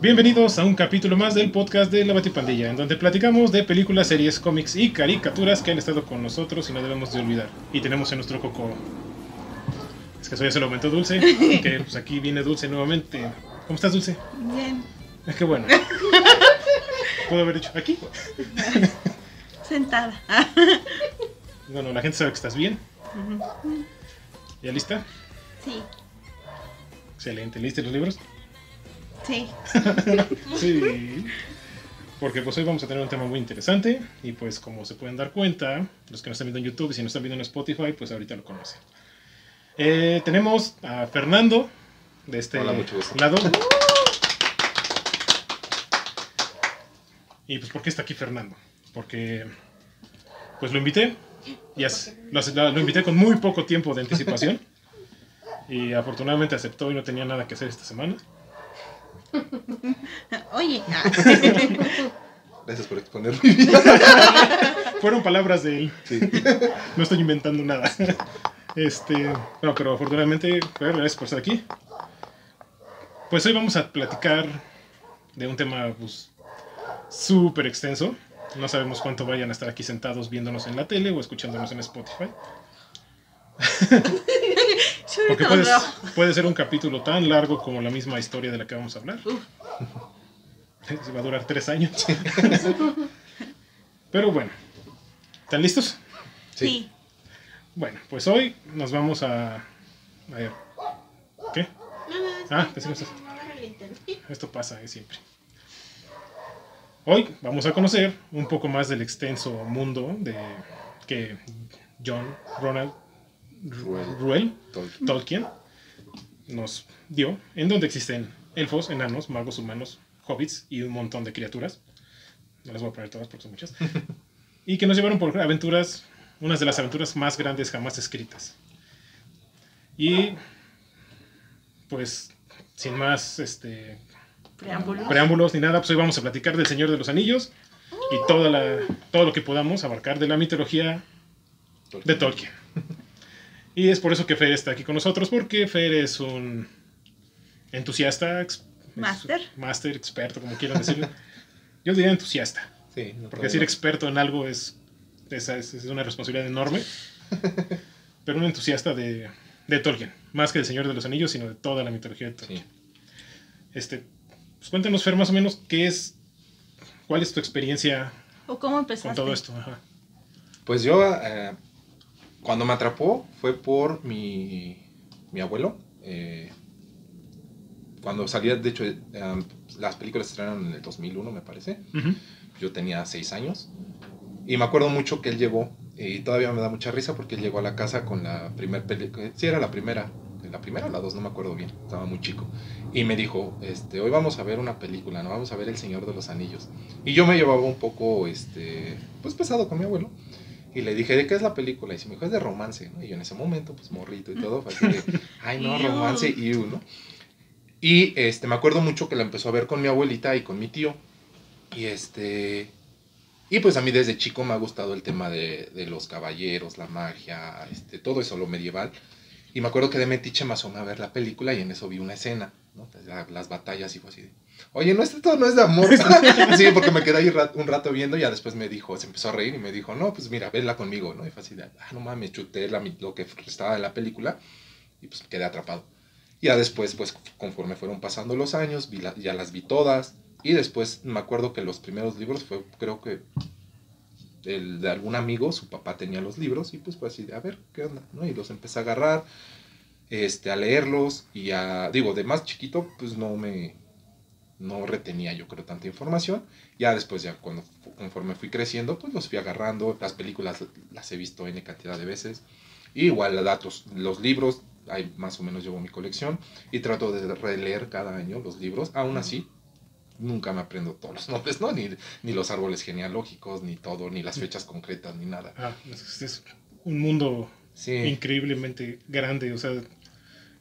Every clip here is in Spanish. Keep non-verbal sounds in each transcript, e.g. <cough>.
Bienvenidos a un capítulo más del podcast de La Batipandilla, en donde platicamos de películas, series, cómics y caricaturas que han estado con nosotros y no debemos de olvidar. Y tenemos en nuestro coco. Es que soy se lo aumentó Dulce, <laughs> que pues aquí viene Dulce nuevamente. ¿Cómo estás, Dulce? Bien. Es que bueno. <laughs> Puedo haber dicho aquí. <laughs> Sentada. Bueno, la gente sabe que estás bien. ¿Ya lista? Sí, Excelente. ¿Leíste los libros? Sí. <laughs> Sí. Porque pues hoy vamos a tener un tema muy interesante y pues como se pueden dar cuenta, los que nos están viendo en YouTube y si nos están viendo en Spotify, pues ahorita lo conocen. Eh, tenemos a Fernando de este Hola, mucho gusto. lado. <laughs> Y pues ¿por qué está aquí Fernando? Porque pues lo invité y as- lo, lo invité con muy poco tiempo de anticipación <laughs> y afortunadamente aceptó y no tenía nada que hacer esta semana. <laughs> Oye. <laughs> Gracias por exponer. <laughs> Fueron palabras de él. Sí. No estoy inventando nada. Este, no, pero afortunadamente, gracias por estar aquí. Pues hoy vamos a platicar de un tema pues, súper extenso. No sabemos cuánto vayan a estar aquí sentados viéndonos en la tele o escuchándonos en Spotify. Porque puede, puede ser un capítulo tan largo como la misma historia de la que vamos a hablar. <laughs> Se va a durar tres años. <laughs> Pero bueno, ¿están listos? Sí. Bueno, pues hoy nos vamos a... a ver, ¿Qué? Ah, pensé que estás- Esto pasa eh, siempre. Hoy vamos a conocer un poco más del extenso mundo de que John Ronald Ruel. Ruel Tolkien. Tolkien nos dio, en donde existen elfos, enanos, magos humanos, hobbits y un montón de criaturas. No las voy a poner todas porque son muchas. <laughs> y que nos llevaron por aventuras, unas de las aventuras más grandes jamás escritas. Y pues, sin más este, Preámbulos. preámbulos ni nada, pues hoy vamos a platicar del Señor de los Anillos y toda la, todo lo que podamos abarcar de la mitología de Tolkien. Y es por eso que Fer está aquí con nosotros, porque Fer es un entusiasta, ex- es- Máster. máster, experto, como quieran decirlo. <laughs> Yo diría entusiasta, Sí, no porque decir experto en algo es, es, una responsabilidad enorme. <laughs> Pero un entusiasta de, de Tolkien, más que del Señor de los Anillos, sino de toda la mitología de Tolkien. Sí. Este, pues cuéntanos, Fer, más o menos, ¿qué es, cuál es tu experiencia ¿O cómo con empezaste? todo esto? Ajá. Pues yo, eh, cuando me atrapó, fue por mi, mi abuelo. eh, cuando salía, de hecho, eh, las películas se estrenaron en el 2001, me parece. Ujú. Yo tenía seis años. Y me acuerdo mucho que él llegó, y todavía me da mucha risa porque él llegó a la casa con la primera película. Sí, era la primera. La primera o la dos, no me acuerdo bien. Estaba muy chico. Y me dijo, este, hoy vamos a ver una película, ¿no? Vamos a ver El Señor de los Anillos. Y yo me llevaba un poco, este, pues pesado con mi abuelo. Y le dije, ¿de qué es la película? Y se me dijo, es de romance, ¿no? Y yo en ese momento, pues morrito y todo, fue así de, <laughs> ay, no, romance, y ¿no? Y este, me acuerdo mucho que la empezó a ver con mi abuelita y con mi tío. Y este. Y pues a mí desde chico me ha gustado el tema de, de los caballeros, la magia, este, todo eso, lo medieval. Y me acuerdo que de Metiche me asomé a ver la película y en eso vi una escena, ¿no? Pues, la- las batallas y fue así oye, no, esto no es de amor. <laughs> sí, porque me quedé ahí un rato viendo y ya después me dijo, se empezó a reír y me dijo, no, pues mira, vela conmigo, ¿no? Y fue así de, ah, no mames, chuté lo que estaba en la película y pues quedé atrapado. Ya después, pues conforme fueron pasando los años, ya las vi todas. Y después me acuerdo que los primeros libros fue, creo que, el de algún amigo, su papá tenía los libros y pues fue así de, a ver, ¿qué onda? ¿no? Y los empecé a agarrar, este, a leerlos y a, digo, de más chiquito, pues no me, no retenía yo creo tanta información. Ya después, ya cuando, conforme fui creciendo, pues los fui agarrando. Las películas las he visto N cantidad de veces. Y igual datos, los libros, ahí más o menos llevo mi colección y trato de releer cada año los libros. Aún así, nunca me aprendo todos los nombres, ¿no? Ni, ni los árboles genealógicos, ni todo, ni las fechas concretas, ni nada. Ah, es, es un mundo Sí, increíblemente grande, o sea,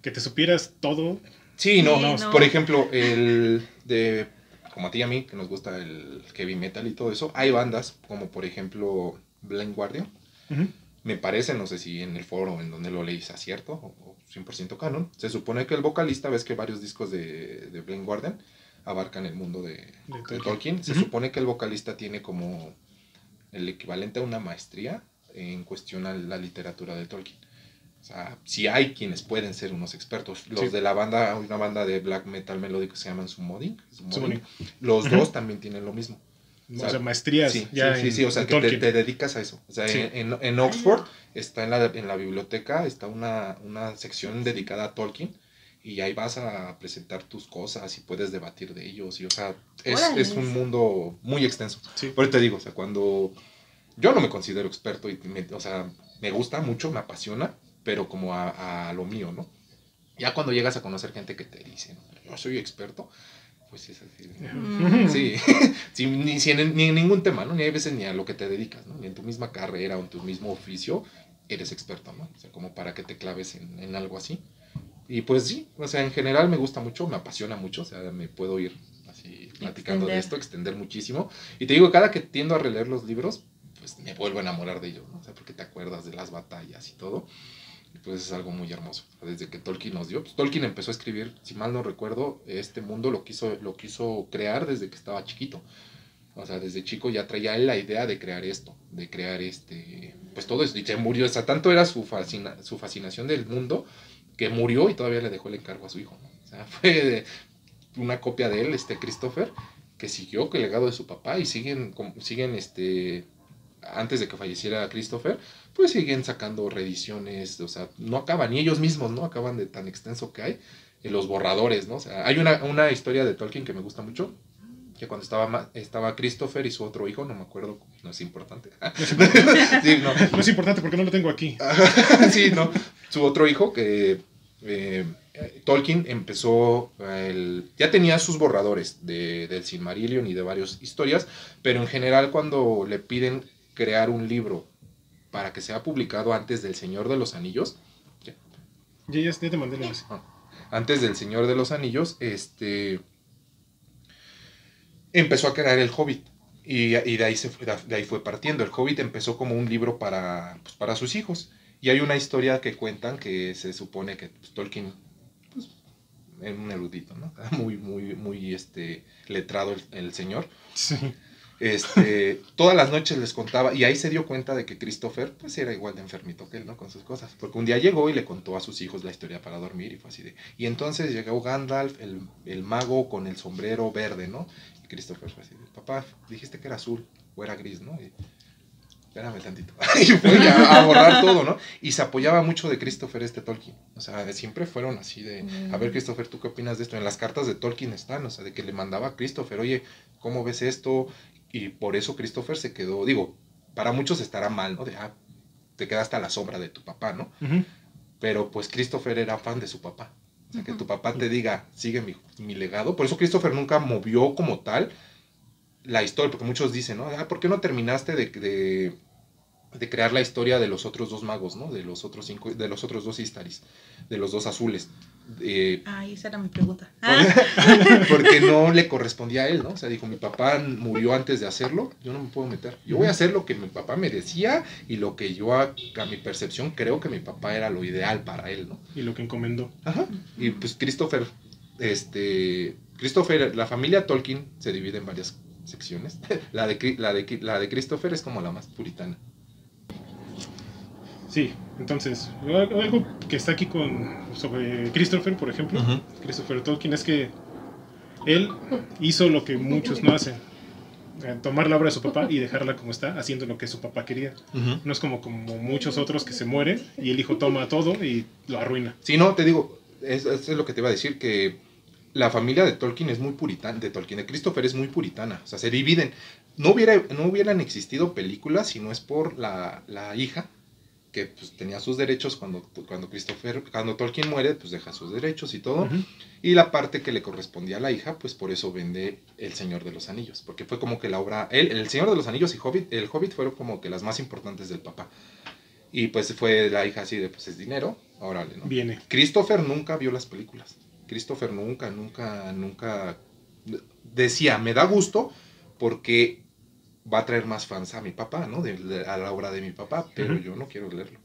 que te supieras todo. sí no, Sí, no. Por ejemplo, el de, como a ti y a mí, que nos gusta el heavy metal y todo eso, hay bandas como por ejemplo Blind Guardian, me parece, no sé si en el foro en donde lo leí sea cierto o, o 100% canon, se supone que el vocalista, ves que varios discos de, de Blind Guardian abarcan el mundo de, de Tolkien. Tolkien. Se supone que el vocalista tiene como el equivalente a una maestría en cuestión a la literatura de Tolkien. O sea, si hay quienes pueden ser unos expertos. Los Sí. de la banda, hay una banda de black metal melódico que se llaman Summoning. Summoning. Los dos también tienen lo mismo. O sea, maestrías Sí, ya sí, sí, en, sí, o sea, que te, Tolkien. te dedicas a eso. O sea, Sí. en, en- Oxford está en la, en la biblioteca, está una, una sección dedicada a Tolkien y ahí vas a presentar tus cosas y puedes debatir de ellos. Y, o sea, es, es un mundo muy extenso. Sí. Por eso te digo, o sea, cuando yo no me considero experto, y me- o sea, me gusta mucho, me apasiona, pero como a, a lo mío, ¿no? Ya cuando llegas a conocer gente que te dice, yo soy experto, pues es así. de- Mm. <laughs> Sí, <laughs> sí, ni, si en, ni en ningún tema, ¿no? Ni hay veces ni a lo que te dedicas, ¿no? Ni en tu misma carrera o en tu mismo oficio eres experto, ¿no? O sea, como para que te claves en, en algo así. Y pues sí, o sea, en general me gusta mucho, me apasiona mucho, o sea, me puedo ir así platicando de Extender. esto, extender muchísimo. Y te digo, cada que tiendo a releer los libros, pues me vuelvo a enamorar de ellos, ¿no? O sea, porque te acuerdas de las batallas y todo. Pues es algo muy hermoso. Desde que Tolkien nos dio, pues, Tolkien empezó a escribir, si mal no recuerdo, este mundo lo quiso, lo quiso crear desde que estaba chiquito. O sea, desde chico ya traía él la idea de crear esto, de crear este, pues todo esto. Y se murió, o sea, tanto era su, fascina- su fascinación del mundo que murió y todavía le dejó el encargo a su hijo. ¿no? O sea, <laughs> fue de- una copia de él, este Christopher, que siguió el legado de su papá y siguen, siguen este, antes de que falleciera Christopher, pues siguen sacando reediciones, o sea, no acaban, ni ellos mismos, ¿no? Acaban de tan extenso que hay, en los borradores, ¿no? O sea, hay una, una historia de Tolkien que me gusta mucho, que cuando estaba, estaba Christopher y su otro hijo, no me acuerdo, no es importante. <laughs> sí, no, No es importante porque no lo tengo aquí. <laughs> sí, no. Su otro hijo, que eh, eh, Tolkien empezó, eh, el- ya tenía sus borradores de, del Silmarillion y de varias historias, pero en general cuando le piden crear un libro para que sea publicado antes del Señor de los Anillos, Ya, ya, ya te mandé el enlace. antes del Señor de los Anillos, este empezó a crear el Hobbit. Y, y de, ahí se fue, de ahí fue partiendo. El Hobbit empezó como un libro para, pues, para sus hijos. Y hay una historia que cuentan que se supone que pues, Tolkien pues, era un erudito, ¿no? <laughs> Muy, muy, muy este, letrado el, el señor. Sí. Este, <laughs> todas las noches les contaba, y ahí se dio cuenta de que Christopher pues era igual de enfermito que él, ¿no? Con sus cosas. Porque un día llegó y le contó a sus hijos la historia para dormir y fue así de... Y entonces llegó Gandalf, el, el mago con el sombrero verde, ¿no? Y Christopher fue así de, papá, dijiste que era azul o era gris, ¿no? Y, Espérame tantito. <laughs> y fue ya a borrar todo, ¿no? Y se apoyaba mucho de Christopher este Tolkien. O sea, siempre fueron así de, a ver Christopher, ¿tú qué opinas de esto? En las cartas de Tolkien están, o sea, de que le mandaba a Christopher, oye, ¿cómo ves esto? Y por eso Christopher se quedó, digo, para muchos estará mal, ¿no? De, ah, te quedaste a la sombra de tu papá, ¿no? Pero pues Christopher era fan de su papá. O sea, que tu papá te diga, sigue mi, mi legado. Por eso Christopher nunca movió como tal la historia, porque muchos dicen, ¿no? Ah, ¿por qué no terminaste de, de, de crear la historia de los otros dos magos, ¿no? De los otros cinco, de los otros dos Istaris, de los dos azules. Eh, Ay, esa era mi pregunta. <laughs> Ah, porque no le correspondía a él, ¿no? O sea, dijo, mi papá murió antes de hacerlo, yo no me puedo meter. Yo voy a hacer lo que mi papá me decía y lo que yo a, a mi percepción creo que mi papá era lo ideal para él, ¿no? Y lo que encomendó. Ajá. Y pues Christopher, este, Christopher, la familia Tolkien se divide en varias secciones. <laughs> La de, Cri- la de, la de Christopher es como la más puritana. Sí, entonces, algo que está aquí con sobre Christopher, por ejemplo, Christopher Tolkien, es que él hizo lo que muchos no hacen. eh, Tomar la obra de su papá y dejarla como está, haciendo lo que su papá quería. No es como, como muchos otros que se mueren y el hijo toma todo y lo arruina. Sí, no, te digo, es- eso es lo que te iba a decir, que la familia de Tolkien es muy puritana, de Tolkien, de Christopher es muy puritana, o sea, se dividen. No, hubiera, no hubieran existido películas si no es por la, la hija, que pues, tenía sus derechos cuando, cuando Christopher, cuando Tolkien muere, pues deja sus derechos y todo. Ujú. Y la parte que le correspondía a la hija, pues por eso vende El Señor de los Anillos, porque fue como que la obra, él, El Señor de los Anillos y Hobbit, el Hobbit fueron como que las más importantes del papá. Y pues fue la hija así de, pues es dinero, órale, ¿no? Viene. Christopher nunca vio las películas. Christopher nunca, nunca, nunca decía, me da gusto porque va a traer más fans a mi papá, ¿no? De- de- a la obra de mi papá, pero yo no quiero leerlo.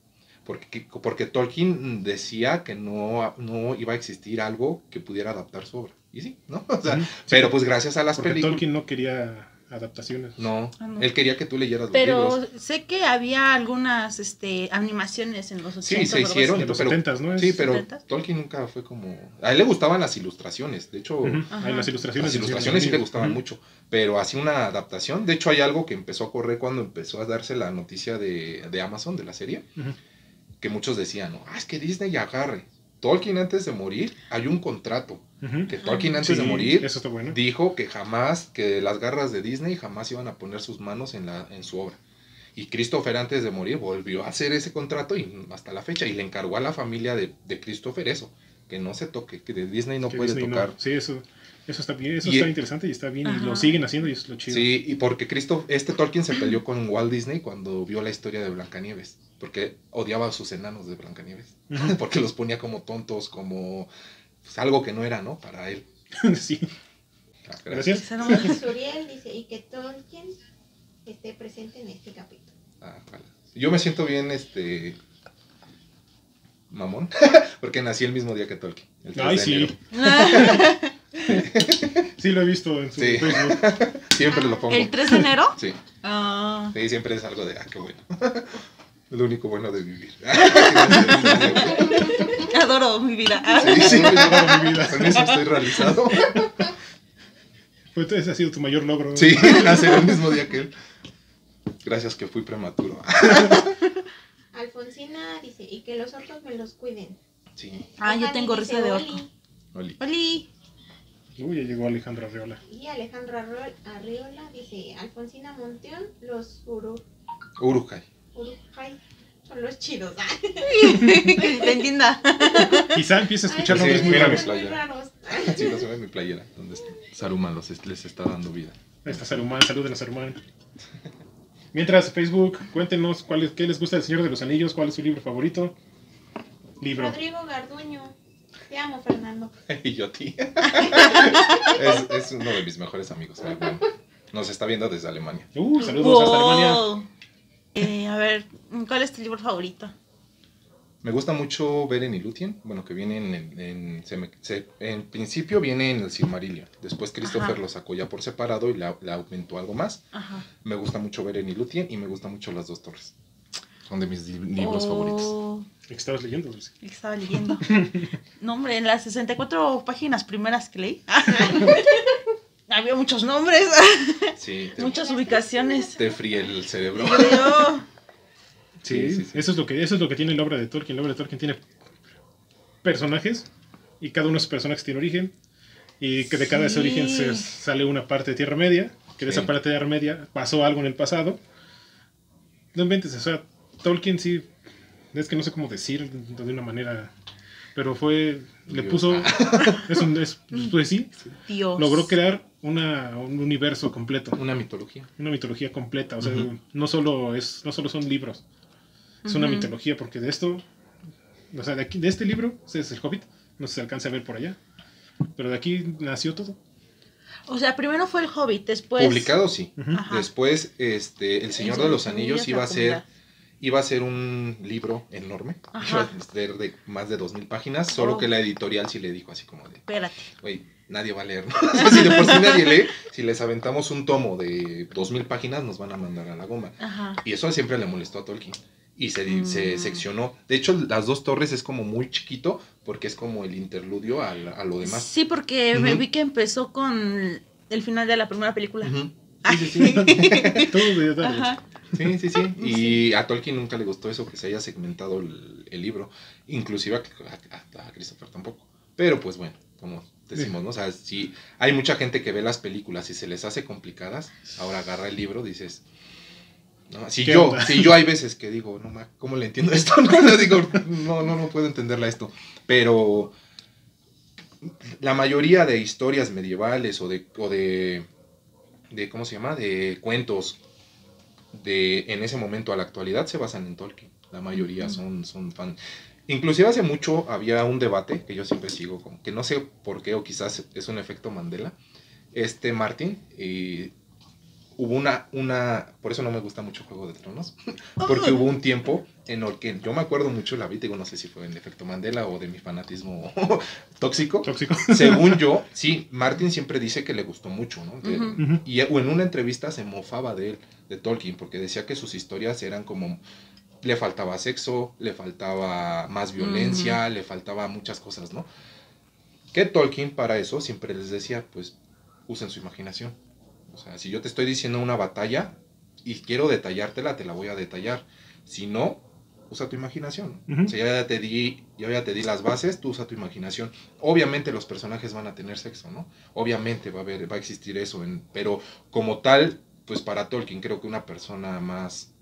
Porque, porque Tolkien decía que no, no iba a existir algo que pudiera adaptar su obra. y sí, ¿no? <laughs> O sea. Sí, pero pues gracias a las películas. Tolkien no quería adaptaciones. No, Ah, no. él quería que tú leyeras los Pero libros. sé que había algunas este, animaciones en los 80. Sí, se hicieron. En los pero- 70 ¿no? Es- Sí, pero 70s. Tolkien nunca fue como... A él le gustaban las ilustraciones, de hecho... Ajá. Ahí las ilustraciones. Las ilustraciones sí le gustaban mucho, pero así una adaptación. De hecho, hay algo que empezó a correr cuando empezó a darse la noticia de, de Amazon, de la serie, que muchos decían, no, ah, es que Disney agarre. Tolkien antes de morir, hay un contrato, que Tolkien antes Sí, de morir Eso está bueno. dijo que jamás, que las garras de Disney jamás iban a poner sus manos en, la, en su obra. Y Christopher antes de morir volvió a hacer ese contrato y hasta la fecha, y le encargó a la familia de, de Christopher eso, que no se toque, que de Disney no Que puede Disney no. tocar. Sí, eso, eso está bien. Eso Y- está interesante y está bien. Y lo siguen haciendo y es lo chido. Sí, y porque Cristo, este Tolkien se peleó con Walt Disney cuando vio la historia de Blancanieves, porque odiaba a sus enanos de Blancanieves, <laughs> porque los ponía como tontos, como pues, algo que no era, ¿no? Para él. <laughs> sí. Ah, Gracias. Suriel <laughs> dice, y que Tolkien esté presente en este capítulo. Ah, vale. Yo me siento bien, este... Mamón, porque nací el mismo día que Tolkien. el 3 Ay, de sí. enero. Sí, lo he visto en su Sí. Facebook. Siempre lo pongo. ¿El 3 de enero? Sí, Ah, sí, siempre es algo de, ah, qué bueno. Lo único bueno de vivir. <laughs> adoro mi vida. Sí, sí, logrado mi vida. <laughs> con eso estoy realizado. Pues ese ha sido tu mayor logro. Sí, <laughs> nacer el mismo día que él. Gracias que fui prematuro. Alfonsina dice, y que los orcos me los cuiden. Sí, Ah, yo tengo risa de "Oli". orco. Oli. Oli. Uy, ya llegó Alejandro Arreola. Y Alejandro Arro- Arriola dice, Alfonsina Monteón, los Uru, Urujay. Son los chidos. <laughs> Te entienda. Quizá empiece a escuchar nombres sí, muy mira, raros. raros. Sí, no se ve en mi playera. Donde está Saruman los est- les está dando vida. Ahí está Saruman, saluden a Saruman. Mientras, Facebook, cuéntenos cuál es, qué les gusta del Señor de los Anillos, cuál es su libro favorito. Libro. Rodrigo Garduño. Te amo, Fernando. <laughs> y yo a ti. es, es uno de mis mejores amigos. Nos está viendo desde Alemania. Uh, saludos hasta Alemania. Eh, a ver, ¿cuál es tu libro favorito? Me gusta mucho Beren y Lúthien. Bueno, que vienen en. en, se me- se- en principio viene en el Silmarillion. Después Christopher Ajá. lo sacó ya por separado y le aumentó algo más. Ajá. Me gusta mucho Beren y Lúthien y me gusta mucho Las Dos Torres. Son de mis li- libros favoritos. Oh, ¿Qué estabas leyendo, Dulce? el que estaba leyendo. <laughs> No, hombre, en las 64 páginas primeras que leí. <laughs> Había muchos nombres, <laughs> Sí, te, muchas ubicaciones. te fríe el cerebro. <laughs> Sí, Sí, sí, sí. Eso, es lo que, eso es lo que tiene la obra de Tolkien. La obra de Tolkien tiene personajes y cada uno de esos personajes tiene origen. Y que de cada ese origen se sale una parte de Tierra Media. Que de esa parte de Tierra Media pasó algo en el pasado. No inventes, o sea, Tolkien sí. Es que no sé cómo decir de una manera. Pero fue. Le Dios. puso. <laughs> Es un. es- pues sí. Dios. Logró crear una, un universo completo. Una mitología. Una mitología completa. O sea, no, solo es, no solo son libros. Es una mitología, porque de esto, o sea, de, aquí, de este libro, ese es el Hobbit, no se alcanza a ver por allá, pero de aquí nació todo. O sea, primero fue el Hobbit, después. Publicado, sí. Después, este, El Señor de los Anillos iba a ser, iba a ser un libro enorme. Ajá. Iba a ser de más de dos mil páginas, solo Oh. que la editorial sí le dijo así como de, Espérate. Nadie va a leer. ¿no? <laughs> O sea, si de por sí nadie lee, si les aventamos un tomo de dos mil páginas, nos van a mandar a la goma. Ajá. Y eso siempre le molestó a Tolkien. Y se, di- se Mm. seccionó. De hecho, las dos torres es como muy chiquito, porque es como el interludio al- a, lo demás. Sí, porque me vi que empezó con el final de la primera película. Ujú. Sí, sí, sí. <laughs> Todo. Sí, sí, sí. <laughs> Y a Tolkien nunca le gustó eso, que se haya segmentado el, el libro. Inclusive a, a- a Christopher tampoco. Pero pues bueno, como decimos, ¿no? O sea, si hay mucha gente que ve las películas y se les hace complicadas, ahora agarra el libro, dices... No, si ¿Qué yo, onda? si yo hay veces que digo, no, ma, ¿cómo le entiendo esto? <laughs> No, digo, no, no, no puedo entenderla esto. Pero la mayoría de historias medievales o de, o de, de ¿cómo se llama? De cuentos de en ese momento a la actualidad se basan en Tolkien. La mayoría son, son fan. Inclusive hace mucho había un debate que yo siempre sigo, como que no sé por qué o quizás es un efecto Mandela. Este Martin, y hubo una, una, por eso no me gusta mucho Juego de Tronos, <laughs> porque hubo un tiempo en el que yo me acuerdo mucho, la vi, digo, no sé si fue en efecto Mandela o de mi fanatismo <laughs> tóxico. Tóxico. <laughs> Según yo, sí, Martin siempre dice que le gustó mucho, ¿no? Y o en una entrevista se mofaba de él, de Tolkien, porque decía que sus historias eran como le faltaba sexo, le faltaba más violencia, le faltaba muchas cosas, ¿no? Que Tolkien para eso siempre les decía, pues usen su imaginación. O sea, si yo te estoy diciendo una batalla y quiero detallártela, te la voy a detallar. Si no, usa tu imaginación. Ujú. O sea, yo ya te di, yo ya te di las bases, tú usa tu imaginación. Obviamente los personajes van a tener sexo, ¿no? Obviamente va a haber, va a existir eso, en- pero como tal, pues para Tolkien creo que una persona más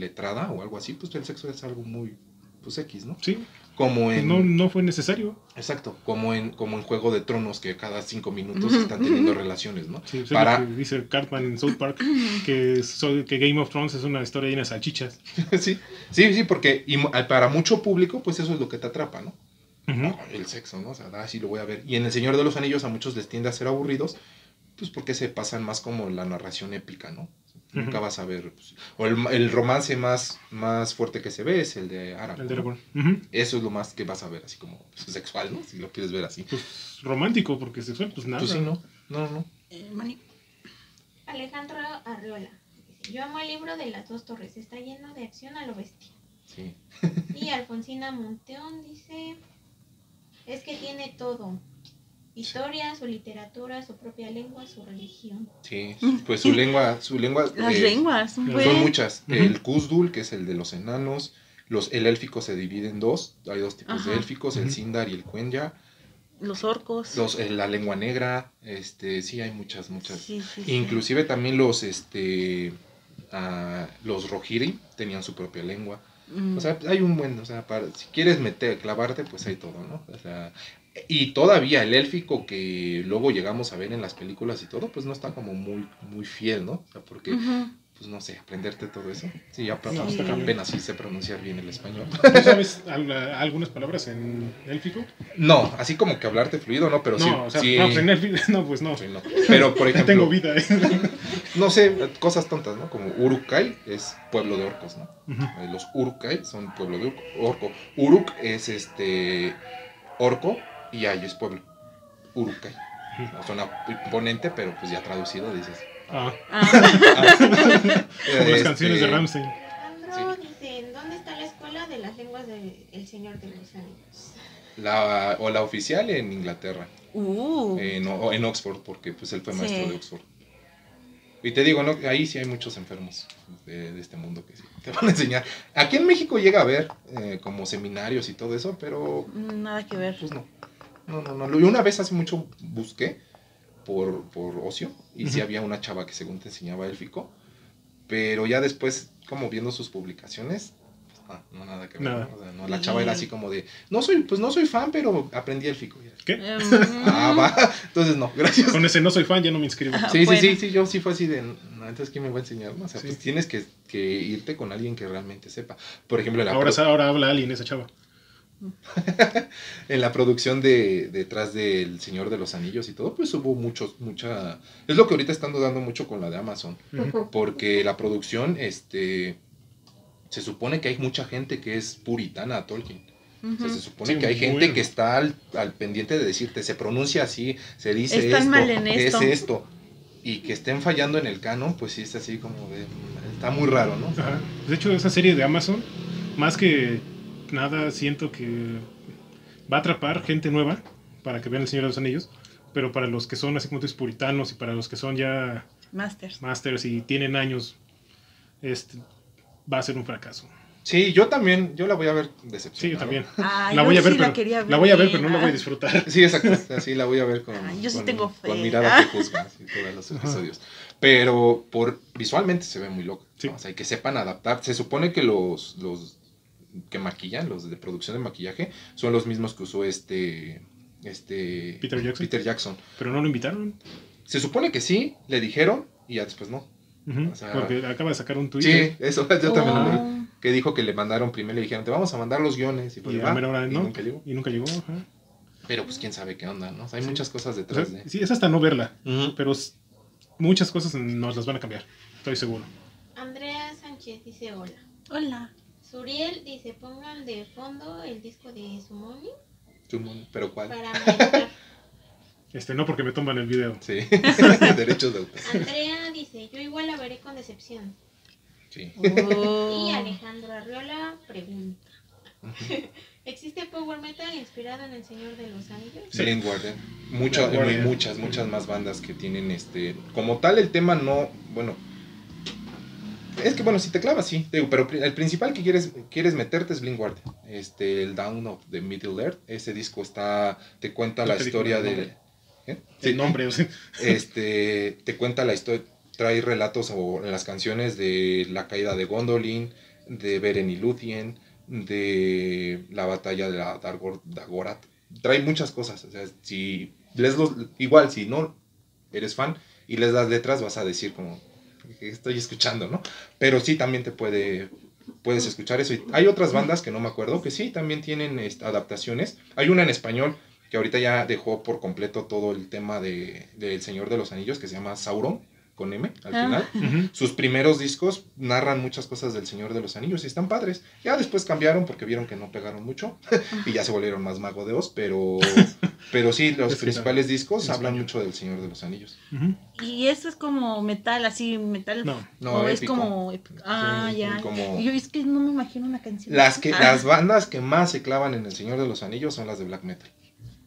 letrada o algo así, pues el sexo es algo muy, pues X, ¿no? Sí, Como pues en, no, no fue necesario. exacto, como en, como en Juego de Tronos que cada cinco minutos están teniendo relaciones, ¿no? Sí, es Para- lo que dice Cartman en South Park, que, so- que Game of Thrones es una historia llena de salchichas. <laughs> sí, sí, sí, porque y para mucho público, pues eso es lo que te atrapa, ¿no? Ujú. El sexo, ¿no? O sea, ah, sí lo voy a ver. Y en El Señor de los Anillos a muchos les tiende a ser aburridos, pues porque se pasan más como la narración épica, ¿no? Nunca vas a ver. pues, o el, el romance más, más fuerte que se ve es el de Aragorn. El de ¿no? Aragorn. Eso es lo más que vas a ver, así como pues, sexual, ¿no? Si lo quieres ver así. Pues romántico, porque sexual, pues nada. Pues sí, ¿no? No, no. Eh, Mani- Alejandro Arreola. dice, Yo amo el libro de las dos torres. Está lleno de acción a lo bestia. Sí. Y Alfonsina Monteón dice, es que tiene todo. Historia, su literatura, su propia lengua, su religión. Sí, pues su lengua, su lengua. Las eh, lenguas. güey. Son muchas. El Kuzdul, que es el de los enanos. Los, el élfico se divide en dos. Hay dos tipos de élficos, el. Sindar y el Quenya. Los orcos. Los, eh, la lengua negra. Este, sí, hay muchas, muchas. Sí, sí, sí. Inclusive también los, este, ah, los Rohirrim tenían su propia lengua. Mm. O sea, hay un buen, o sea, para, si quieres meter, clavarte, pues hay todo, ¿no? O sea, y todavía el élfico que luego llegamos a ver en las películas y todo, pues no está como muy, muy fiel, ¿no? O sea, porque, pues no sé, aprenderte todo eso. Sí, ya No, cabrón. apenas sí sé pronunciar bien el español. ¿Tú sabes al- algunas palabras en élfico? No, así como que hablarte fluido, ¿no? Pero no, sí, o sea, sí, no, pues en élfico, <laughs> no, pues no. sí, no. Pero, por No <laughs> ejemplo, tengo vida. ¿eh? <laughs> no sé, cosas tontas, ¿no? Como Urukai es pueblo de orcos, ¿no? Eh, Los Urukai son pueblo de orco. Uruk es este orco y Ayo es pueblo. Urukai. No suena imponente, pero pues ya traducido dices. Ah, Ah, <laughs> como las Este, canciones de Ramstein. Alejandro dice, ¿dónde está la escuela de las lenguas del Señor de los Anillos? La, o la oficial en Inglaterra, uh. en, o en Oxford, porque pues él fue maestro Sí. de Oxford. Y te digo, ¿no? ahí sí hay muchos enfermos de, de este mundo que sí <laughs> te van a enseñar. Aquí en México llega a haber eh, como seminarios y todo eso, pero Nada que ver. Pues no. No, no, no. Y una vez hace mucho busqué por, por ocio y sí Ujú. había una chava que según te enseñaba élfico, pero ya después, como viendo sus publicaciones, pues, ah, no, nada que ver. Nada. ¿no? O sea, no, la chava era así como de, no soy, pues no soy fan, pero aprendí élfico. Y- ¿Qué? <laughs> Ah, va. Entonces no, gracias. Con ese no soy fan, ya no me inscribo. Sí, bueno. sí, sí, sí, yo sí fue así de, no, entonces ¿quién me va a enseñar? O sea, Sí. pues tienes que, que irte con alguien que realmente sepa. Por ejemplo, la, Ahora, ahora habla alguien, esa chava. <laughs> en la producción de detrás del Señor de los Anillos y todo, pues hubo muchos, mucha... Es lo que ahorita están dando mucho con la de Amazon, porque la producción, este... Se supone que hay mucha gente que es puritana a Tolkien. O sea, se supone Sí, que hay gente bueno. que está al, al pendiente de decirte, se pronuncia así, se dice Están esto, mal en esto. es esto. Y que estén fallando en el canon, pues sí es así como de... Está muy raro, ¿no? Ajá. De hecho, esa serie de Amazon, más que nada, siento que va a atrapar gente nueva para que vean El Señor de los Anillos. Pero para los que son así como tú dices, puritanos y para los que son ya Masters. masters y tienen años, este, va a ser un fracaso. Sí, yo también, yo la voy a ver Sí, decepcionado. yo también. Ah, la yo voy a ver, sí pero, la quería ver. la voy a ver, pero no la Ah. voy a disfrutar. Sí, exacto. Así la voy a ver con, Ah, yo sí con- tengo fe. con mirada Ah. que juzga así, todos los episodios. Pero por visualmente se ve muy loco. Sí. ¿no? O sea, que sepan adaptar. Se supone que los, los que maquillan, los de producción de maquillaje, son los mismos que usó este. Este. Peter Jackson. Peter Jackson. Pero no lo invitaron. Se supone que sí, le dijeron, y ya después no. Ujú, O sea, porque acaba de sacar un tweet. Sí, eso <laughs> yo también lo leí. Que dijo que le mandaron primero, le dijeron, te vamos a mandar los guiones. Y, pues, Y va, hora y no. nunca llegó. Y nunca llegó. Pero Pero pues quién sabe qué onda, ¿no? O sea, hay Sí. muchas cosas O sea, detrás de. sí, es hasta no verla. Pero muchas cosas nos las van a cambiar. Estoy seguro. Andrea Sánchez dice hola. Hola. Suriel dice pongan de fondo el disco de Sumoni Summon, ¿Pero cuál? para <laughs> meditar. Este, no porque me toman el video. Sí. <laughs> <laughs> Derechos de autor. Andrea dice yo igual la veré con decepción. Sí. Oh. Y Alejandro Arriola pregunta. ¿Existe power metal inspirado en El Señor de los Anillos? Sí. Guardian. Muchas, muchas, muchas más bandas que tienen este. Como tal, el tema no. Bueno. Es que bueno, si te clavas, sí. te digo, pero el principal que quieres, quieres meterte es Blind Guardian. Este, el Down of the Middle Earth. Ese disco está. Te cuenta la te historia de. ¿eh? El nombre, este te cuenta la historia, trae relatos o en las canciones de la caída de Gondolin, de Beren y Luthien, de la batalla de la Dargor- Dagorath. Trae muchas cosas, o sea, si lees los igual si no eres fan y les das letras vas a decir como estoy escuchando, ¿no? Pero sí también te puede puedes escuchar eso. Y hay otras bandas que no me acuerdo que sí también tienen este, adaptaciones. Hay una en español que ahorita ya dejó por completo todo el tema de, del Señor de los Anillos, que se llama Sauron, con M al Ah. final. Sus primeros discos narran muchas cosas del Señor de los Anillos y están padres. Ya después cambiaron porque vieron que no pegaron mucho <laughs> y ya se volvieron más mago de Oz, pero, <laughs> pero sí, los Es principales discos en hablan español. mucho del Señor de los Anillos. Y esto es como metal, así, metal. No, No, o es como. épico? Ah, Sí, ya. como- Yo es que no me imagino una canción. Las, que, Ah. las bandas que más se clavan en el Señor de los Anillos son las de black metal.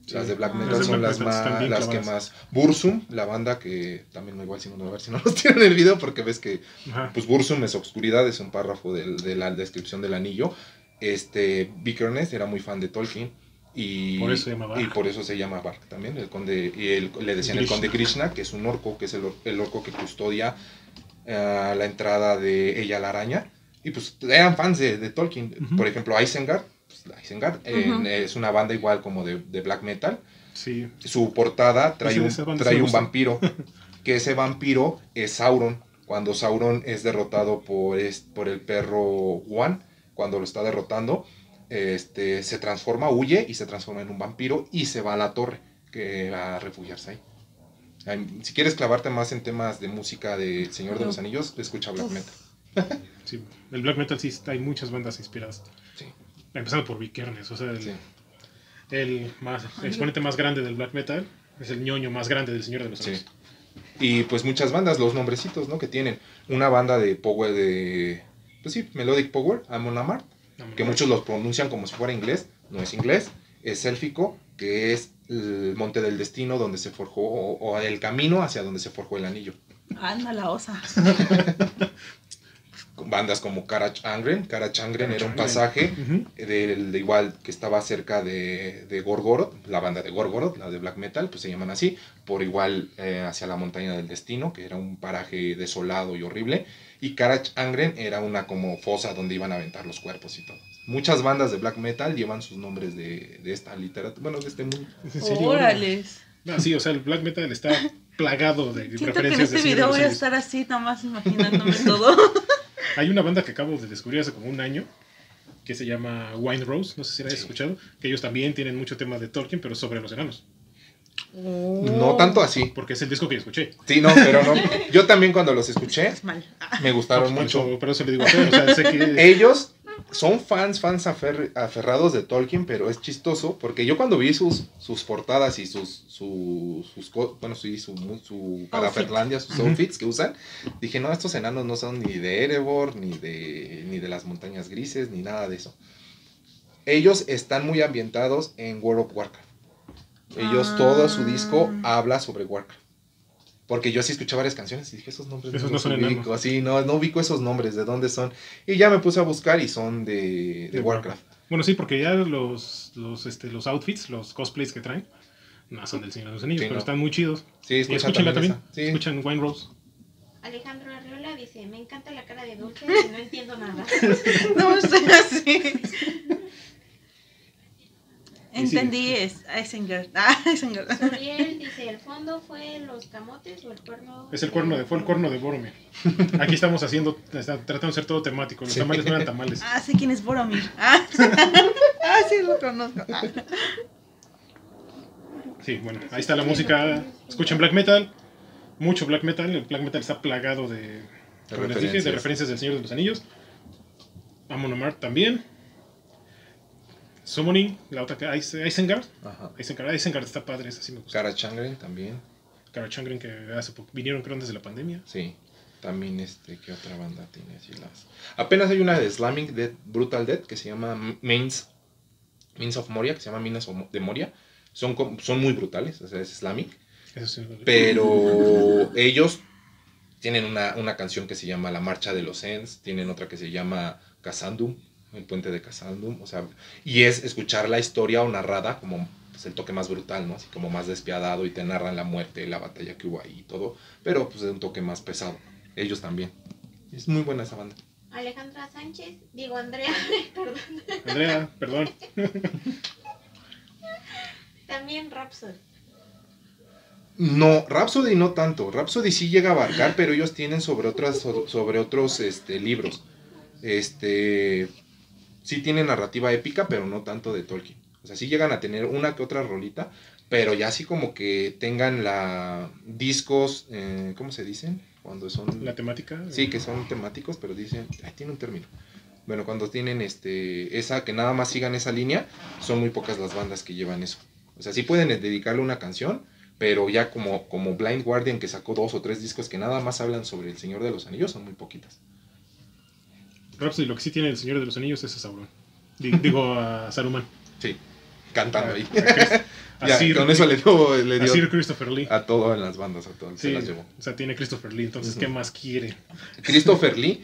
Sí. Las de black Ah. metal Las de son black las, más, las que más. Bursum, la banda que también igual si no, a ver si no nos <laughs> tiran el video porque ves que Ajá. pues Bursum es obscuridad, es un párrafo del- de, la descripción del anillo. Este Vikernes era muy fan de Tolkien y Por eso se llama Varg. y por eso se llama Varg también, el conde y el- le decían el Krishna. conde Krishna, que es un orco, que es el, or- el orco que custodia eh, la entrada de ella la araña y pues eran fans de, de Tolkien. Ujú. Por ejemplo, Isengard, Isengard en- Ujú. es una banda igual como de, de black metal Sí. su portada trae un, trae un vampiro, <laughs> que ese vampiro es Sauron, cuando Sauron es derrotado por, es- por el perro Juan, cuando lo está derrotando, este, se transforma, huye y se transforma en un vampiro y se va a la torre, que va a refugiarse ahí. Si quieres clavarte más en temas de música de Señor de los Anillos, escucha Black. Metal. <laughs> Sí, el black metal sí hay muchas bandas inspiradas. Sí. Empezando por Vikernes, o sea, el, Sí. el más, el exponente más grande del black metal es el ñoño más grande del Señor de los Sí. Anillos. Y pues muchas bandas, los nombrecitos, ¿no? Que tienen. Una banda de power de. Pues sí, Melodic Power, Amon Amarth, No, que muchos los pronuncian como si fuera inglés, no es inglés, es élfico, que es el monte del destino donde se forjó, o, o el camino hacia donde se forjó el anillo. Anda la osa. <laughs> Bandas como Karach Angren, Karach Angren era un pasaje Ujú. del de igual que estaba cerca de, de Gorgoroth, la banda de Gorgoroth, la de black metal, pues se llaman así, por igual eh, hacia la montaña del destino, que era un paraje desolado y horrible, y Karach Angren era una como fosa donde iban a aventar los cuerpos y todo. Muchas bandas de black metal llevan sus nombres de, de esta literatura, bueno, de este mundo. Órales. Ah, sí, o sea, el black metal está plagado de Siento que en referencias este video voy a estar así, nada más imaginándome todo. <laughs> Hay una banda que acabo de descubrir hace como un año que se llama Wine Rose, no sé si la has Sí. escuchado, que ellos también tienen mucho tema de Tolkien, pero sobre los enanos, No tanto así. porque es el disco que yo escuché. Sí, no, pero no. <laughs> Yo también cuando los escuché, Es mal. Me gustaron Por mucho. por eso le digo a Fer, o sea, sé que Ellos son fans, fans afer- aferrados de Tolkien, pero es chistoso porque yo cuando vi sus, sus portadas y sus, sus, sus bueno, sí, su, su parafernalia, sus outfits que usan, dije, no, estos enanos no son ni de Erebor, ni de, ni de las montañas grises, ni nada de eso. Ellos están muy ambientados en World of Warcraft. Ellos, Ah. todo su disco habla sobre Warcraft. Porque yo sí escuché varias canciones y dije, esos nombres Esos no los son ubico". Así, no, no ubico esos nombres, de dónde son. Y ya me puse a buscar y son de, de De Warcraft. Bueno, sí, porque ya los, los, este, los outfits, los cosplays que traen, no son del Señor de los Anillos, Sí, pero no. están muy chidos. Sí, Y escucha escúchenla también, esa. Sí. escuchan Wine Rose. Alejandro Arriola dice, me encanta la cara de Dulce <laughs> y no entiendo nada. <laughs> <laughs> No estoy así. Y sí. Entendí, es Isengard. <laughs> Ah, Isengard. Suriel dice, ¿el fondo fue los camotes o el cuerno? Es el cuerno de, fue el cuerno de Boromir. <laughs> Aquí estamos haciendo, está- tratando de ser todo temático. Los Sí. tamales no eran <laughs> tamales. Ah, sé quién es Boromir. Ah, ah sí, lo conozco. Ah. Sí, bueno, ahí está la música. Escuchen black metal. mucho black metal. El black metal está plagado de, como les dije, de referencias. referencias del Señor de los Anillos. Amon Amarth también. Summoning, la otra que Is- Isengard. Ajá. Isengard, Isengard está padre, esa sí me gusta. Cara Changren también. Cara Changren que hace poco vinieron creo antes de la pandemia. Sí. También este, ¿qué otra banda tiene así las? Apenas hay una de Slamming Dead, Brutal Dead que se llama Mains, Means of Moria, que se llama Minas de Moria. Son, son muy brutales, o sea, es Islamic. Eso sí, Pero ellos tienen una, una canción que se llama La Marcha de los Ents, tienen otra que se llama Casandum, el puente de Casandum, o sea, y es escuchar la historia o narrada como pues, el toque más brutal, ¿no? Así como más despiadado y te narran la muerte, la batalla que hubo ahí y todo, pero pues de un toque más pesado. Ellos también. Es muy buena esa banda. Alejandra Sánchez, digo Andrea, <laughs> perdón. Andrea, perdón. <laughs> También Rhapsody. No, Rhapsody no tanto. Rhapsody sí llega a abarcar, pero ellos tienen sobre otras so- sobre otros este, libros. Este sí tienen narrativa épica, pero no tanto de Tolkien. O sea, sí llegan a tener una que otra rolita, pero ya así como que tengan la discos, eh, ¿cómo se dicen? Cuando son La temática. Sí, que son temáticos, pero dicen, ay, tiene un término. Bueno, cuando tienen este esa que nada más sigan esa línea, son muy pocas las bandas que llevan eso. O sea, sí pueden dedicarle una canción, pero ya como, como Blind Guardian que sacó dos o tres discos que nada más hablan sobre el Señor de los Anillos, son muy poquitas. Rhapsody, lo que sí tiene el Señor de los Anillos es a Sauron. Di- <laughs> Digo a Saruman. Sí, cantando ahí. A <laughs> Ya, Sir, con eso le dio, le a dio Sir Christopher Lee. a todo en las bandas, a todo, se Sí, las llevó. o sea, tiene Christopher Lee, entonces. ¿qué más quiere? Christopher Lee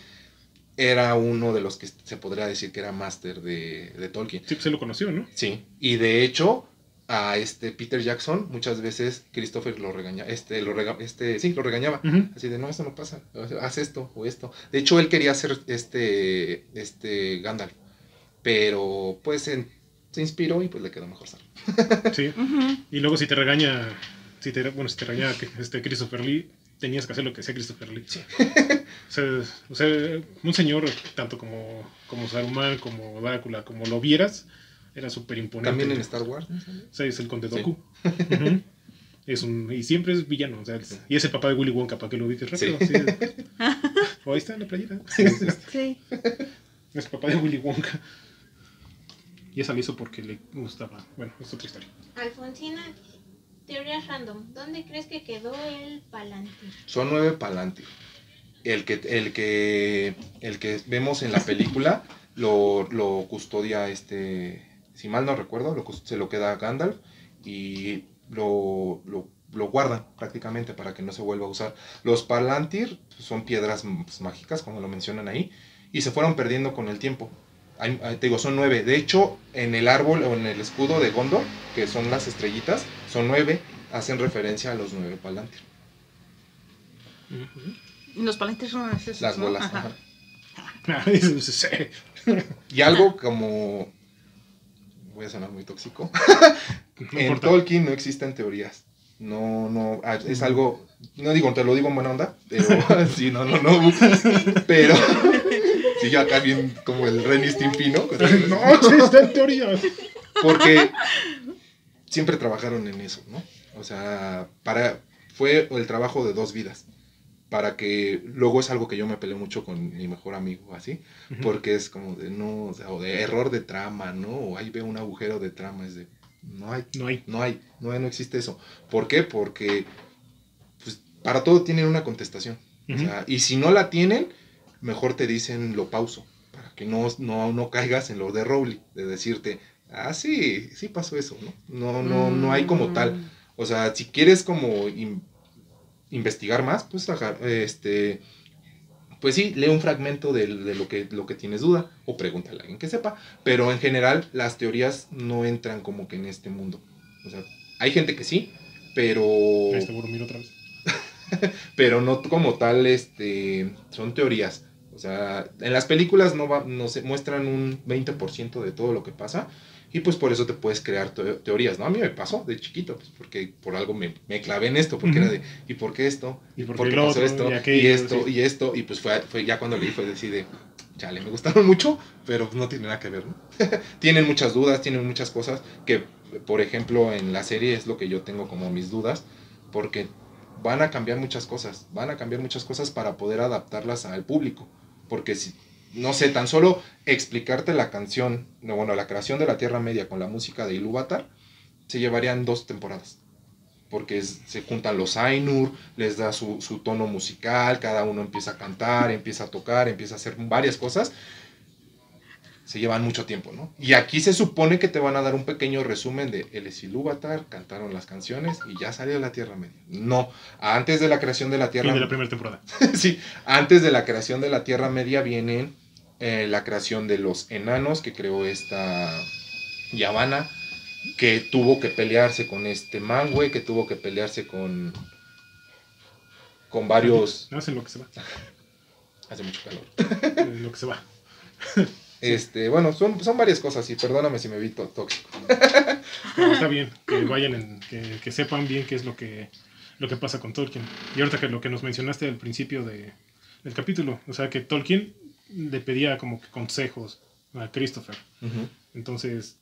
era uno de los que se podría decir que era máster de, de Tolkien. Sí, pues él lo conoció, ¿no? Sí, y de hecho a este Peter Jackson muchas veces Christopher lo regaña, este lo rega- este sí, lo regañaba. Ujú. Así de, "No, eso no pasa. sea, Haz esto o esto." De hecho, él quería hacer este este Gandalf, pero pues en- se inspiró y pues le quedó mejor Sam. <laughs> Sí. Ujú. Y luego si te regaña, si te, bueno, si te regaña que- este Christopher Lee, tenías que hacer lo que hacía Christopher Lee. <laughs> o, sea, o sea, un señor, tanto como, como Saruman, como Drácula, como lo vieras, era súper imponente. También en Star Wars. O sea, es el Conde Sí. Doku. Ujú. <laughs> Es un, y siempre es villano. O sea, es- y es el papá de Willy Wonka, para que lo ubiques rápido. Sí. Sí. <laughs> O ahí está en la playera. Es, Sí. es el papá de Willy Wonka. Y esa la hizo porque le gustaba. Bueno, es otra historia. Alfonsina, teorías random. ¿Dónde crees que quedó el Palantir? Son nueve Palantir. El que, el que, el que vemos en la película lo, lo custodia este, si mal no recuerdo, lo se lo queda a Gandalf y lo, lo, lo guardan prácticamente para que no se vuelva a usar. Los Palantir son piedras pues, mágicas, como lo mencionan ahí, y se fueron perdiendo con el tiempo. Hay- te digo, son nueve. De hecho, en el árbol o en el escudo de Gondor, que son las estrellitas, son nueve, hacen referencia a los nueve Palantir. Y los palantes son esos, Las ¿no? bolas. Ajá. ajá. <laughs> Y algo como. Voy a sonar muy tóxico. No <laughs> en. Tolkien no existen teorías. No, no. ah, Es algo. No digo, te lo digo en buena onda. Pero. <laughs> sí, no, no, no. <laughs> Pero. Sí, yo acá bien como el Ren y Stimpy, ¿no? No existen teorías. Porque siempre trabajaron en eso, ¿no? O sea, para fue el trabajo de dos vidas. Para que luego es algo que yo me peleé mucho con mi mejor amigo, así, porque es como de no, o sea, o de error de trama, ¿no? O ahí veo un agujero de trama, es de no hay, No hay. no hay, no, hay, no existe eso. ¿Por qué? Porque pues, para todo tienen una contestación. O sea, y si no la tienen, mejor te dicen lo pauso, para que no, no, no caigas en lo de Rowley, de decirte, ah, sí, sí pasó eso, ¿no? No, no, no hay como tal. O sea, si quieres como in- investigar más, pues este, pues sí, lee un fragmento de, de lo, que, lo que tienes duda o pregúntale a alguien que sepa. Pero en general las teorías no entran como que en este mundo. O sea, hay gente que sí, pero, Ahí está Boromir otra vez. <laughs> pero no como tal, este, son teorías. O sea, en las películas no, va, no se muestran un 20% de todo lo que pasa. Y pues por eso te puedes crear teo- teorías, ¿no? A mí me pasó de chiquito, pues porque por algo me, me clavé en esto, porque Ujú. era de, ¿y por qué esto? ¿Y por ¿Por qué pasó otro? esto? Y Y, esto, sí. y esto, y pues fue, fue ya cuando leí fue decir de, chale, me gustaron mucho, pero no tiene nada que ver, ¿no? <laughs> tienen muchas dudas, tienen muchas cosas que, por ejemplo, en la serie es lo que yo tengo como mis dudas, porque van a cambiar muchas cosas, van a cambiar muchas cosas para poder adaptarlas al público, porque si, no sé, tan solo explicarte la canción, no, bueno, la creación de la Tierra Media con la música de Ilúvatar, se llevarían dos temporadas. Porque se juntan los Ainur, les da su tono musical, cada uno empieza a cantar, empieza a tocar, empieza a hacer varias cosas. Se llevan mucho tiempo, ¿no? Y aquí se supone que te van a dar un pequeño resumen de él es Ilúvatar, cantaron las canciones y ya salió la Tierra Media. No, antes de la creación de la Tierra Fin de la primera temporada. <laughs> sí, antes de la creación de la Tierra Media viene eh, la creación de los enanos que creó esta Yavanna, que tuvo que pelearse con este Mangue, que tuvo que pelearse con con varios... No hacen lo que se va. <laughs> Hace mucho calor. lo que se va. <laughs> Este, bueno, son, son varias cosas y perdóname si me vi tóxico. <laughs> No, está bien, que <laughs> vayan, en, que, que sepan bien qué es lo que, lo que pasa con Tolkien. Y ahorita que lo que nos mencionaste al principio de, del capítulo, o sea, que Tolkien le pedía como que consejos a Christopher. Entonces,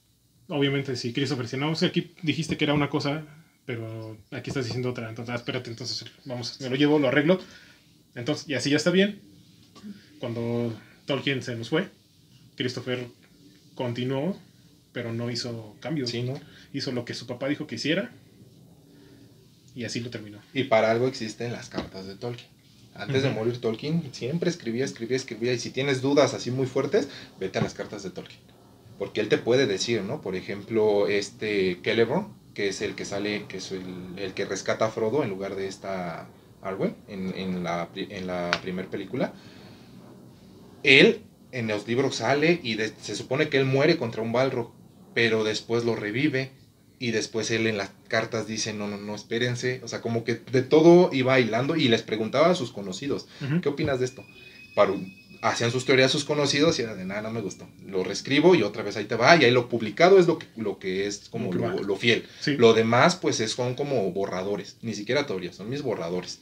obviamente, si Christopher dice, no, o sea, aquí dijiste que era una cosa, pero aquí estás diciendo otra, entonces, ah, espérate, entonces, vamos, me lo llevo, lo arreglo. Entonces, y así ya está bien. Cuando Tolkien se nos fue, Christopher continuó, pero no hizo cambios. Sí, ¿no? Hizo lo que su papá dijo que hiciera, y así lo terminó. Y para algo existen las cartas de Tolkien. Antes de morir Tolkien siempre escribía, escribía, escribía. Y si tienes dudas así muy fuertes, vete a las cartas de Tolkien. Porque él te puede decir, ¿no? Por ejemplo, este Celeborn, que es el que sale, que es el, el que rescata a Frodo en lugar de esta Arwen en, en la, en la primera película. Él en los libros sale y de- se supone que él muere contra un Balrog, pero después lo revive y después él en las cartas dice, no, no, no, espérense. O sea, como que de todo iba hilando y les preguntaba a sus conocidos. ¿qué opinas de esto? Para, hacían sus teorías sus conocidos y era de nada, no me gustó. Lo reescribo y otra vez ahí te va. Y ahí lo publicado es lo que, lo que es como Lo lo, fiel. Sí. Lo demás, pues, es, son como borradores. Ni siquiera teorías, son mis borradores.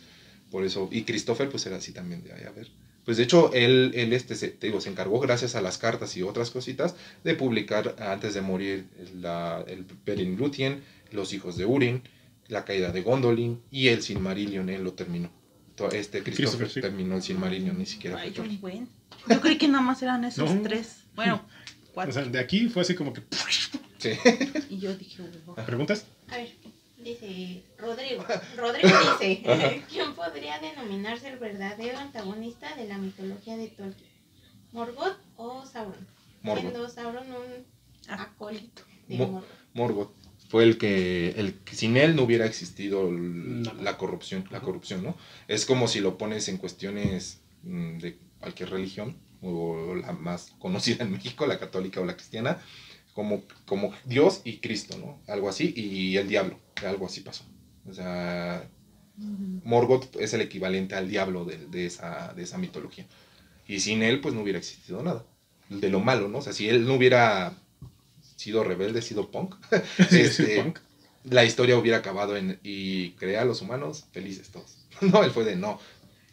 Por eso, y Christopher, pues, era así también de, "Ay, a ver. Pues, de hecho, él, él este, se, te digo, se encargó, gracias a las cartas y otras cositas, de publicar, antes de morir, la, el Beren Lúthien, Los hijos de Urin, La caída de Gondolin y el Silmarillion, él lo terminó. Este Christopher Christopher, sí. terminó el Silmarillion, ni siquiera Ay, fue buen. Yo creí que nada más eran esos No. tres. Bueno, <laughs> O cuatro. sea, de aquí fue así como que... Sí. y yo dije, "Wow". ¿Preguntas? A ver, dice Rodrigo. Rodrigo dice, <laughs> ¿quién podría denominarse el verdadero antagonista de la mitología de Tolkien? ¿Morgoth o Sauron? Morgoth. Siendo Sauron un acólito de Mo- Morgoth. Morgoth fue el que, el sin él no hubiera existido la corrupción, la corrupción, ¿no? Es como si lo pones en cuestiones mm, de cualquier religión, o la más conocida en México, la católica o la cristiana, como, como Dios y Cristo, ¿no? Algo así, y el diablo, algo así pasó. O sea, Morgoth es el equivalente al diablo de, de esa, de esa mitología. Y sin él, pues no hubiera existido nada. De lo malo, ¿no? O sea, si él no hubiera sido rebelde, sido punk, <laughs> <laughs> Sí, este, punk. la historia hubiera acabado en y crea a los humanos felices todos. <laughs> No, él fue de no.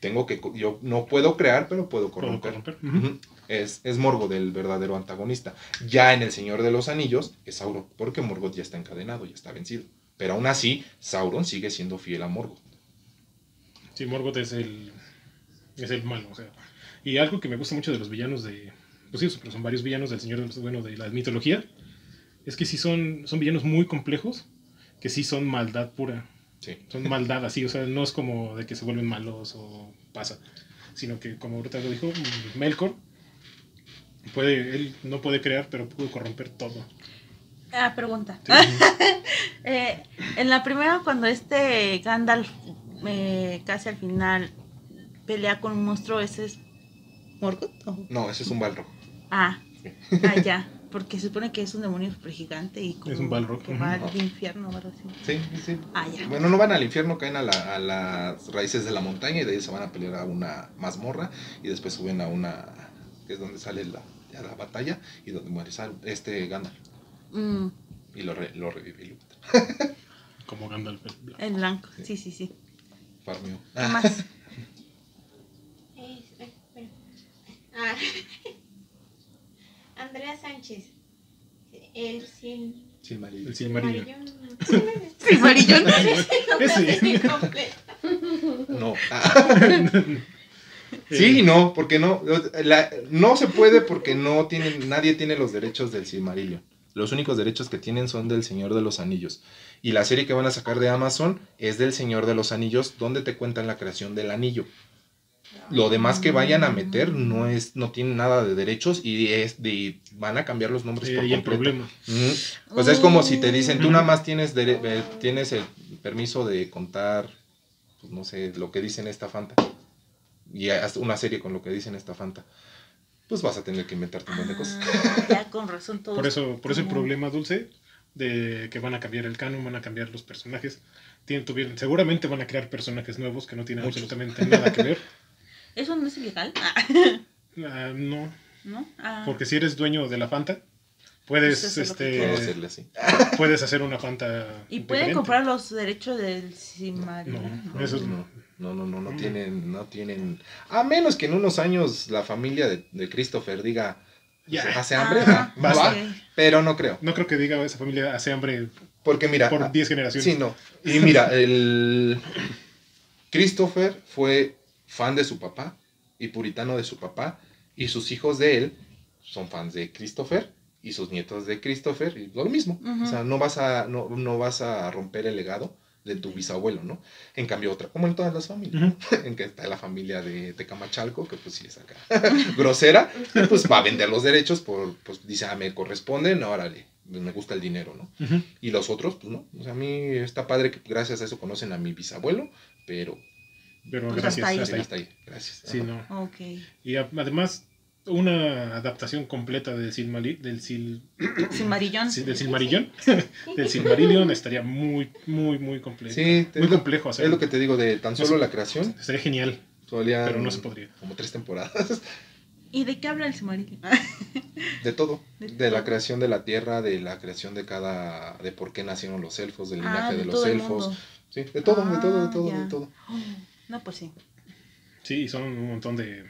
Tengo que yo no puedo crear, pero puedo Puedo corromper. corromper. Ujú. Es, es Morgoth el verdadero antagonista. Ya en El Señor de los Anillos es Sauron, porque Morgoth ya está encadenado, ya está vencido. Pero aún así, Sauron sigue siendo fiel a Morgoth. Sí, Morgoth es el, es el malo, o sea. Y algo que me gusta mucho de los villanos de... Pues sí, pero son varios villanos del Señor de los... Bueno, de la mitología. Es que sí son, son villanos muy complejos, que sí son maldad pura. Sí. Son maldad así, o sea, no es como de que se vuelven malos o pasa. Sino que, como ahorita lo dijo, mm, Melkor, puede, él no puede crear, pero puede corromper todo. Ah, pregunta. Sí. <laughs> Eh, en la primera, cuando este Gandalf eh, casi al final pelea con un monstruo, ese es Morgoth. ¿O? No, ese es un Balrog. Ah, Sí. ah, <laughs> ya. Porque se supone que es un demonio super gigante y como Es un Balrog, que va al infierno algo así. Sí, sí. Ah, ya. Bueno, no van al infierno, caen a, la- a las raíces de la montaña y de ahí se van a pelear a una mazmorra y después suben a una, que es donde sale la, ya la batalla y donde muere Sal- este Gandalf Mm, y lo, re- lo revive Ilúvatar. <laughs> Como Gandalf. el blanco. el blanco, sí, sí, sí. Farmeó. ¿Qué más? Es- <laughs> eh. Ah. <laughs> Andrea Sánchez. El sin. Silmarillion. El Silmarillion. Sí, Marillón. Ese. Ese. No. Sí y no, porque no. La- no se puede porque no tienen, nadie tiene los derechos del Silmarillion. Los únicos derechos que tienen son del Señor de los Anillos. Y la serie que van a sacar de Amazon es del Señor de los Anillos, donde te cuentan la creación del anillo. Lo demás que vayan a meter no es, no tiene nada de derechos y es de, van a cambiar los nombres Sí, por completo. problema. Ujú. O sea, es como si te dicen, tú nada más tienes, dere- eh, tienes el permiso de contar, pues no sé, lo que dicen esta Fanta. Y haz una serie con lo que dicen esta Fanta. Pues vas a tener que inventarte un montón de cosas. Ah, ya con razón todo. Por eso, por eso el como- problema dulce de que van a cambiar el canon, van a cambiar los personajes. Tienen, tuvieron, seguramente van a crear personajes nuevos que no tienen Muchos. absolutamente nada que ver. <laughs> ¿Eso no es ilegal? Ah, <laughs> Ah, no, ¿No? Ah, porque si eres dueño de la Fanta, puedes, Pues eso es lo que este, Puedo hacerle así. puedes hacer una Fanta. ¿Y pueden diferente. comprar los derechos del Silmarillion? No, eso es- No, no, no, no, no Mm. tienen, no tienen. A menos que en unos años la familia de, de Christopher diga, Ya. hace hambre, Ah, va, pero no creo. No creo que diga esa familia hace hambre Porque mira, por ah, 10 generaciones. Sí, no. Y mira, el Christopher fue fan de su papá y puritano de su papá y sus hijos de él son fans de Christopher y sus nietos de Christopher y lo mismo. O sea, no vas a no, no vas a romper el legado de tu bisabuelo, ¿no? En cambio otra, como en todas las familias, ¿no? <laughs> en que está la familia de, de Camachalco, que pues sí es acá <laughs> grosera, y pues va a vender los derechos por, pues dice, ah, me corresponden, órale, me gusta el dinero, ¿no? Y los otros, pues no. O sea, a mí está padre que gracias a eso conocen a mi bisabuelo, pero Pero Pues gracias, hasta ahí. hasta ahí. hasta ahí. Gracias. Sí, Ajá. no. Ok. Y además, una adaptación completa del Silmali- del Sil, Silmarillón. Sí, del Silmarillón, <laughs> del Silmarillion estaría muy, muy, muy complejo. Sí, muy es lo- complejo Es hacerlo. lo que te digo de tan solo la creación. Estaría genial, Todavía pero no se podría. como tres temporadas. ¿Y de qué habla el Silmarillion? De todo. <laughs> De De la creación de la tierra, de la creación de cada. de por qué nacieron los elfos, del linaje Ah, de, de los el elfos. Sí, de todo, de todo, de Ah, todo, ya. de todo. <gasps> No, pues sí. Sí, son un montón de.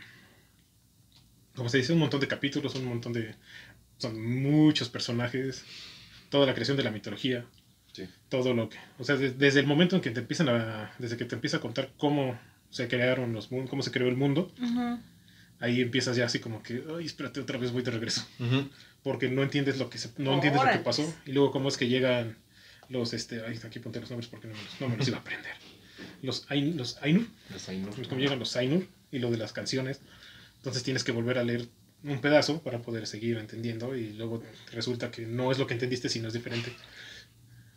Como se dice, un montón de capítulos, un montón de. Son muchos personajes. Toda la creación de la mitología. Sí. Todo lo que. O sea, de- desde el momento en que te empiezan a. Desde que te empieza a contar cómo se crearon los mundos, cómo se creó el mundo, Ujú. ahí empiezas ya así como que. Ay, espérate, otra vez voy de regreso. Ujú. Porque no entiendes lo que se- no entiendes lo que pasó. Y luego cómo es que llegan los. este Ay, aquí ponte los nombres porque no me los, no me los iba a aprender. Los, Ain- los Ainur. Los Ainur. Como llegan los Ainur y lo de las canciones. Entonces tienes que volver a leer un pedazo para poder seguir entendiendo y luego resulta que no es lo que entendiste, sino es diferente.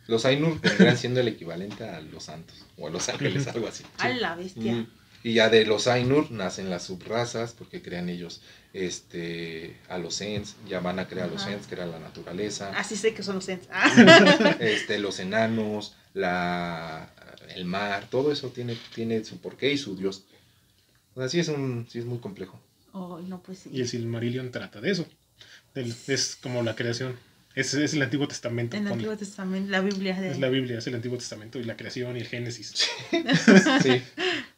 Los Ainur vendrían siendo el equivalente a los santos o a los ángeles, algo así. A la bestia. Mm. Y ya de los Ainur nacen las subrazas, porque crean ellos este, a los Ents, ya van a crear a los Ajá. Ents, que era la naturaleza, Así sé que son los Ents. Ah. <laughs> este, los enanos, la, el mar, todo eso tiene, tiene su porqué y su dios. O sea, sí es, un, sí es muy complejo. Oh, no, pues sí. Y el Silmarillion trata de eso. Del- es como la creación. Es, es el Antiguo Testamento. En el ponle. Antiguo Testamento, la Biblia de... Es la Biblia, es el Antiguo Testamento y la creación y el Génesis. <laughs> Sí,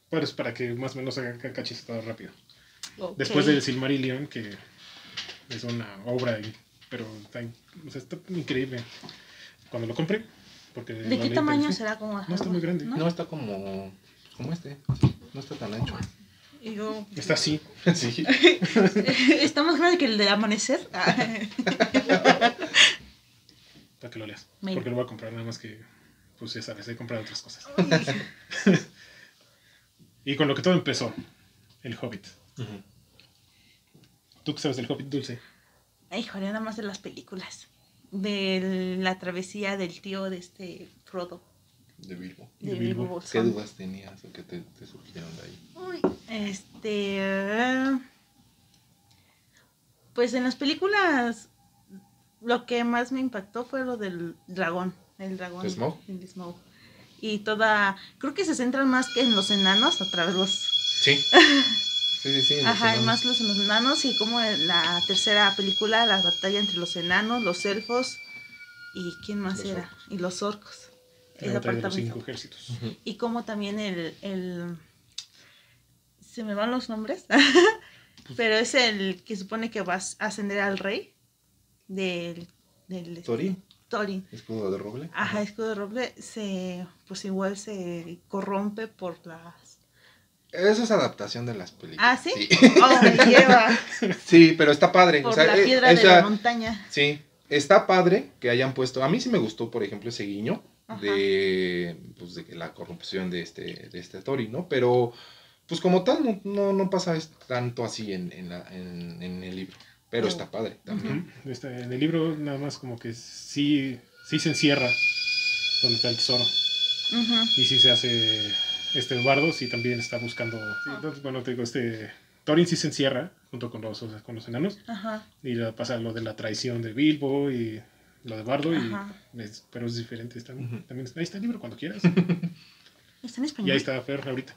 Pues para que más o menos haga cachis todo rápido. Ok. Después del Silmarillion, que es una obra, pero está, o sea, está increíble. Cuando lo compré, porque ¿De qué tamaño será como No, está muy grande. ¿No? no está como, como este, no está tan ancho. Y yo... Está así. <laughs> Sí, <laughs> está más grande que el de amanecer. <laughs> Para que lo leas. Mira. Porque lo voy a comprar, nada más que, pues ya sabes, he comprado otras cosas. Y con lo que todo empezó, el Hobbit. Ujú. ¿Tú qué sabes del Hobbit dulce? Híjole, nada más de las películas. De la travesía del tío de este Frodo. De Bilbo. De De Bilbo Bilbo. ¿Qué dudas tenías o qué te, te surgieron de ahí? Uy, este. Pues en las películas. Lo que más me impactó fue lo del dragón. El dragón. ¿El Smaug? El Smaug. Y toda. Creo que se centran más que en los enanos, a través de los. Sí. <laughs> Sí, sí, sí. en los Ajá, enanos. más los, los enanos. Y como en la tercera película, la batalla entre los enanos, los elfos. ¿Y quién más Los era? orcos. Y los orcos. Batalla de los cinco ejércitos. Y como también el, el... Se me van los nombres. Pero es el que supone que vas a ascender al rey. Del... del Thorin. Thorin. Escudo de roble. Ajá, escudo de roble se... Pues igual se corrompe por las... Eso es adaptación de las películas. ¿Ah, sí? Sí, Oh, me <laughs> lleva Sí, pero está padre. por o sea, la eh, piedra de la montaña. Sí, está padre que hayan puesto. A mí sí me gustó, por ejemplo, ese guiño Ajá. de, pues, de que la corrupción de este, de este Tori, ¿no? Pero, pues como tal, no, no, no pasa tanto así en, en, la- en- en el libro. Pero Oh. está padre también. Este, en el libro nada más como que sí, sí se encierra donde está el tesoro. Y sí se hace este bardo, sí también está buscando. sí, entonces, bueno, te digo, este. Thorin sí se encierra junto con los, con los enanos. Ajá. Y le pasa lo de la traición de Bilbo y lo de Bardo. Y, es- pero es diferente. Está, también, ahí está el libro cuando quieras. <laughs> ¿Está en y español? ahí está Fer ahorita.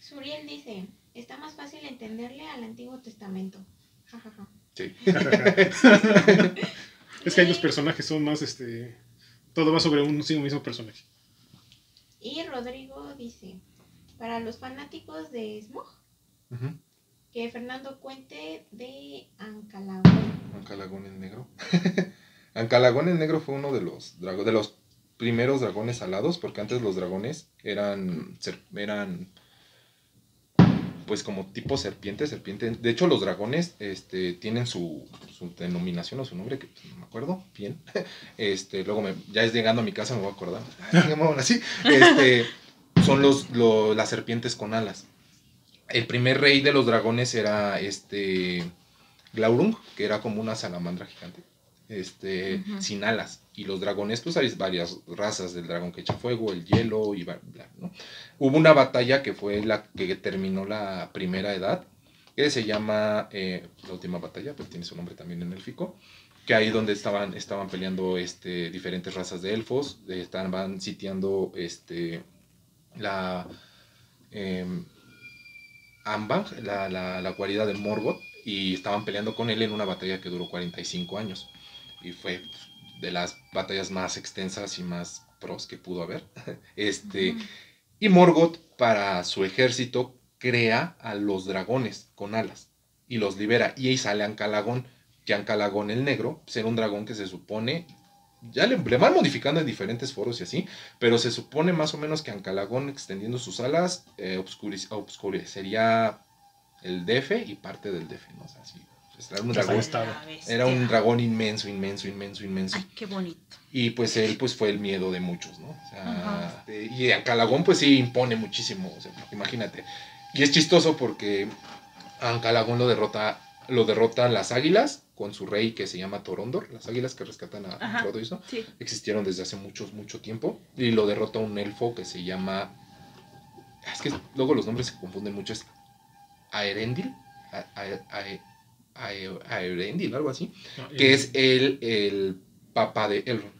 Suriel dice, está más fácil entenderle al Antiguo Testamento. Ja, ja, ja. Sí. <laughs> <laughs> es que ahí los personajes son más. este Todo va sobre un sí, mismo personaje. Y Rodrigo dice, para los fanáticos de Smog, que Fernando cuente de Ancalagón. Ancalagón el negro. Ancalagón el negro fue uno de los primeros dragones alados, porque antes los dragones eran, eran pues como tipo serpiente, serpiente. De hecho, los dragones este, tienen su, denominación o su nombre, que no me acuerdo bien. <laughs> Este, luego ya es llegando a mi casa me voy a acordar. <laughs> Así. Este, son las serpientes con alas. El primer rey de los dragones era Glaurung, que era como una salamandra gigante, este, sin alas. Y los dragones, pues hay varias razas del dragón que echa fuego, el hielo y bla, bla, ¿no? Hubo una batalla que fue la que terminó la primera edad, que se llama eh, la última batalla, pero tiene su nombre también en élfico, que ahí donde estaban, estaban peleando este, diferentes razas de elfos, eh, estaban sitiando este, la... em, Ambang, la, la, la guarida de Morgoth, y estaban peleando con él en una batalla que duró 45 años. Y fue de las batallas más extensas y más pros que pudo haber. <laughs> Este, y Morgoth, para su ejército, crea a los dragones con alas y los libera. Y ahí sale Ancalagón, que Ancalagón el negro, era un dragón que se supone, ya le, le van modificando en diferentes foros y así, pero se supone más o menos que Ancalagón extendiendo sus alas eh, obscurecería el DF y parte del DF, ¿no? O sea, sí, pues, era un dragón. La bestia. era un dragón inmenso, inmenso, inmenso, inmenso. Ay, qué bonito. Y pues él pues fue el miedo de muchos, ¿no? O sea, y Ancalagón pues sí impone muchísimo, o sea, imagínate. Y es chistoso porque Ancalagón lo derrota, lo derrotan las águilas con su rey que se llama Torondor, las águilas que rescatan a Ajá. Frodo y eso, Sí. existieron desde hace mucho, mucho tiempo. Y lo derrota un elfo que se llama... Es que luego los nombres se confunden mucho, es Aerendil, A- A- A- A- Aerendil, algo así No, y- que es el, el papá de Elrond,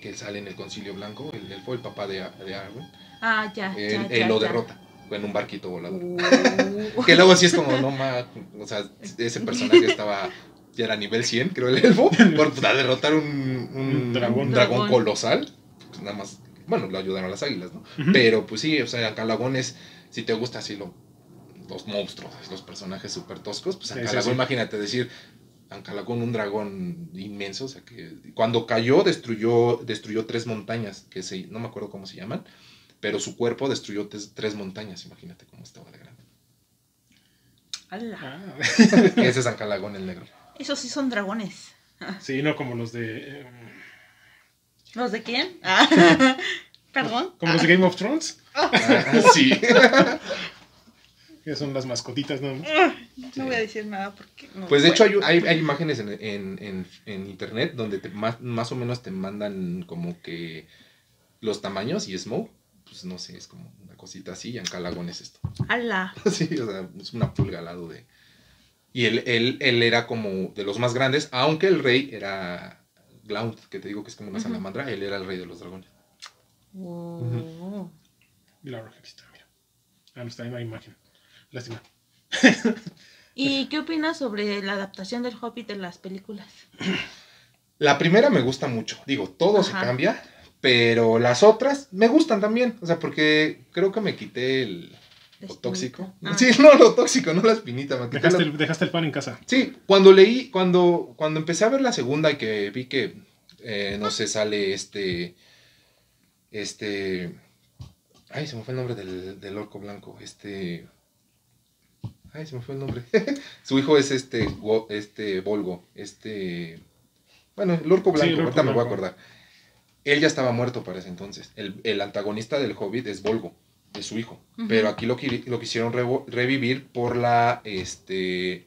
que sale en el Concilio Blanco, el elfo, el papá de, de Arwen, Ah, ya, él, ya, él ya, lo ya. derrota en un barquito volador. Uh. Que luego sí es como, no más, o sea, ese personaje estaba, ya era nivel 100, creo, el elfo, por <laughs> para derrotar un, un, Un dragón. un dragón Dragón. colosal, pues nada más, bueno, lo ayudaron las águilas, ¿no? Pero pues sí, o sea, Calagón es, si te gusta así lo, los monstruos, los personajes súper toscos, pues Sí, sí, Ancalagón, sí. imagínate decir, Ancalagón, un dragón inmenso, o sea que cuando cayó destruyó, destruyó tres montañas, que se, no me acuerdo cómo se llaman, pero su cuerpo destruyó tres, tres montañas, imagínate cómo estaba de grande. Ala. Ah, <laughs> Ese es Ancalagón el negro. Esos sí son dragones. sí, no como los de. eh, ¿Los de quién? Ah. <laughs> Perdón. como los de Game of Thrones, <laughs> Ah, sí. Que son las mascotitas, ¿no? No voy a decir nada porque no Pues de hecho hay, hay, hay imágenes en, en- en- en internet donde te- más, más o menos te mandan como que los tamaños y Smoke, pues no sé, es como una cosita así y Ancalagón es esto. Ala. <laughs> Sí, o sea, es una pulga al lado de... Y él, él, él era como de los más grandes, aunque el rey era Glount, que te digo que es como una salamandra, él era el rey de los dragones. Oh. Y la roja aquí está, mira. Ah, no está en la imagen. Lástima. ¿Y qué opinas sobre la adaptación del Hobbit en las películas? La primera me gusta mucho, digo, todo se cambia, pero las otras me gustan también, o sea, porque creo que me quité el... Lo tóxico. Ah. <laughs> Sí, no, lo tóxico, no la espinita. Me quité Dejaste la- el, dejaste el pan en casa. Sí, cuando leí, cuando, cuando empecé a ver la segunda y que vi que, eh, no sé, sale este, este, Ay, se me fue el nombre del, del orco blanco. Este. Ay, se me fue el nombre. <laughs> Su hijo es este, este Volgo. Este. Bueno, el orco Sí, blanco, el orco ahorita me voy a blanco. acordar. Él ya estaba muerto para ese entonces. El, el antagonista del Hobbit es Volgo, es su hijo. Pero aquí lo, lo quisieron revo- revivir por la. Este.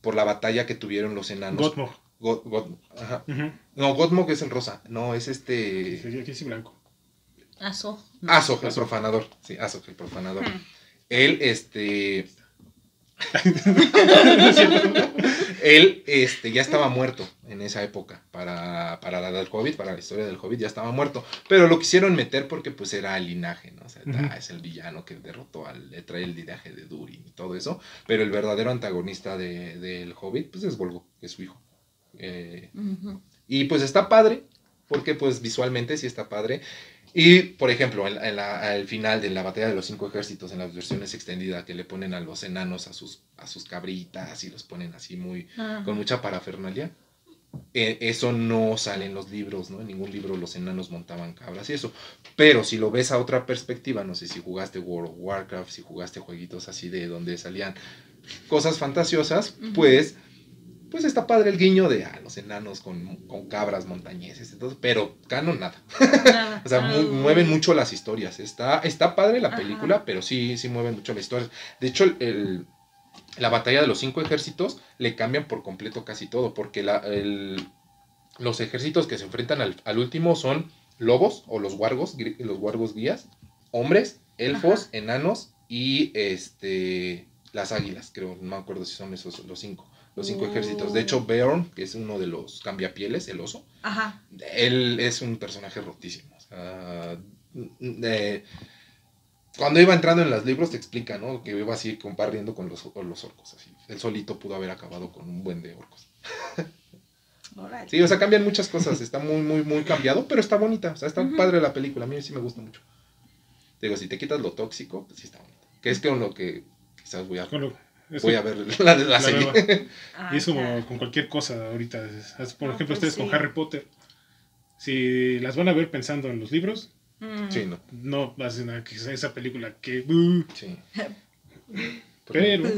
Por la batalla que tuvieron los enanos. Gotmog. God- God- ajá. No, Godmog es el rosa. No, es este. Sí, aquí sí blanco. Aso. Azog, el profanador. Sí, Azog, el profanador. Él, este. <laughs> Él, este, ya estaba muerto en esa época. Para, para la del Hobbit, para la historia del Hobbit, ya estaba muerto. Pero lo quisieron meter porque, pues, era el linaje, ¿no? O sea, Ujú. ah, es el villano que derrotó al. Le trae el linaje de Durin y todo eso. Pero el verdadero antagonista de- del Hobbit, pues, es Volgo, que es su hijo. Eh, y pues está padre, porque pues visualmente sí está padre. Y, por ejemplo, en, en la- al final de la batalla de los cinco ejércitos, en las versiones extendidas, que le ponen a los enanos a sus, a sus cabritas y los ponen así muy, con mucha parafernalia. eh, eso no sale en los libros, ¿no? En ningún libro los enanos montaban cabras y eso. Pero si lo ves a otra perspectiva, no sé si jugaste World of Warcraft, si jugaste jueguitos así de donde salían cosas fantasiosas, pues pues está padre el guiño de ah, los enanos con, con cabras montañeses todo, pero canon nada. Nada. <laughs> O sea, mu- Ah. mueven mucho las historias. Está, está padre la Ajá. película, pero sí, sí mueven mucho las historias. De hecho, el, el- la batalla de los cinco ejércitos le cambian por completo casi todo, porque la, el- los ejércitos que se enfrentan al, al último son lobos o los gri- los wargos guías, hombres, elfos, Ajá. enanos y este las águilas, creo, no me acuerdo si son esos los cinco. Los cinco ejércitos. De hecho, Beorn, que es uno de los cambiapieles, el oso, Ajá. él es un personaje rotísimo. o sea, de- cuando iba entrando en los libros te explica, ¿no? Que iba así compartiendo con los, con los orcos. Así. Él solito pudo haber acabado con un buen de orcos. Sí, o sea, cambian muchas cosas. Está muy, muy, muy cambiado, pero está bonita. O sea, está padre la película. A mí sí me gusta mucho. Digo, si te quitas lo tóxico, pues sí está bonita. Que es con lo que quizás voy a, Con lo- es voy que- a ver la, la la serie. nueva. <laughs> Ah, Y es como ya. con cualquier cosa ahorita. Por No, ejemplo, pues ustedes con. Harry Potter. Si las van a ver pensando en los libros, Mm. Sí, no. no hacen a que sea esa película que... uh, Sí. <laughs> pero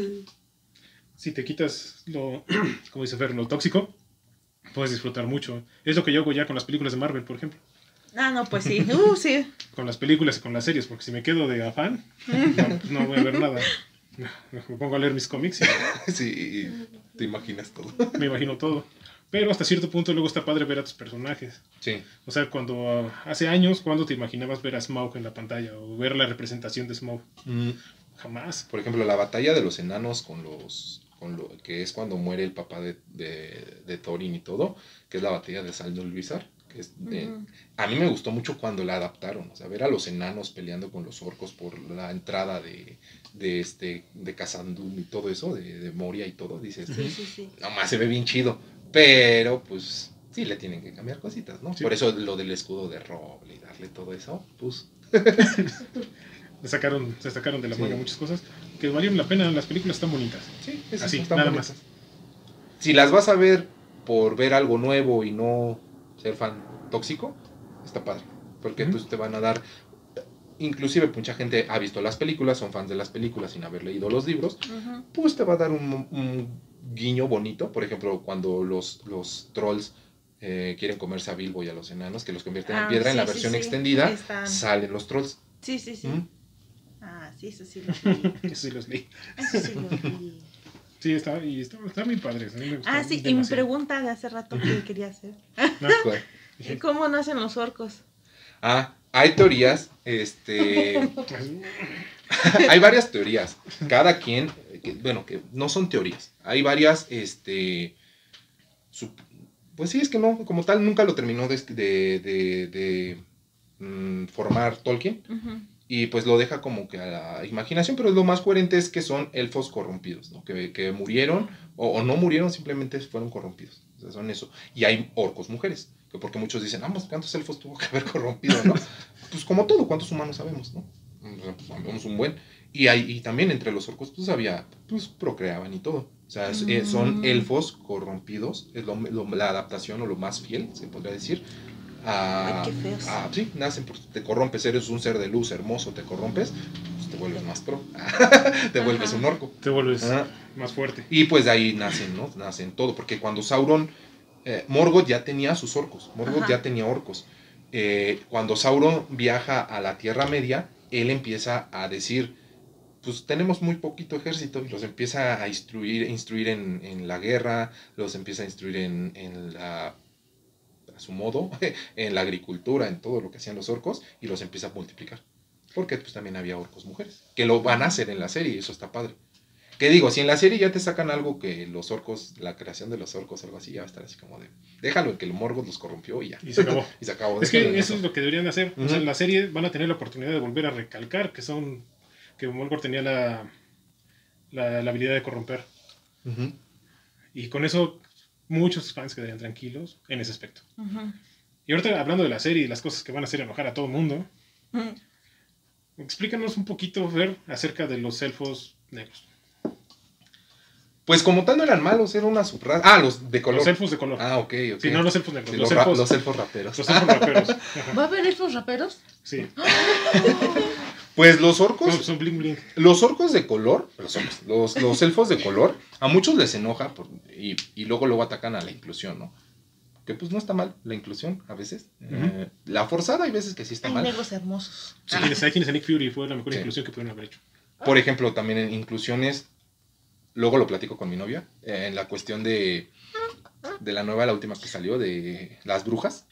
si te quitas lo, <clears throat> como dice Fer, lo tóxico, puedes disfrutar mucho. Es lo que yo hago ya con las películas de Marvel, por ejemplo. Ah, no, pues sí. Uh, sí. <laughs> Con las películas y con las series, porque si me quedo de afán, no, no voy a ver nada. <laughs> Me pongo a leer mis cómics y <laughs> Sí, te imaginas todo. <laughs> me imagino todo. Pero hasta cierto punto luego está padre ver a tus personajes. Sí. O sea, cuando hace años, cuando te imaginabas ver a Smaug en la pantalla o ver la representación de Smaug? Mm, Jamás. Por ejemplo, la batalla de los enanos con los. Con lo, que es cuando muere el papá de, de, de Thorin y todo, que es la batalla de Saldul Blizzard. Que es de- Ujú. A mí me gustó mucho cuando la adaptaron. O sea, ver a los enanos peleando con los orcos por la entrada de, de este de Khazad-dûm y todo eso, de, de Moria y todo. Dices, Sí, sí, sí. nomás se ve bien chido. Pero, pues, sí le tienen que cambiar cositas, ¿no? Sí. Por eso lo del escudo de roble y darle todo eso, pues. Le <laughs> sacaron, se sacaron de la Sí. manga muchas cosas que valieron la pena. Las películas están bonitas. Sí, Así, están nada bonitas. más. Si las vas a ver por ver algo nuevo y no ser fan tóxico, está padre. Porque pues te van a dar. Inclusive mucha gente ha visto las películas, son fans de las películas sin haber leído los libros, pues te va a dar un, un guiño bonito. Por ejemplo, cuando los, los trolls eh, quieren comerse a Bilbo y a los enanos, que los convierten en Ah, piedra, en la sí, versión sí. extendida, Están- salen los trolls. Sí, sí, sí. ¿Mm? Ah, sí, eso sí lo vi. <laughs> Eso sí los leí. Eso sí lo vi. Sí, está, y está, está muy padre. A mí me gustó Ah, sí, y mi pregunta de hace rato que quería hacer. <laughs> <laughs> ¿Cómo nacen los orcos? Ah, hay teorías, este... <laughs> hay varias teorías. Cada quien, bueno, que no son teorías. Hay varias, este, pues sí, es que no, como tal, nunca lo terminó de, de, de- de, mm, formar Tolkien. Y pues lo deja como que a la imaginación, pero lo más coherente es que son elfos corrompidos, ¿no? Que, que murieron o, o no murieron, simplemente fueron corrompidos. O sea, son eso. Y hay orcos mujeres, porque muchos dicen, ah, pues, ¿cuántos elfos tuvo que haber <laughs> corrompido, no? <laughs> pues como todo, ¿cuántos humanos sabemos, no? Pues, sabemos un buen. Y, hay, y también entre los orcos, pues había, pues procreaban y todo. O sea, es- eh, son Mm. elfos corrompidos, es lo- lo- la adaptación o lo más fiel, se podría decir, a, Ay, qué feos. a- sí, nacen, porque te corrompes, eres un ser de luz hermoso, te corrompes, pues te vuelves más pro, <laughs> te vuelves un orco. Te vuelves más fuerte. Y pues de ahí nacen, ¿no? Nacen todo, porque cuando Sauron, eh, Morgoth ya tenía sus orcos, Morgoth Ajá. ya tenía orcos. Eh, cuando Sauron viaja a la Tierra Media, él empieza a decir, pues tenemos muy poquito ejército y los empieza a instruir, instruir en, en la guerra, los empieza a instruir en, en la, a su modo, <laughs> en la agricultura, en todo lo que hacían los orcos y los empieza a multiplicar. Porque pues también había orcos mujeres, que lo van a hacer en la serie y eso está padre. Que digo, si en la serie ya te sacan algo que los orcos, la creación de los orcos, algo así, ya va a estar así como de, déjalo que el Morgoth los corrompió y ya. Y se acabó. <laughs> y se acabó. Es que eso es lo que deberían de hacer. O sea, en la serie van a tener la oportunidad de volver a recalcar que son. que Morgoth tenía la, la, la habilidad de corromper. Y con eso muchos fans quedarían tranquilos en ese aspecto. Y ahorita hablando de la serie y las cosas que van a hacer enojar a todo el mundo, explícanos un poquito, Ver, acerca de los elfos negros. Pues como tal no eran malos, era una subraza. Ah, los de color. Los elfos de color. Ah, ok, ok. Sí, no los elfos negros, Sí, los, elfos, los elfos raperos. los elfos raperos. ¿Va a haber elfos raperos? Sí, <laughs> Pues los orcos, son, son bling bling. los orcos de color, los, los, los elfos de color, a muchos les enoja por- y, y luego luego atacan a la inclusión, ¿no? Que pues no está mal la inclusión a veces. Eh, la forzada hay veces que sí está Hay mal. negros hermosos. Sí, quienes hay quienes a Nick Fury fue la mejor Sí. inclusión que pudieron haber hecho. Por ejemplo, también en inclusiones, luego lo platico con mi novia, eh, en la cuestión de, de la nueva, la última que salió, de las brujas,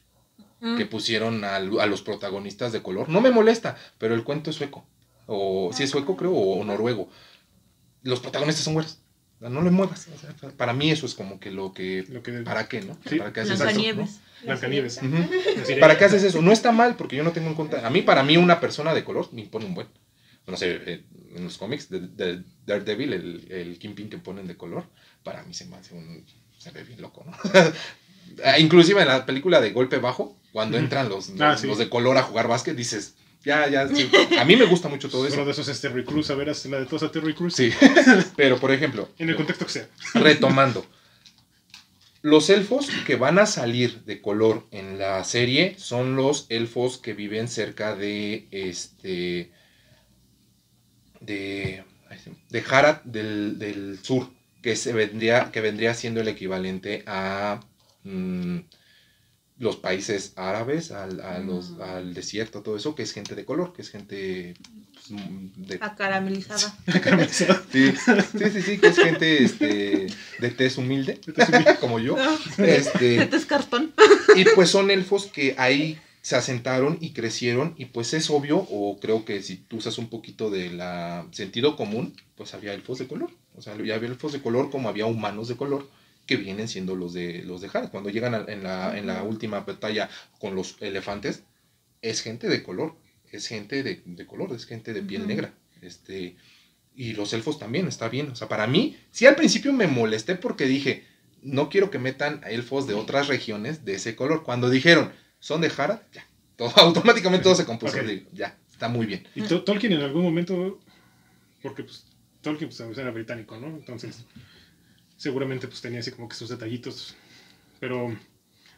Mm. que pusieron al- a, los protagonistas de color. No me molesta, pero el cuento es sueco. O si es sueco, creo, o, noruego. Los protagonistas son güeros. O sea, No le muevas. O sea, para mí eso es como que lo que... Lo que, ¿Para qué, no? Sí. ¿Para qué haces. ¿Para qué haces eso? No está mal, porque yo no tengo en cuenta. A mí, para mí, una persona de color me impone un buen. No sé, eh, en los cómics de, de Daredevil, el, el Kingpin que ponen de color, para mí se me hace un. Se ve bien loco, ¿no? <laughs> Ah, Inclusive en la película de Golpe Bajo, cuando entran los, los, Ah, sí. los de color a jugar básquet, dices, ya, ya, sí. A mí me gusta mucho todo Uno eso. de esos es Terry Crews, a ver, la de todos a Terry Crews. Sí, <laughs> pero por ejemplo, En el contexto que sea. retomando. Los elfos que van a salir de color en la serie son los elfos que viven cerca de este de de Harad del, del sur, que se vendría que vendría siendo el equivalente a mm, los países árabes, al, a los, Mm. al desierto, todo eso, que es gente de color, que es gente pues, mm, de Acaramelizada. <laughs> Sí, sí, sí, sí, que es gente este, de tez humilde, <laughs> como yo. Este, Este es cartón. y pues son elfos que ahí se asentaron y crecieron y pues es obvio, o creo que si tú usas un poquito de la sentido común, pues había elfos de color. O sea, ya había elfos de color como había humanos de color que vienen siendo los de los de. Cuando llegan a- en la, en la última batalla con los elefantes, es gente de color, es gente de, de color, es gente de piel negra. Este, y los elfos también, está bien. O sea, para mí, sí al principio me molesté porque dije, no quiero que metan a elfos de otras regiones de ese color. Cuando dijeron, son de Harad, ya. Todo, <laughs> automáticamente todo se compuso. Ok. Digo, ya, está muy bien. Y To- Tolkien en algún momento, porque pues Tolkien pues, era británico, ¿no? Entonces, seguramente pues tenía así como que sus detallitos. Pero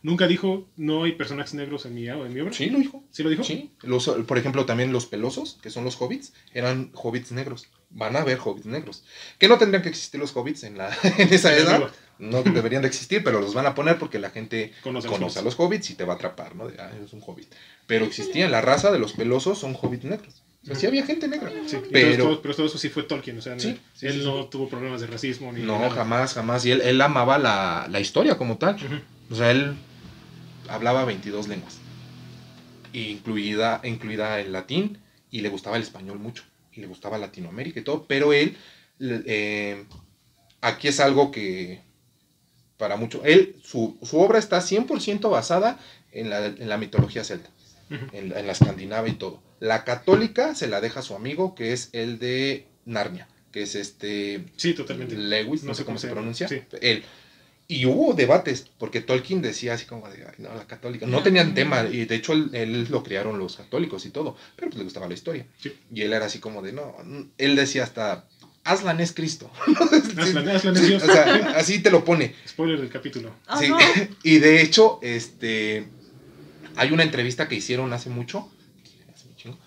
nunca dijo, no hay personajes negros en mi, en mi obra. Sí, lo dijo. ¿Sí lo dijo? Sí. Los, por ejemplo, también los pelosos, que son los hobbits, eran hobbits negros. Van a haber hobbits negros. Que no tendrían que existir los hobbits en, la, <laughs> en esa edad. No deberían de existir, pero los van a poner porque la gente Conoce a los conoce a hobbits. los hobbits y te va a atrapar, ¿no? De, ah, es un hobbit. Pero existían, la raza de los pelosos son hobbits negros. O sea, sí había gente negra. Sí, Pero- todo- todo- pero todo eso sí fue Tolkien, o sea, Sí, sí, él sí, no tuvo problemas de racismo ni No, nada. jamás, jamás. Y él, él amaba la, la historia como tal. O sea, él hablaba 22 lenguas. Incluida, incluida el latín. Y le gustaba el español mucho. Y le gustaba Latinoamérica y todo. Pero él, eh, aquí es algo que para mucho. Él, su, su obra está 100% basada en la, en la mitología celta. Ujú. En, la- en la escandinava y todo. La católica se la deja a su amigo, que es el de Narnia. Que es este. Sí, totalmente. Lewis, no, sé cómo se pronuncia. Sí. Él. Y hubo debates, porque Tolkien decía así como de, "Ay, no, la católica. No tenían tema, y de hecho él, él lo criaron los católicos y todo, pero pues le gustaba la historia. Sí. Y él era así como de, no, n- él decía hasta, Aslan es Cristo. <laughs> Aslan, Aslan es Dios. o sea, así te lo pone. Spoiler del capítulo. Ah, Sí. no. <laughs> Y de hecho, este, Hay una entrevista que hicieron hace mucho.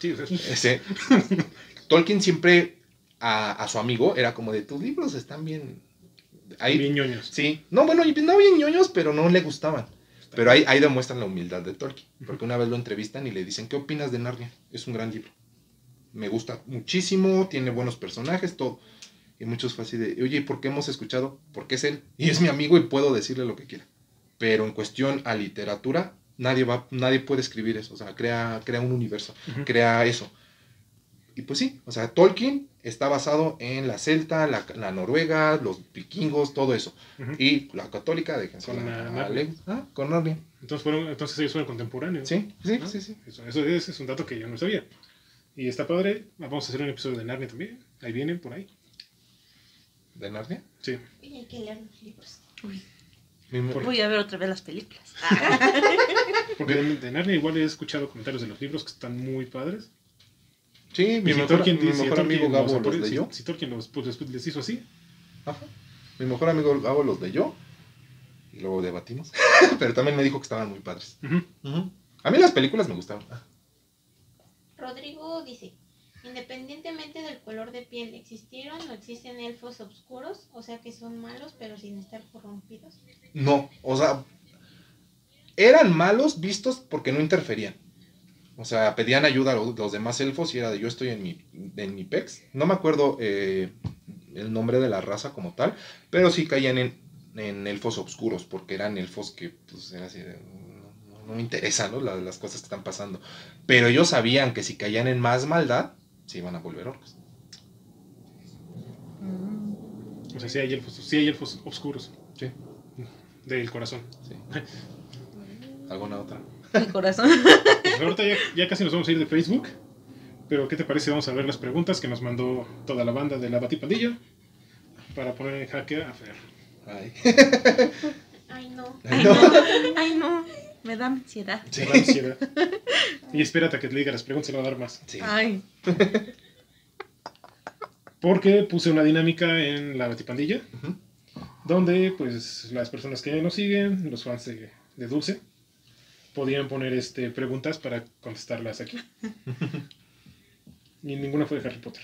Sí, Ese, Tolkien siempre a, a su amigo era como de tus libros están bien. Ahí, bien ñoños. Sí, no, bueno, no bien ñoños, pero no le gustaban. Pero ahí, ahí demuestran la humildad de Tolkien. Porque una vez lo entrevistan y le dicen, ¿qué opinas de Narnia? Es un gran libro. Me gusta muchísimo, tiene buenos personajes, todo. Y muchos fue así de, oye, ¿y por qué hemos escuchado? Porque es él. Y es mi amigo y puedo decirle lo que quiera. Pero en cuestión a literatura, nadie, va, nadie puede escribir eso. O sea, crea, crea un universo, crea eso. Y pues sí, o sea, Tolkien está basado en la celta, la, la noruega, los vikingos, todo eso. Y la católica, déjense Con. Ah, con Narnia. Entonces, fueron, entonces ellos fueron contemporáneos. Sí, sí, ¿no? sí, sí. Eso, eso es, es un dato que yo no sabía. Y está padre. Vamos a hacer un episodio de Narnia también. Ahí vienen, por ahí. ¿De Narnia? Sí. Y hay que leer los libros. Uy, Por- voy a ver otra vez las películas. <laughs> Porque de, de Narnia igual he escuchado comentarios de los libros que están muy padres. Sí, mi si mejor, Tolkien- mi si mejor amigo los Gabo los si- leyó. Si Tolkien los, pues, les, les hizo así. Ajá. Mi mejor amigo Gabo los leyó. Y luego debatimos. <laughs> Pero también me dijo que estaban muy padres. Ujú. A mí las películas me gustaron. Ah, Rodrigo dice, independientemente del color de piel, ¿existieron o existen elfos oscuros? O sea que son malos pero sin estar corrompidos. No, o sea, eran malos vistos porque no interferían. O sea, pedían ayuda a los, demás elfos y era de yo estoy en mi, en mi pex. No me acuerdo eh, el nombre de la raza como tal, pero sí caían en, en elfos oscuros porque eran elfos que, pues, era así de, no, me interesan ¿no? La- las cosas que están pasando. Pero ellos sabían que si caían en más maldad, se iban a volver orcos. O sea, sí hay elfos, sí hay elfos oscuros Sí, del corazón. sí. ¿Alguna otra? Mi corazón. Pues ahorita ya, ya casi nos vamos a ir de Facebook. Pero ¿qué te parece? Vamos a ver las preguntas que nos mandó toda la banda de la Batipandilla. Para poner en jaque a Fer. Ay. <laughs> Ay, no. Ay, No. no. Ay, no. Me da ansiedad. Sí. Me da ansiedad. <laughs> Y espérate a que te diga las preguntas y le va a dar más. Sí. Ay. <laughs> Porque puse una dinámica en la Batipandilla. Ujú. Donde pues las personas que nos siguen, los fans de, de Dulce, podían poner este, preguntas para contestarlas aquí. <laughs> Y ninguna fue de Harry Potter.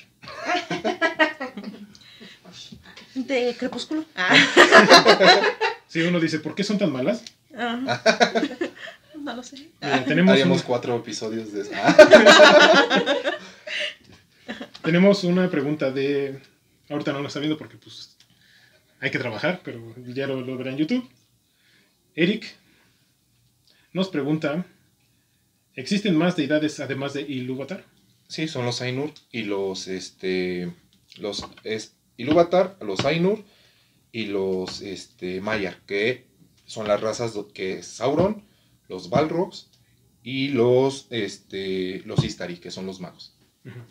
De crepúsculo. Ah. Si uno dice, ¿por qué son tan malas? Ah. <laughs> No lo sé. Mira, tenemos, Haríamos un- cuatro episodios de eso. <laughs> Tenemos una pregunta de... Ahorita no lo está viendo porque pues hay que trabajar, pero ya lo, lo verá en YouTube. Eric nos pregunta, ¿existen más deidades además de Ilúvatar? Sí, son los Ainur y los, este, los, es Ilúvatar, los Ainur y los, este, Maiar, que son las razas que es Sauron, los Balrogs y los, este, los Istari, que son los magos.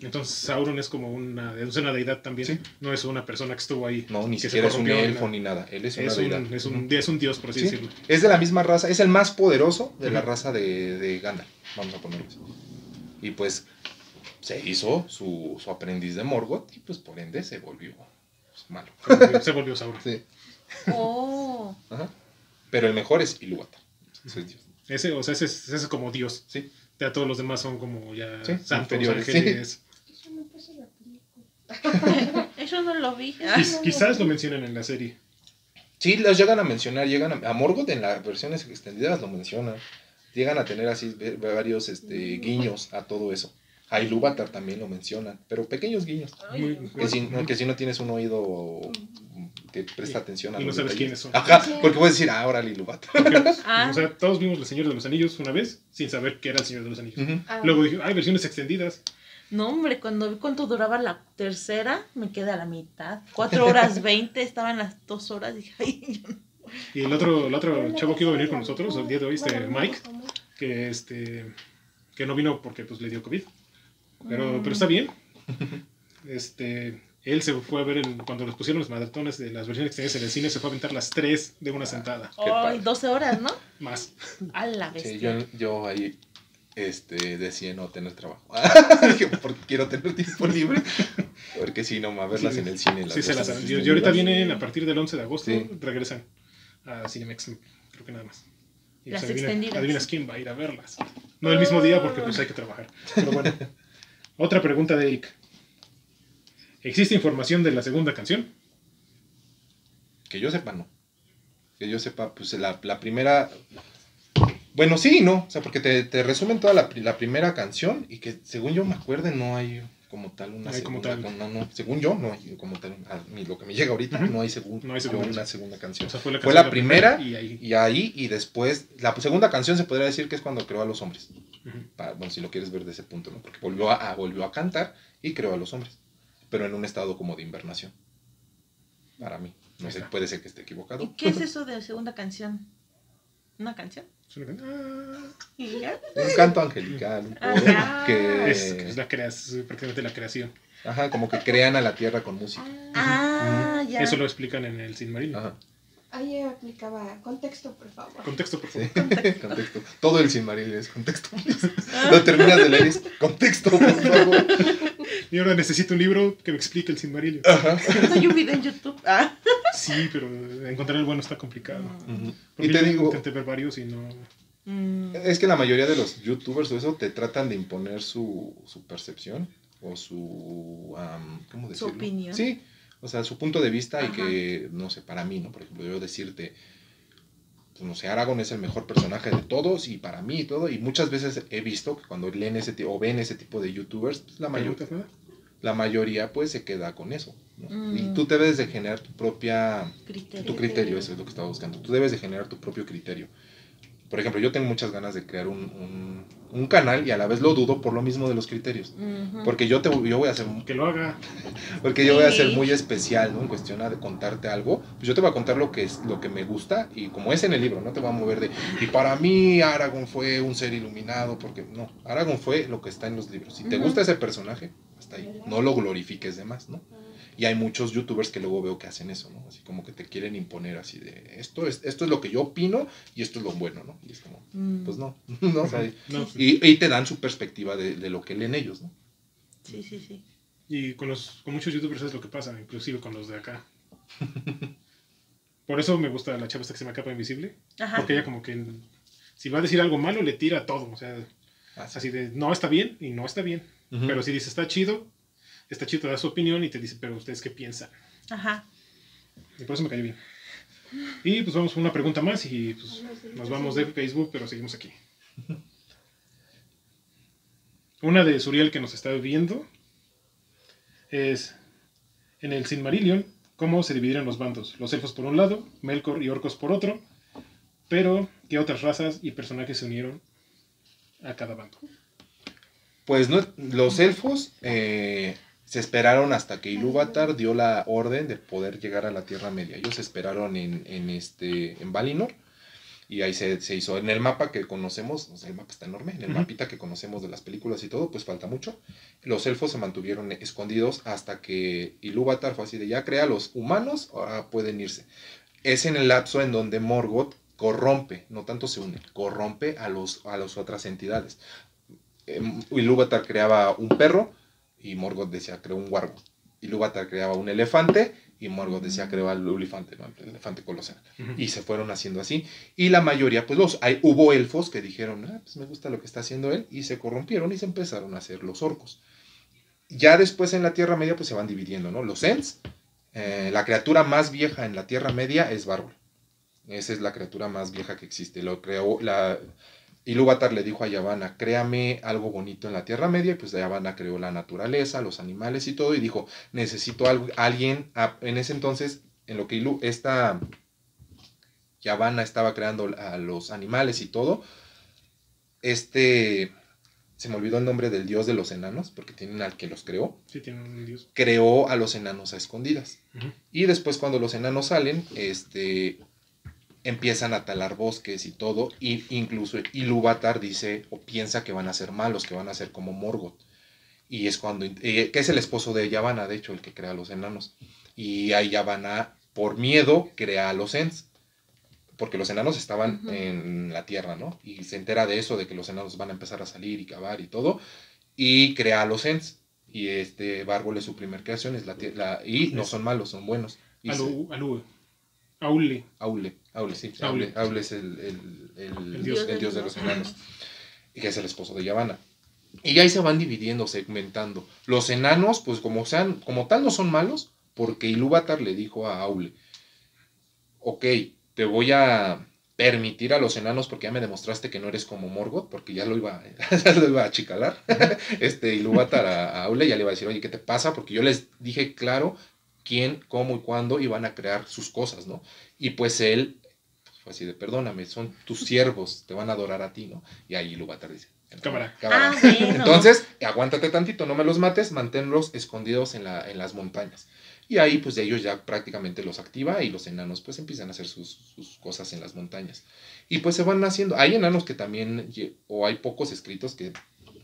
Entonces Sauron es como una, es una deidad también. Sí. No es una persona que estuvo ahí. No, ni siquiera es un elfo ni nada, él es una Es deidad. un, es, un, es un dios, por así Sí. decirlo. Es de la misma raza, es el más poderoso de la raza de, de Gandalf, vamos a ponerlo así. Y pues se hizo su, su aprendiz de Morgoth y pues por ende se volvió pues, malo. Se volvió, se volvió Sauron. Sí. Oh. Ajá. Pero el mejor es Ilúvatar. Ese es Dios. Ese, o sea, ese es, ese es como dios. Sí. Ya todos los demás son como ya Sí, santos, inferiores, ángeles. Eso no pasa en la película. <laughs> Eso no lo vi. Quiz- quizás lo mencionan en la serie. Sí, las llegan a mencionar, llegan a, a Morgoth en las versiones extendidas lo mencionan. Llegan a tener así varios este, guiños a todo eso. A Ilúvatar también lo mencionan, pero pequeños guiños. Muy- Que si, que si no tienes un oído que presta atención a y no los sabes detalles. quiénes son. Ajá, porque puedes decir, ah, órale, Ilúvatar. <laughs> Porque, Ah. O sea, todos vimos El Señor de los Anillos una vez sin saber que era El Señor de los Anillos. Ujú. Ah, Luego dije, hay versiones extendidas. No, hombre, cuando vi cuánto duraba la tercera, me quedé a la mitad. Cuatro horas veinte, estaba en las dos horas. Dije, ay, yo no. Y el otro, el otro chavo que iba a venir con nosotros el día de hoy, este no Mike, que este que no vino porque pues le dio COVID. Pero, Mm. pero está bien. Este, él se fue a ver en- cuando los pusieron los maratones de las versiones extendidas en el cine, se fue a aventar las tres de una sentada. Qué padre. Ay, 12 horas, ¿no? <laughs> Más. A la Sí, bestia. yo, yo ahí este, decía no tener trabajo. <laughs> Porque quiero tener tiempo libre. <laughs> Porque si no, a verlas Sí, en el cine. las Sí, se las versiones y, ahorita vienen a partir del 11 de agosto, Sí. regresan a Cinemex, creo que nada más. Y Las pues adivina- extendidas. adivinas quién va a ir a verlas. No el mismo día porque pues hay que trabajar. Pero bueno. Otra pregunta de Eric. ¿Existe información de la segunda canción? Que yo sepa, no. Que yo sepa, pues la, la primera. Bueno, sí, y no. O sea, porque te, te resumen toda la, pri- la primera canción y que según yo me acuerde no hay como tal una No como segunda. tal. No, no, según yo no hay como tal. A mí lo que me llega ahorita, no hay, segun- No hay segunda una segunda canción. O sea, fue la, Fue canción la primera y ahí. Y ahí, y después, la segunda canción se podría decir que es cuando creó a los hombres. Bueno, si lo quieres ver de ese punto, ¿no? Porque volvió a, a- volvió a cantar y creó a los hombres. Pero en un estado como de invernación. Para mí. No sé, puede ser que esté equivocado. ¿Y qué es eso de segunda canción? ¿Una canción? Un canto angelical, un que... es, es la creación, prácticamente la creación. Ajá, como que crean a la tierra con música. Ah, ya. Eso lo explican en el Sin Marino. Ajá, Ahí aplicaba contexto, por favor. Contexto, por sí. favor. contexto. Todo el Silmarillion es contexto. Lo terminas de leer es contexto, por favor. Y ahora necesito un libro que me explique el Sin. Ajá. No hay un video en YouTube. Ah. Sí, pero encontrar el bueno está complicado. Ujú. Porque Y te yo digo, intenté ver varios y no. Mm. Es que la mayoría de los youtubers o eso te tratan de imponer su, su percepción o su... am, ¿Cómo decirlo? opinión. Sí, o sea, su punto de vista y que, no sé, para mí, ¿no? Por ejemplo, yo decirte, pues, no sé, Aragorn es el mejor personaje de todos y para mí y todo, y muchas veces he visto que cuando leen ese tipo, o ven ese tipo de youtubers, pues, la, mayor- la mayoría pues se queda con eso, ¿no? Mm. Y tú debes de generar tu propia Criterio. tu criterio, eso es lo que estaba buscando. Tú debes de generar tu propio criterio. Por ejemplo, yo tengo muchas ganas de crear un, un- un canal y a la vez lo dudo por lo mismo de los criterios. Porque yo, te, yo voy a ser Que lo haga. <laughs> porque yo voy a ser muy especial, ¿no? En cuestión de contarte algo. Pues yo te voy a contar lo que es lo que me gusta y como es en el libro, no te voy a mover de y para mí Aragorn fue un ser iluminado porque no, Aragorn fue lo que está en los libros. Si te gusta ese personaje, hasta ahí. No lo glorifiques de más, ¿no? Y hay muchos youtubers que luego veo que hacen eso, ¿no? Así como que te quieren imponer así de esto es esto es lo que yo opino y esto es lo bueno, ¿no? Y es como, Mm. pues no, <laughs> no, o sea, No, y, y te dan su perspectiva de, de lo que leen ellos, ¿no? Sí, sí, sí. Y con, los, con muchos youtubers es lo que pasa, inclusive con los de acá. Por eso me gusta la chava esta que se llama Capa Invisible. Ajá. Porque ella como que si va a decir algo malo, le tira todo. O sea, Así. así de no está bien y no está bien. Ujú. Pero si dice está chido, está chido, te da su opinión y te dice, pero ustedes qué piensan. Ajá. Y por eso me cayó bien. Y pues vamos con una pregunta más y pues nos vamos de Facebook, pero seguimos aquí. Una de Suriel que nos está viendo es en el Silmarillion, cómo se dividieron los bandos. Los elfos por un lado, Melkor y orcos por otro, pero qué otras razas y personajes se unieron a cada bando. Pues no, los elfos eh, se esperaron hasta que Ilúvatar dio la orden de poder llegar a la Tierra Media. Ellos esperaron en, en este, en Valinor y ahí se, se hizo. En el mapa que conocemos, o sea, el mapa está enorme, en el mapita que conocemos de las películas y todo, pues falta mucho. Los elfos se mantuvieron escondidos hasta que Ilúvatar fue así de ya crea los humanos, ahora pueden irse. Es en el lapso en donde Morgoth corrompe, no tanto se une, corrompe a, los, a las otras entidades. Em, Ilúvatar creaba un perro y Morgoth decía creó un wargo. Ilúvatar creaba un elefante y Morgoth decía creó al elefante, ¿no? el elefante colosal. Y se fueron haciendo así. Y la mayoría, pues los, hay, hubo elfos que dijeron, ah, pues me gusta lo que está haciendo él, y se corrompieron y se empezaron a hacer los orcos. Ya después en la Tierra Media, pues se van dividiendo, ¿no? Los Ents, eh, la criatura más vieja en la Tierra Media es Bárbaro. Esa es la criatura más vieja que existe. Lo creó, la, Ilúvatar le dijo a Yavanna, créame algo bonito en la Tierra Media, y pues Yavanna creó la naturaleza, los animales y todo, y dijo, necesito algo, alguien, a- en ese entonces, en lo que esta Yavanna estaba creando a los animales y todo, este, se me olvidó el nombre del dios de los enanos, porque tienen al que los creó, Sí, tiene un dios. creó a los enanos a escondidas. Y después cuando los enanos salen, este, empiezan a talar bosques y todo, y incluso Ilúvatar dice o piensa que van a ser malos, que van a ser como Morgoth. Y es cuando, eh, que es el esposo de Yavanna, de hecho, el que crea a los enanos. Y ahí Yavanna, por miedo, crea a los Ents. Porque los enanos estaban en la tierra, ¿no? Y se entera de eso, de que los enanos van a empezar a salir y cavar y todo. Y crea a los Ents. Y este Bárbol es su primer creación, es la, y no son malos, son buenos. Y se- Alu, Alu. Aule. Aule, Aule, sí. Aule. Aule, Aule es el, el- el- El dios. de los enanos. Y que es el esposo de Yavanna. Y ahí se van dividiendo, segmentando. Los enanos, pues como sean, como tal no son malos, porque Ilúvatar le dijo a Aule, ok, te voy a permitir a los enanos porque ya me demostraste que no eres como Morgoth, porque ya lo iba, <laughs> ya lo iba a achicalar. <laughs> este Ilúvatar a, a Aule ya le iba a decir, oye, ¿qué te pasa? Porque yo les dije claro quién, cómo y cuándo iban a crear sus cosas, ¿no? Y pues él pues, fue así de, perdóname, son tus <laughs> siervos, te van a adorar a ti, ¿no? Y ahí Ilúvatar dice, Cámara. Ah, bueno. entonces, aguántate tantito, no me los mates, manténlos escondidos en, la, en las montañas. Y ahí, pues, ellos ya prácticamente los activa y los enanos, pues, empiezan a hacer sus, sus cosas en las montañas. Y pues se van haciendo. Hay enanos que también, o hay pocos escritos que,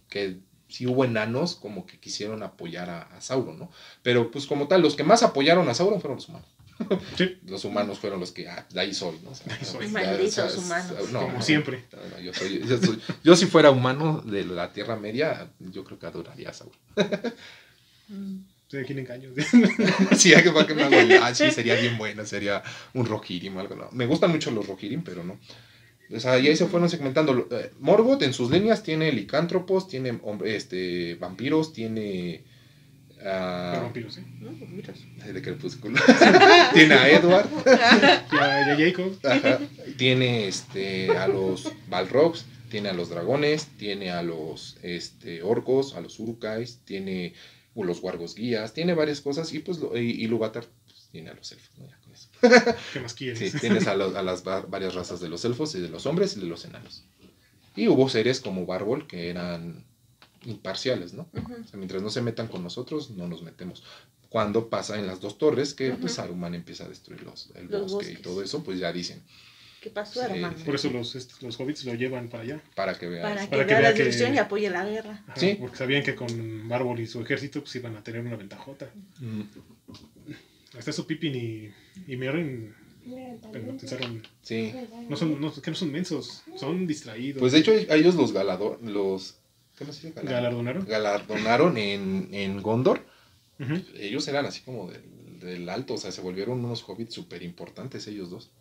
que sí hubo enanos como que quisieron apoyar a, a Sauron, ¿no? Pero, pues, como tal, los que más apoyaron a Sauron fueron los humanos. <laughs> Sí, Los humanos fueron los que, ah, de ahí soy, ¿no? O sea, De ahí soy. Malditos humanos. no, como no, siempre. no, yo, soy, yo, soy- yo si fuera humano de la Tierra Media, yo creo que adoraría a Sauron. Sí, aquí le engaño. <laughs> sí, hay que para que me hago el- Ah, sí, sería bien buena, sería un Rohirrim o algo. No. Me gustan mucho los Rohirrim, pero no. O sea, y ahí se fueron segmentando. Eh, Morgoth en sus líneas tiene licántropos, tiene hombre- este, vampiros, tiene... Pero vampiros, ¿sí? No, miras. de Crepúsculo. <laughs> tiene a Edward. <laughs> Ya, ya Jacob. Ajá. Tiene este, a los Balrogs, tiene a los dragones, tiene a los este, orcos, a los urukais, tiene uh, los wargos guías, tiene varias cosas y pues lo- y, y pues, tiene a los elfos. ¿no? <laughs> ¿Qué más quieres? Sí, tienes a, los- a las va- varias razas de los elfos y de los hombres y de los enanos. Y hubo seres como Barbol que eran imparciales, ¿no? Ujú. O sea, mientras no se metan con nosotros, no nos metemos. Cuando pasa en las dos torres, que pues Ujú. Saruman empieza a destruir los, el Los bosque y bosques. todo eso, pues ya dicen, ¿Qué pasó, Sí, hermano? Por eso los, estos- los hobbits lo llevan para allá. para que vean. Para que Para que vea vea la que- dirección y apoye la guerra. Ajá, Sí. Porque sabían que con Bárbol y su ejército pues iban a tener una ventajota. Mm, Hasta eso Pippin y, y también. pensaron, Sí. no son, no, que no son mensos, son distraídos. Pues de hecho a ellos los galador, los galardonaron. galardonaron en, en Gondor. Ellos eran así como del, del alto, o sea, se volvieron unos hobbits súper importantes ellos dos.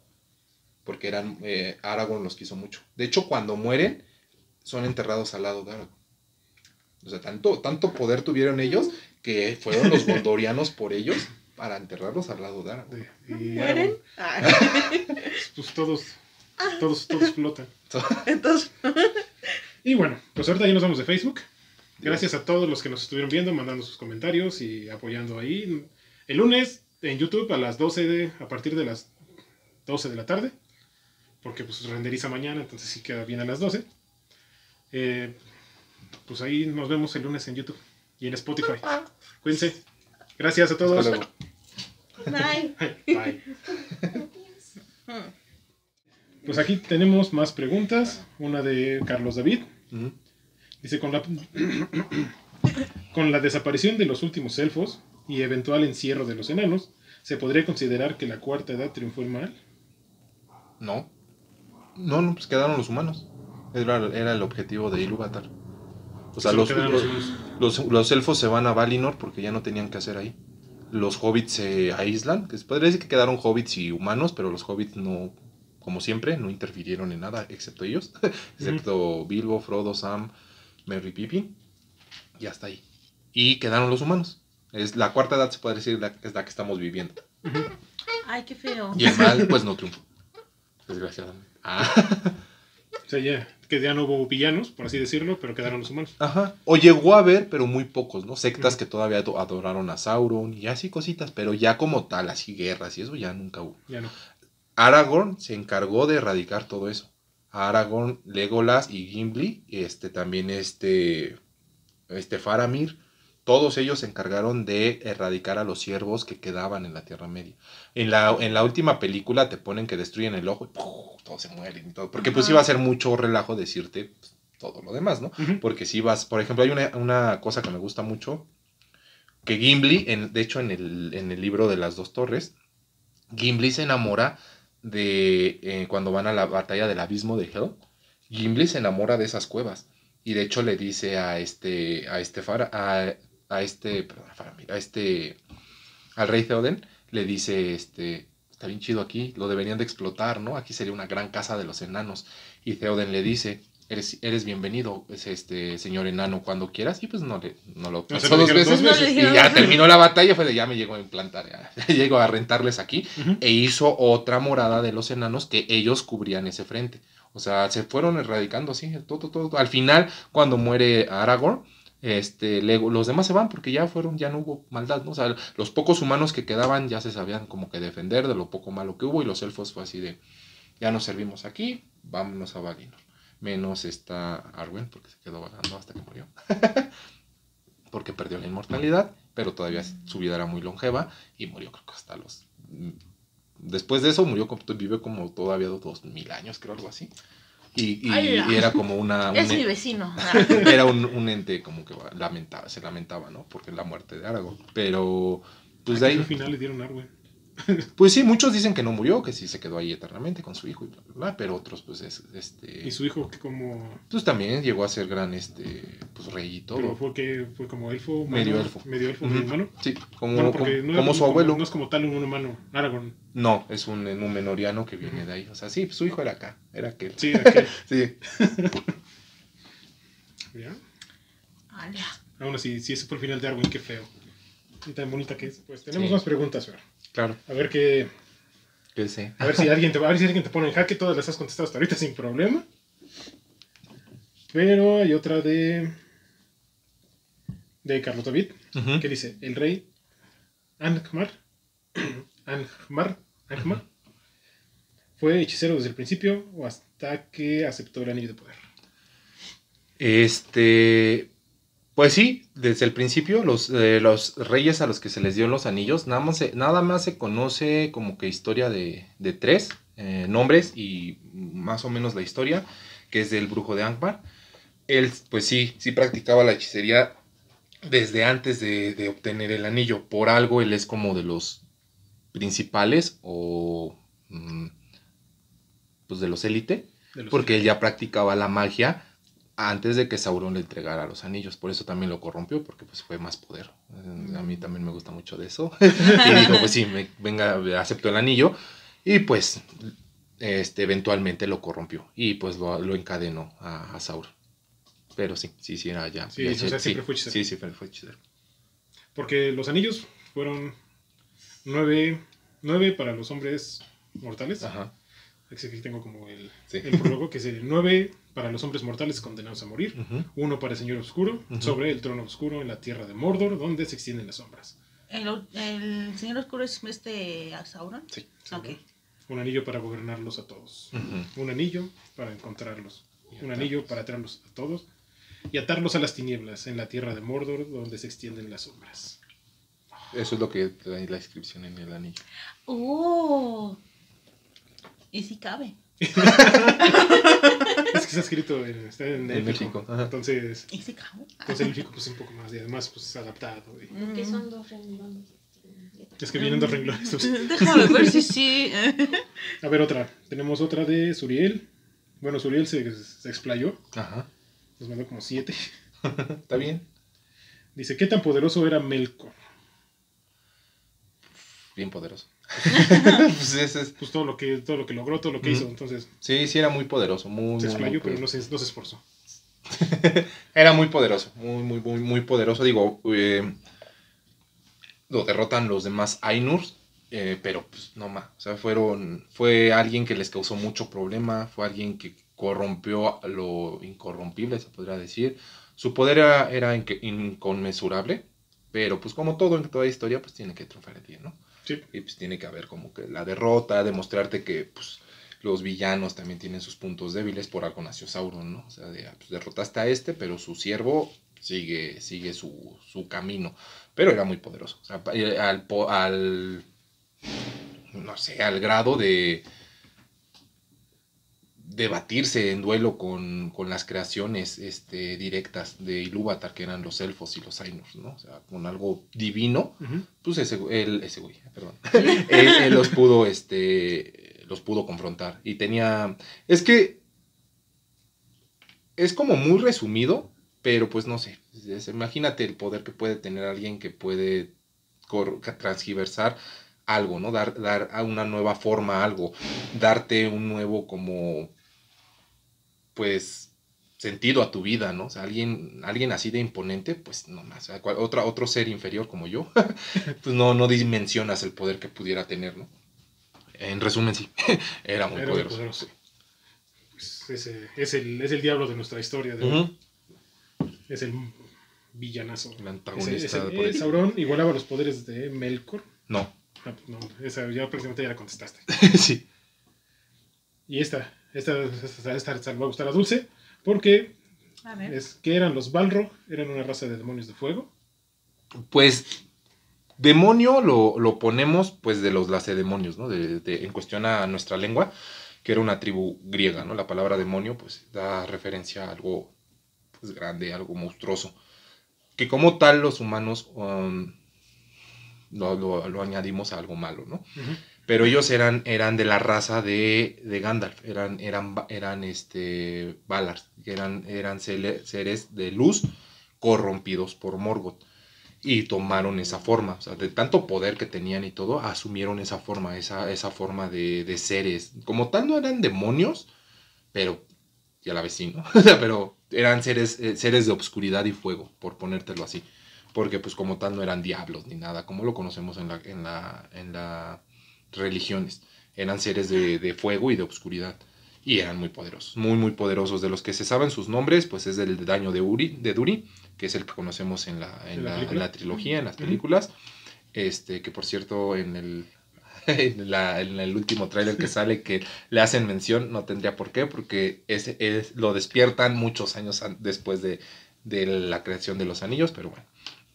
Porque eran, eh, Aragorn los quiso mucho. De hecho, cuando mueren, son enterrados al lado de Aragorn. O sea, tanto, tanto poder tuvieron ellos que fueron los <laughs> gondorianos por ellos para enterrarlos al lado de y ¿Mueren? Aragorn, Ah, <laughs> pues todos, todos, todos flotan. <laughs> entonces, <laughs> Y bueno, pues ahorita ya nos vamos de Facebook. Gracias a todos los que nos estuvieron viendo, mandando sus comentarios y apoyando ahí. El lunes en YouTube a las 12 de, a partir de las 12 de la tarde, porque pues renderiza mañana, entonces sí queda bien a las 12. Eh, pues ahí nos vemos el lunes en YouTube y en Spotify. Cuídense. Gracias a todos. Hasta luego. bye. Bye. Pues aquí tenemos más preguntas. Una de Carlos David. Dice, con la, <coughs> con la desaparición de los últimos elfos y eventual encierro de los enanos, ¿se podría considerar que la cuarta edad triunfó el mal? No. No, no, pues quedaron los humanos. Era, era el objetivo de Ilúvatar. O sea, los, los, los elfos se van a Valinor porque ya no tenían que hacer ahí. Los hobbits se aíslan, que se podría decir que quedaron hobbits y humanos, pero los hobbits no, como siempre, no interfirieron en nada, excepto ellos. <laughs> excepto Bilbo, Frodo, Sam, Merry Pippin. Y hasta ahí. Y quedaron los humanos. Es la cuarta edad, se puede decir, la, es la que estamos viviendo. Ay, qué feo. Y el mal, pues no triunfó. Desgraciadamente. Ah. <laughs> O sea, ya, que ya no hubo villanos, por así decirlo, pero quedaron los humanos. Ajá. O llegó a haber, pero muy pocos, ¿no? Sectas que todavía ado- adoraron a Sauron y así cositas, pero ya como tal, así guerras y eso ya nunca hubo. Ya no. Aragorn se encargó de erradicar todo eso. Aragorn, Legolas y Gimli, este también este, este Faramir, todos ellos se encargaron de erradicar a los siervos que quedaban en la Tierra Media. En la, en la última película te ponen que destruyen el ojo y ¡puf! todos se mueren y todo. Porque pues iba a ser mucho relajo decirte pues, todo lo demás, ¿no? Porque si vas, por ejemplo, hay una, una cosa que me gusta mucho, que Gimli, en, de hecho en el, en el libro de las dos torres, Gimli se enamora de eh, cuando van a la batalla del abismo de Hell, Gimli se enamora de esas cuevas y de hecho le dice a este, a este Fara, a, a este, perdón, a este, al rey Theoden, le dice, este, está bien chido aquí, lo deberían de explotar, ¿no? Aquí sería una gran casa de los enanos. Y Theoden le dice, eres, eres bienvenido, es este señor enano, cuando quieras. Y pues no, le, no lo No, lo dos veces. dos veces. Y ya terminó la batalla, fue de ya me llegó a implantar, ya, <laughs> ya llego a rentarles aquí. Ujú. E hizo otra morada de los enanos que ellos cubrían ese frente. O sea, se fueron erradicando así, todo, todo, todo. Al final, cuando muere Aragorn, este, los demás se van porque ya fueron, ya no hubo maldad, los pocos humanos que quedaban ya se sabían como que defender de lo poco malo que hubo y los elfos fue así de, ya nos servimos aquí, vámonos a Valinor. Menos está Arwen porque se quedó vagando hasta que murió. <laughs> porque perdió la inmortalidad, pero todavía su vida era muy longeva y murió creo que hasta los... Después de eso murió, vivió como todavía dos mil años, creo, algo así. Y, y- era como una... <laughs> Es un- mi vecino. <laughs> era un, un ente como que lamentaba, se lamentaba, ¿no? Porque la muerte de Aragorn. Pero, pues de Al ahí, final le dieron Arwen. Pues sí, muchos dicen que no murió, que sí se quedó ahí eternamente con su hijo y bla, bla, bla, pero otros, pues, es, este, Y su hijo, que como. pues también llegó a ser gran, este, pues, rey y Pero todo. fue que fue como elfo. humano, Medio elfo. Medio elfo, Ujú. medio humano. Sí, como, Bueno, como, porque no era como su abuelo. No es como tal un humano. Aragorn. No, es un Númenoriano que viene de ahí. O sea, sí, su hijo era acá, era aquel. Sí, aquel. <laughs> Sí. <laughs> ¿Ya? Aún así, si ese fue el final de Arwen, qué feo. Y tan bonita que es. Pues tenemos Sí. más preguntas, Fer. Claro, A ver qué. que sí. A ver si alguien te, a ver si alguien te pone en jaque. Todas las has contestado hasta ahorita sin problema. Pero hay otra de. De Carlos David. Ujú. que dice: El rey Angmar. <clears throat> Angmar. Angmar. Fue hechicero desde el principio o hasta que aceptó el anillo de poder. Este, pues sí, desde el principio los, eh, los reyes a los que se les dio los anillos, nada más se, nada más se conoce como que historia de, de tres eh, nombres y más o menos la historia, que es del brujo de Angmar. Él, pues sí, sí practicaba la hechicería desde antes de, de obtener el anillo. Por algo él es como de los principales o mm, pues de los élite. Porque él ya practicaba la magia antes de que Sauron le entregara los anillos. Por eso también lo corrompió, porque pues fue más poder. Eh, A mí también me gusta mucho de eso. <laughs> y dijo, pues sí, me- venga, aceptó el anillo. Y pues, este, eventualmente lo corrompió. Y pues lo, lo encadenó a, a Sauron. Pero sí, sí, sí, era ya. Sí, ya- o sea, siempre fue hechicero. Sí, siempre fue hechicero. Porque los anillos fueron nueve, nueve para los hombres mortales. Ajá. Aquí tengo como el, Sí. el prólogo, que es el nueve para los hombres mortales condenados a morir. Ujú. Uno para el Señor Oscuro, Ujú. sobre el trono oscuro en la tierra de Mordor, donde se extienden las sombras. El, el señor oscuro es este Sauron. Sí. Ok. Un anillo para gobernarlos a todos. Ujú. Un anillo para encontrarlos. Un anillo para traerlos a todos. Y atarlos a las tinieblas en la tierra de Mordor, donde se extienden las sombras. Eso es lo que trae la inscripción en el anillo. Oh. Y si cabe. <laughs> Es que está escrito en, está en, En. México. Entonces, Y si cabe. entonces el élfico pues un poco más y además pues adaptado. y- Que Mm. son dos renglones. Es que vienen dos renglones. <laughs> Déjame ver si sí. <laughs> A ver, otra. Tenemos otra de Suriel. Bueno, Suriel se, se explayó. Ajá. Nos mandó como siete. Está bien. Dice, ¿qué tan poderoso era Melkor? Bien poderoso. <laughs> pues ese es, Pues todo lo que, todo lo que logró, todo lo que hizo. Entonces, sí, sí era muy poderoso, muy, se explayó, pero no se, no se esforzó. <laughs> Era muy poderoso, muy, muy, muy, muy poderoso. Digo, eh, lo derrotan los demás Ainurs, eh, pero pues no más. O sea, fueron, fue alguien que les causó mucho problema, fue alguien que corrompió lo incorrompible, se podría decir. Su poder era, era inconmensurable, pero pues como todo en toda historia, pues tiene que triunfar el bien, ¿no? Y pues tiene que haber como que la derrota, demostrarte que pues los villanos también tienen sus puntos débiles, por algo Sauron, ¿no? O sea, ah, pues, derrotaste a este, pero su siervo sigue, sigue su, su camino. Pero era muy poderoso. Eh, al, no sé, al grado de debatirse en duelo con, con las creaciones este, directas de Ilúvatar, que eran los elfos y los Ainurs, ¿no? O sea, con algo divino, pues ese, él, ese güey, perdón, <laughs> él, él los pudo, este, los pudo confrontar. Y tenía, es que es como muy resumido, pero pues no sé, imagínate el poder que puede tener alguien que puede transgiversar algo, ¿no? Dar, dar a una nueva forma a algo, darte un nuevo como, pues, sentido a tu vida, ¿no? O sea, alguien, alguien así de imponente, pues no más, o sea, cual- otra, otro ser inferior como yo, <laughs> pues no, no dimensionas el poder que pudiera tener, ¿no? En resumen, sí, <laughs> era muy Era muy poderoso. poderoso. Pues ese es el, es el diablo de nuestra historia. de-. Es el villanazo. El antagonista por eh, ahí. Sauron igualaba los poderes de Melkor. No, Ah, no, esa ya prácticamente ya la contestaste. <laughs> sí. Y esta, esta, esta, esta, esta le va a gustar a Dulce, porque A ver. es que eran los Balrog, eran una raza de demonios de fuego. Pues demonio lo, lo ponemos pues de los lacedemonios, ¿no? De, de- en cuestión a nuestra lengua, que era una tribu griega, ¿no? La palabra demonio pues da referencia a algo pues grande, algo monstruoso. Que como tal los humanos um, lo, lo- lo añadimos a algo malo, ¿no? Ujú. Pero ellos eran, eran de la raza de, de Gandalf, eran, eran, eran este, eran, eran seres de luz corrompidos por Morgoth. Y tomaron esa forma, o sea, de tanto poder que tenían y todo, asumieron esa forma, esa, esa forma de, de seres. Como tal no eran demonios, pero, y a la vez sí, ¿no? <laughs> O sea, pero eran seres, eh, seres de obscuridad y fuego, por ponértelo así. Porque pues como tal no eran diablos ni nada, como lo conocemos en la, en la, en la religiones. Eran seres de, de fuego y de obscuridad. Y eran muy poderosos, muy, muy poderosos. De los que se saben sus nombres, pues es el daño de Uri, de Duri, que es el que conocemos en la, en ¿En la la, en la trilogía, en las películas. Este, que por cierto, en el, <laughs> en, la- en el último tráiler que sale, que le hacen mención, no tendría por qué, porque ese es, lo despiertan muchos años después de, de la creación de los anillos, pero bueno.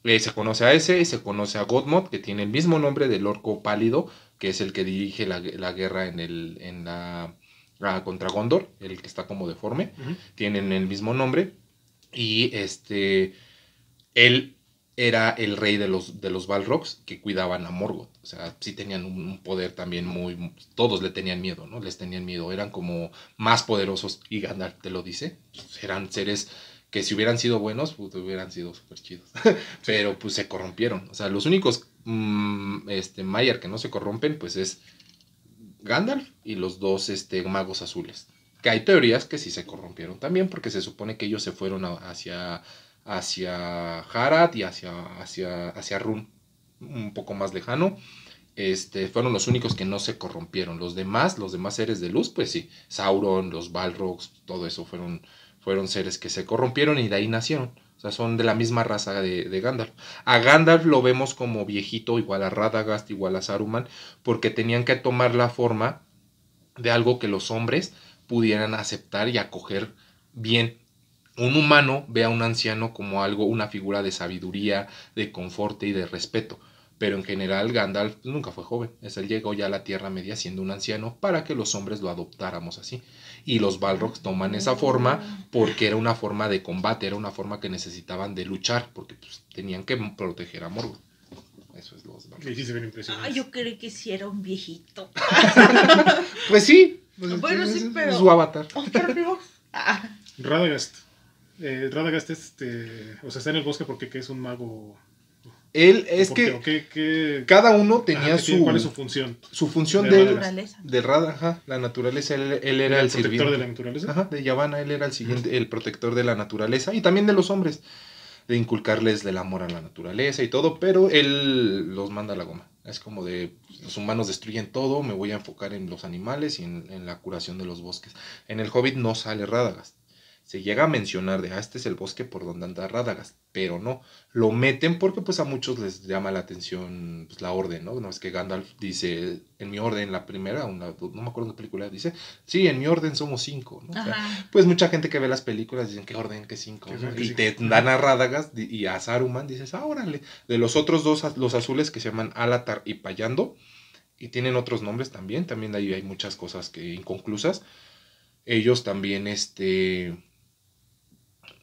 Eh, se conoce a ese, y se conoce a Godmod, que tiene el mismo nombre del orco pálido, que es el que dirige la, la guerra en, el, en la, ah, contra Gondor, el que está como deforme. Tienen el mismo nombre. Y este. Él era el rey de los, de los Balrogs que cuidaban a Morgoth. O sea, sí tenían un, un poder también muy. Todos le tenían miedo, ¿no? Les tenían miedo. Eran como más poderosos. Y Gandalf te lo dice. Eran seres que si hubieran sido buenos, pues hubieran sido súper chidos. <laughs> Pero pues se corrompieron. O sea, los únicos mm, este, Mayer que no se corrompen, pues es Gandalf y los dos este, magos azules. Que hay teorías que sí se corrompieron también, porque se supone que ellos se fueron hacia, hacia Harad y hacia, hacia, hacia Run, un poco más lejano. Este, fueron los únicos que no se corrompieron. Los demás, los demás seres de luz, pues sí, Sauron, los Balrogs, todo eso fueron, fueron seres que se corrompieron y de ahí nacieron. Sea, son de la misma raza de, de Gandalf. A Gandalf lo vemos como viejito, igual a Radagast, igual a Saruman, porque tenían que tomar la forma de algo que los hombres pudieran aceptar y acoger bien. Un humano ve a un anciano como algo, una figura de sabiduría, de confort y de respeto. Pero en general Gandalf nunca fue joven. Es él llegó ya a la Tierra Media siendo un anciano para que los hombres lo adoptáramos así. Y los Balrogs toman esa forma porque era una forma de combate, era una forma que necesitaban de luchar, porque pues, tenían que proteger a Morgoth. Eso es los Balrogs. Sí se ven Ah, impresionantes. yo creí que sí era un viejito. <laughs> Pues sí. pues, Bueno, es- sí, pero- Su avatar. Otro no. Ah, Radagast. Eh, Radagast este, o sea, está en el bosque porque que es un mago. Él es que ¿O qué- qué- cada uno ajá, tenía tiene- su, ¿Cuál es su función? su función de de, Radagast? naturaleza. de Rada, ajá, la naturaleza. Él, él era el, protector sirviente. de la naturaleza. Ajá, de Yavanna, él era el siguiente, el protector de la naturaleza y también de los hombres, de inculcarles el amor a la naturaleza y todo, pero él los manda a la goma. Es como de los humanos destruyen todo, me voy a enfocar en los animales y en, en la curación de los bosques. En el Hobbit no sale Radagast. Se llega a mencionar de, ah, este es el bosque por donde anda Radagast, pero no, lo meten porque pues a muchos les llama la atención pues, la orden, ¿no? No es que Gandalf dice, en mi orden, la primera, una- no me acuerdo en qué película, dice, sí, en mi orden somos cinco, ¿no? O sea, pues mucha gente que ve las películas dicen, ¿qué orden? ¿Qué cinco? ¿Qué ¿no? orden? ¿Qué Y cinco? te dan a Radagast y a Saruman, dices, ah, órale. De los otros dos, los azules que se llaman Alatar y Payando, y tienen otros nombres también, también ahí hay muchas cosas que inconclusas. Ellos también, este,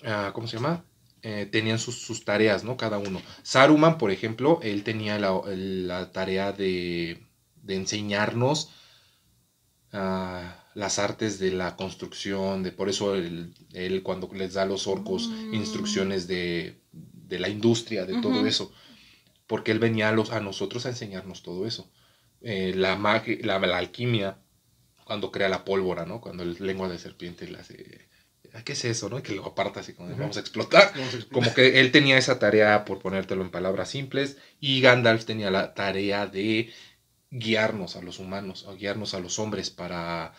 ah, ¿cómo se llama? Eh, tenían sus, sus tareas, ¿no? Cada uno. Saruman, por ejemplo, él tenía la, la tarea de, de enseñarnos ah, las artes de la construcción, de por eso él, él cuando les da a los orcos Mm. instrucciones de, de la industria, de todo eso, porque él venía a, los, a nosotros a enseñarnos todo eso. eh, la, la, la alquimia, cuando crea la pólvora, ¿no? Cuando el lengua de serpiente le hace... ¿Qué es eso, no? Que lo aparta así como de, vamos a explotar. Vamos a explicar. Como que él tenía esa tarea, por ponértelo en palabras simples, y Gandalf tenía la tarea de guiarnos a los humanos, a guiarnos a los hombres para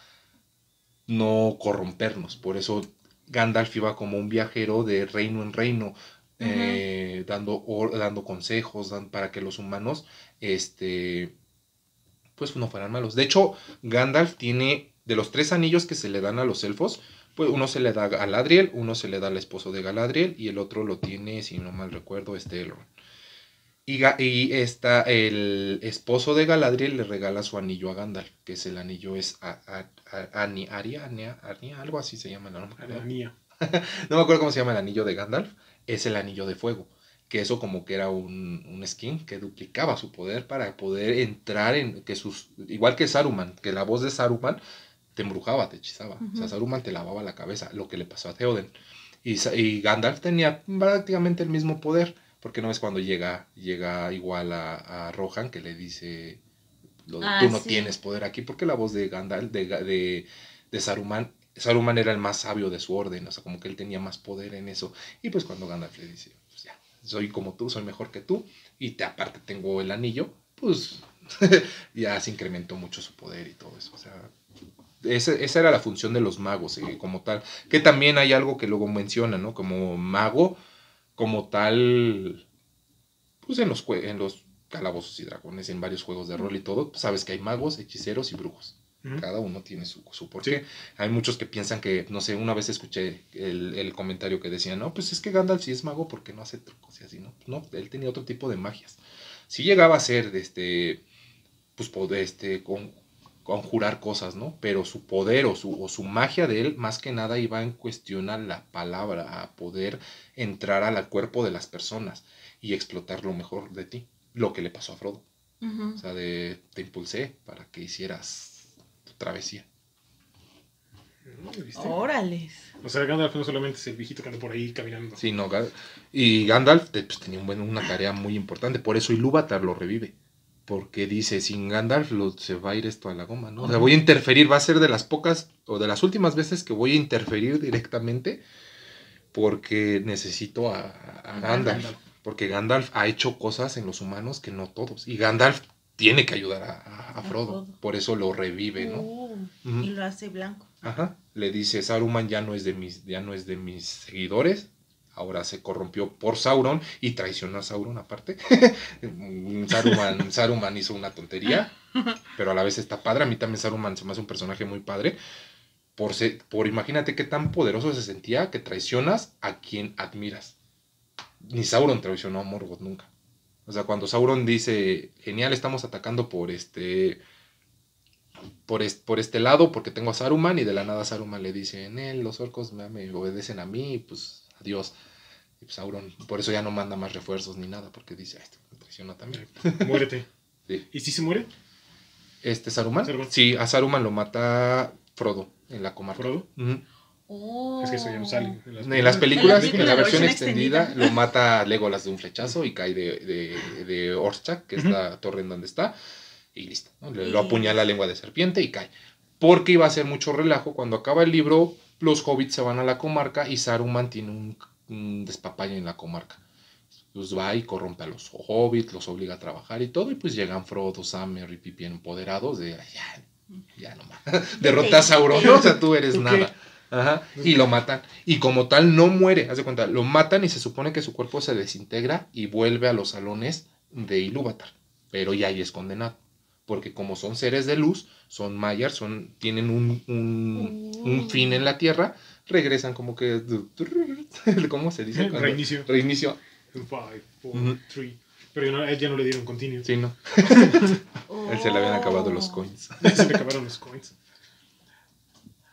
no corrompernos. Por eso Gandalf iba como un viajero de reino en reino, eh, dando, or- dando consejos dan- para que los humanos, este, pues no fueran malos. De hecho, Gandalf tiene, de los tres anillos que se le dan a los elfos, pues uno se le da a Galadriel, uno se le da al esposo de Galadriel y el otro lo tiene, si no mal recuerdo, este Elrond. Y, y esta, el esposo de Galadriel le regala su anillo a Gandalf, que es el anillo es a, a- a- Ani- Aria, Ania- Arnia, algo así se llama, no, me acuerdo. Aranía. <laughs> No me acuerdo cómo se llama el anillo de Gandalf, es el anillo de fuego, que eso como que era un, un skin que duplicaba su poder para poder entrar en, que sus, igual que Saruman, que la voz de Saruman te embrujaba, te hechizaba, o sea. Saruman te lavaba la cabeza, lo que le pasó a Theoden. Y, Gandalf tenía prácticamente el mismo poder, porque no es cuando llega, llega igual a, a Rohan que le dice, lo Ah, tú no sí. tienes poder aquí, porque la voz de Gandalf, de, Ga- de, de Saruman, Saruman era el más sabio de su orden, o sea, como que él tenía más poder en eso. Y pues cuando Gandalf le dice, pues ya, soy como tú, soy mejor que tú, y te, aparte tengo el anillo, pues <laughs> ya se incrementó mucho su poder y todo eso. O sea, ese- esa era la función de los magos eh, como tal. Que también hay algo que luego menciona, ¿no? Como mago, como tal, pues en los, en los calabozos y dragones, en varios juegos de rol y todo, pues sabes que hay magos, hechiceros y brujos. Cada uno tiene su, su porqué. Hay muchos que piensan que, no sé, una vez escuché el, el comentario que decía, no, pues es que Gandalf sí es mago porque no hace trucos y así, ¿no? No, él tenía otro tipo de magias. Sí llegaba a ser, este, pues, este, con, conjurar cosas, ¿no? Pero su poder o su, o su magia de él, más que nada, iba en cuestión a la palabra, a poder entrar al cuerpo de las personas y explotar lo mejor de ti. Lo que le pasó a Frodo. O sea, de, te impulsé para que hicieras tu travesía. ¿viste? Órales. O sea, Gandalf no solamente es el viejito que anda por ahí caminando. Sí, no, y Gandalf te- pues, tenía un buen- una tarea muy importante, por eso Ilúvatar lo revive. Porque dice, sin Gandalf lo- se va a ir esto a la goma, ¿no? O sea, voy a interferir, va a ser de las pocas o de las últimas veces que voy a interferir directamente porque necesito a, a Gandalf. Gandalf. Porque Gandalf ha hecho cosas en los humanos que no todos. Y Gandalf tiene que ayudar a, a- a A Frodo. Por eso lo revive, ¿no? Uh, Ujú. Y lo hace blanco. Ajá. Le dice, Saruman ya no es de mis, ya no es de mis seguidores. Ahora se corrompió por Sauron y traicionó a Sauron aparte. <laughs> Saruman, Saruman hizo una tontería, pero a la vez está padre. A mí también Saruman se me hace un personaje muy padre. Por, se- por imagínate qué tan poderoso se sentía que traicionas a quien admiras. Ni Sauron traicionó a Morgoth nunca. O sea, cuando Sauron dice, genial, estamos atacando por este por, es- por este lado porque tengo a Saruman y de la nada Saruman le dice, en él los orcos me, obedecen a mí, pues adiós. Y pues Sauron, por eso ya no manda más refuerzos ni nada, porque dice, "Ah, este me traiciona también. Muérete. <laughs> Sí. ¿Y si se muere? Este Saruman, Saruman. sí, a Saruman lo mata Frodo en la comarca. ¿Frodo? Oh. Es que eso ya no sale. En las En las En la películas, película, en la la versión versión extendida, extendida. lo mata Legolas de un flechazo y cae de, de, de Orchak, que es la torre en donde está, y listo. ¿no? Le- Y- Lo apuñala lengua de serpiente y cae. Porque iba a ser mucho relajo. Cuando acaba el libro, los hobbits se van a la comarca y Saruman tiene un, un despapalle en la comarca. Pues va y corrompe a los hobbits, los obliga a trabajar y todo, y pues llegan Frodo, Sam, Merry, Pippin empoderados de, "Ay, ya, ya nomás, <laughs> derrota a Sauron, ¿no? o sea, tú eres nada. Ajá, y lo matan. Y como tal, no muere, haz de cuenta, lo matan y se supone que su cuerpo se desintegra y vuelve a los salones de Ilúvatar. Pero ya ahí es condenado. Porque como son seres de luz, son mayas, son, tienen un, un, un fin en la tierra, regresan como que... <laughs> ¿Cómo se dice? <laughs> Cuando- Reinicio. Reinicio. Five, four, three. Pero ya no- a él ya no le dieron continuo. Sí, no. Oh. <laughs> Él se le habían acabado los coins. Se le acabaron los coins.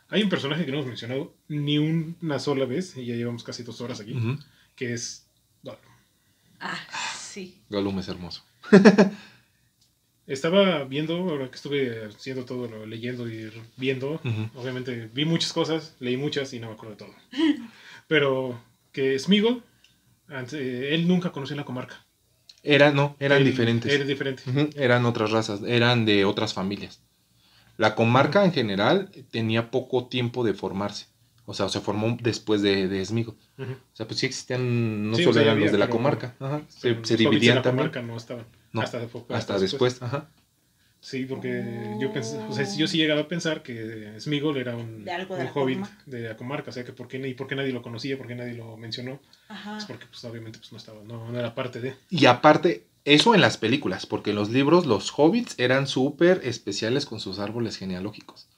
Hay un personaje que no hemos mencionado ni una sola vez, y ya llevamos casi dos horas aquí, que es Gollum. Ah, sí. Gollum es hermoso. Estaba viendo, ahora que estuve haciendo todo, lo, leyendo y viendo, obviamente vi muchas cosas, leí muchas y no me acuerdo de todo. Pero que ante- él nunca conoció la comarca. Eran, no, eran diferentes. Era diferente. Eran otras razas, eran de otras familias. La comarca en general tenía poco tiempo de formarse. O sea, se formó después de, de Esmigo. Ujú. O sea, pues sí existían, no Sí, solo o sea, ya eran los de la comarca. Ajá, Se, se dividían la también. comarca no estaban. No, hasta, fue- Hasta después, ajá. Sí, porque yo pensé, o sea, yo sí llegaba a pensar que Smigol era un, De algo de un la hobbit comarca. de la comarca, o sea, que por qué, y por qué nadie lo conocía, por qué nadie lo mencionó, Ajá. pues porque pues obviamente pues no estaba, no, no era parte de. Y aparte, eso en las películas, porque en los libros los hobbits eran súper especiales con sus árboles genealógicos.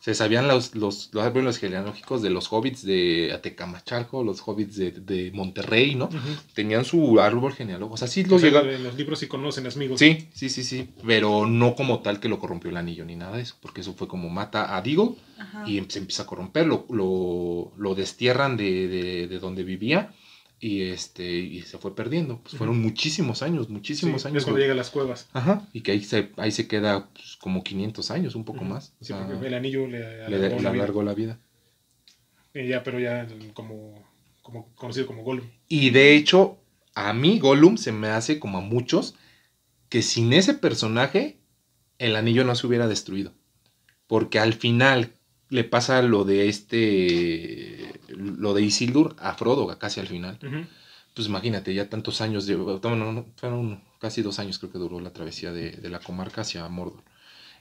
Se sabían los, los, los árboles genealógicos de los hobbits de Atecamachalco, los hobbits de, de Monterrey, ¿no? Tenían su árbol genealógico. O sea, sí los en los libros sí conocen a Smigol. Sí, sí, sí, sí. Pero no como tal que lo corrompió el anillo ni nada de eso. Porque eso fue como mata a Ajá. y se empieza a corromper. Lo, lo, lo destierran de, de, de donde vivía y, este, y se fue perdiendo. Pues fueron muchísimos años, Sí, muchísimos es años. cuando llega a las cuevas. Ajá, y que ahí se, ahí se queda pues, como 500 años, un poco más. O Sí, sea, porque el anillo le, le, alargó le la vida. alargó la vida. Ya, pero ya como, como conocido como Gollum. Y de hecho, a mí Gollum se me hace como a muchos que sin ese personaje el anillo no se hubiera destruido. Porque al final le pasa lo de este, lo de Isildur a Frodo, casi al final. Pues imagínate, ya tantos años, de, bueno, no, fueron casi dos años creo que duró la travesía de, de la comarca hacia Mordor.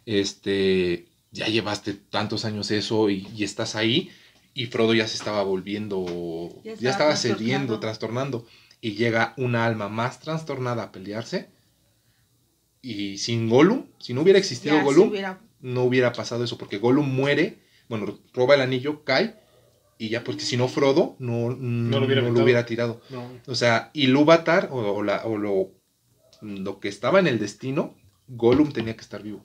Este, ya llevaste tantos años eso y, y estás ahí y Frodo ya se estaba volviendo, Ya ya estaba cediendo, trastornando. y llega una alma más trastornada a pelearse y sin Gollum, si no hubiera existido Ya, si Gollum, hubiera- no hubiera pasado eso porque Gollum muere, bueno, roba el anillo, cae y ya porque si no Frodo no, no lo hubiera lo aventado. hubiera tirado. No, O sea, Ilúvatar o, o, la- o lo, lo que estaba en el destino, Gollum tenía que estar vivo.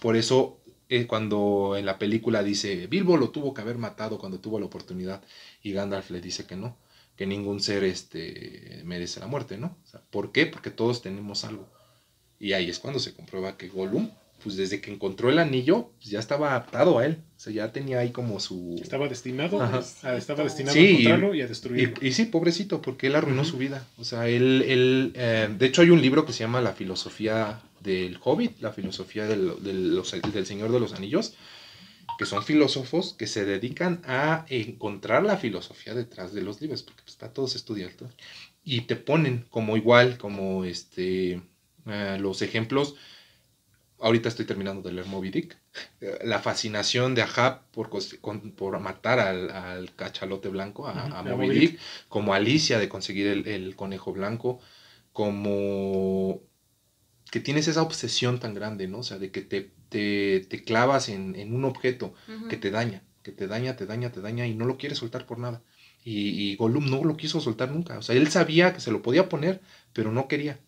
Por eso, eh, cuando en la película dice, Bilbo lo tuvo que haber matado cuando tuvo la oportunidad, y Gandalf le dice que no, que ningún ser este, merece la muerte, ¿no? O sea, ¿Por qué? Porque todos tenemos algo. Y ahí es cuando se comprueba que Gollum, pues desde que encontró el anillo, pues ya estaba adaptado a él. O sea, ya tenía ahí como su... estaba destinado, a, estaba destinado Sí, a y- encontrarlo y, a Y, destruirlo. y sí, pobrecito, porque él arruinó Ujú. su vida. O sea, él, él eh, de hecho hay un libro que se llama La filosofía del Hobbit, la filosofía del, del, los- del Señor de los Anillos, que son filósofos que se dedican a encontrar la filosofía detrás de los libros, porque pues, para todos estudiar. ¿no? Y te ponen como igual, como este, eh, los ejemplos. Ahorita estoy terminando de leer Moby Dick. Eh, La fascinación de Ahab por, con- por matar al, al cachalote blanco, a, Moby Dick, como Alicia de conseguir el, el conejo blanco, como que tienes esa obsesión tan grande, ¿no? O sea, de que te, te, te clavas en, en un objeto que te daña, que te daña, te daña, te daña y no lo quieres soltar por nada. Y, y Gollum no lo quiso soltar nunca. O sea, él sabía que se lo podía poner, pero no quería.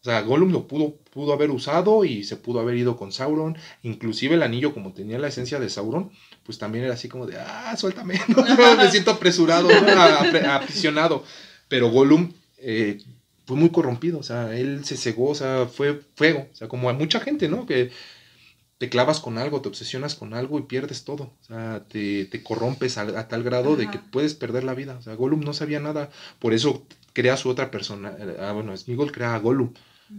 O sea, Gollum lo pudo, pudo haber usado y se pudo haber ido con Sauron. Inclusive el anillo, como tenía la esencia de Sauron, pues también era así como de, ah, suéltame, <laughs> ¿no? me siento apresurado, ¿no? Aprisionado. Pero Gollum eh, fue muy corrompido, o sea, él se cegó, o sea, fue fuego. O sea, como a mucha gente, ¿no? Que te clavas con algo, te obsesionas con algo y pierdes todo. O sea, te, te corrompes a, a tal grado de que puedes perder la vida. O sea, Gollum no sabía nada. Por eso crea su otra persona. eh, Ah, bueno, Smigol crea a Gollum.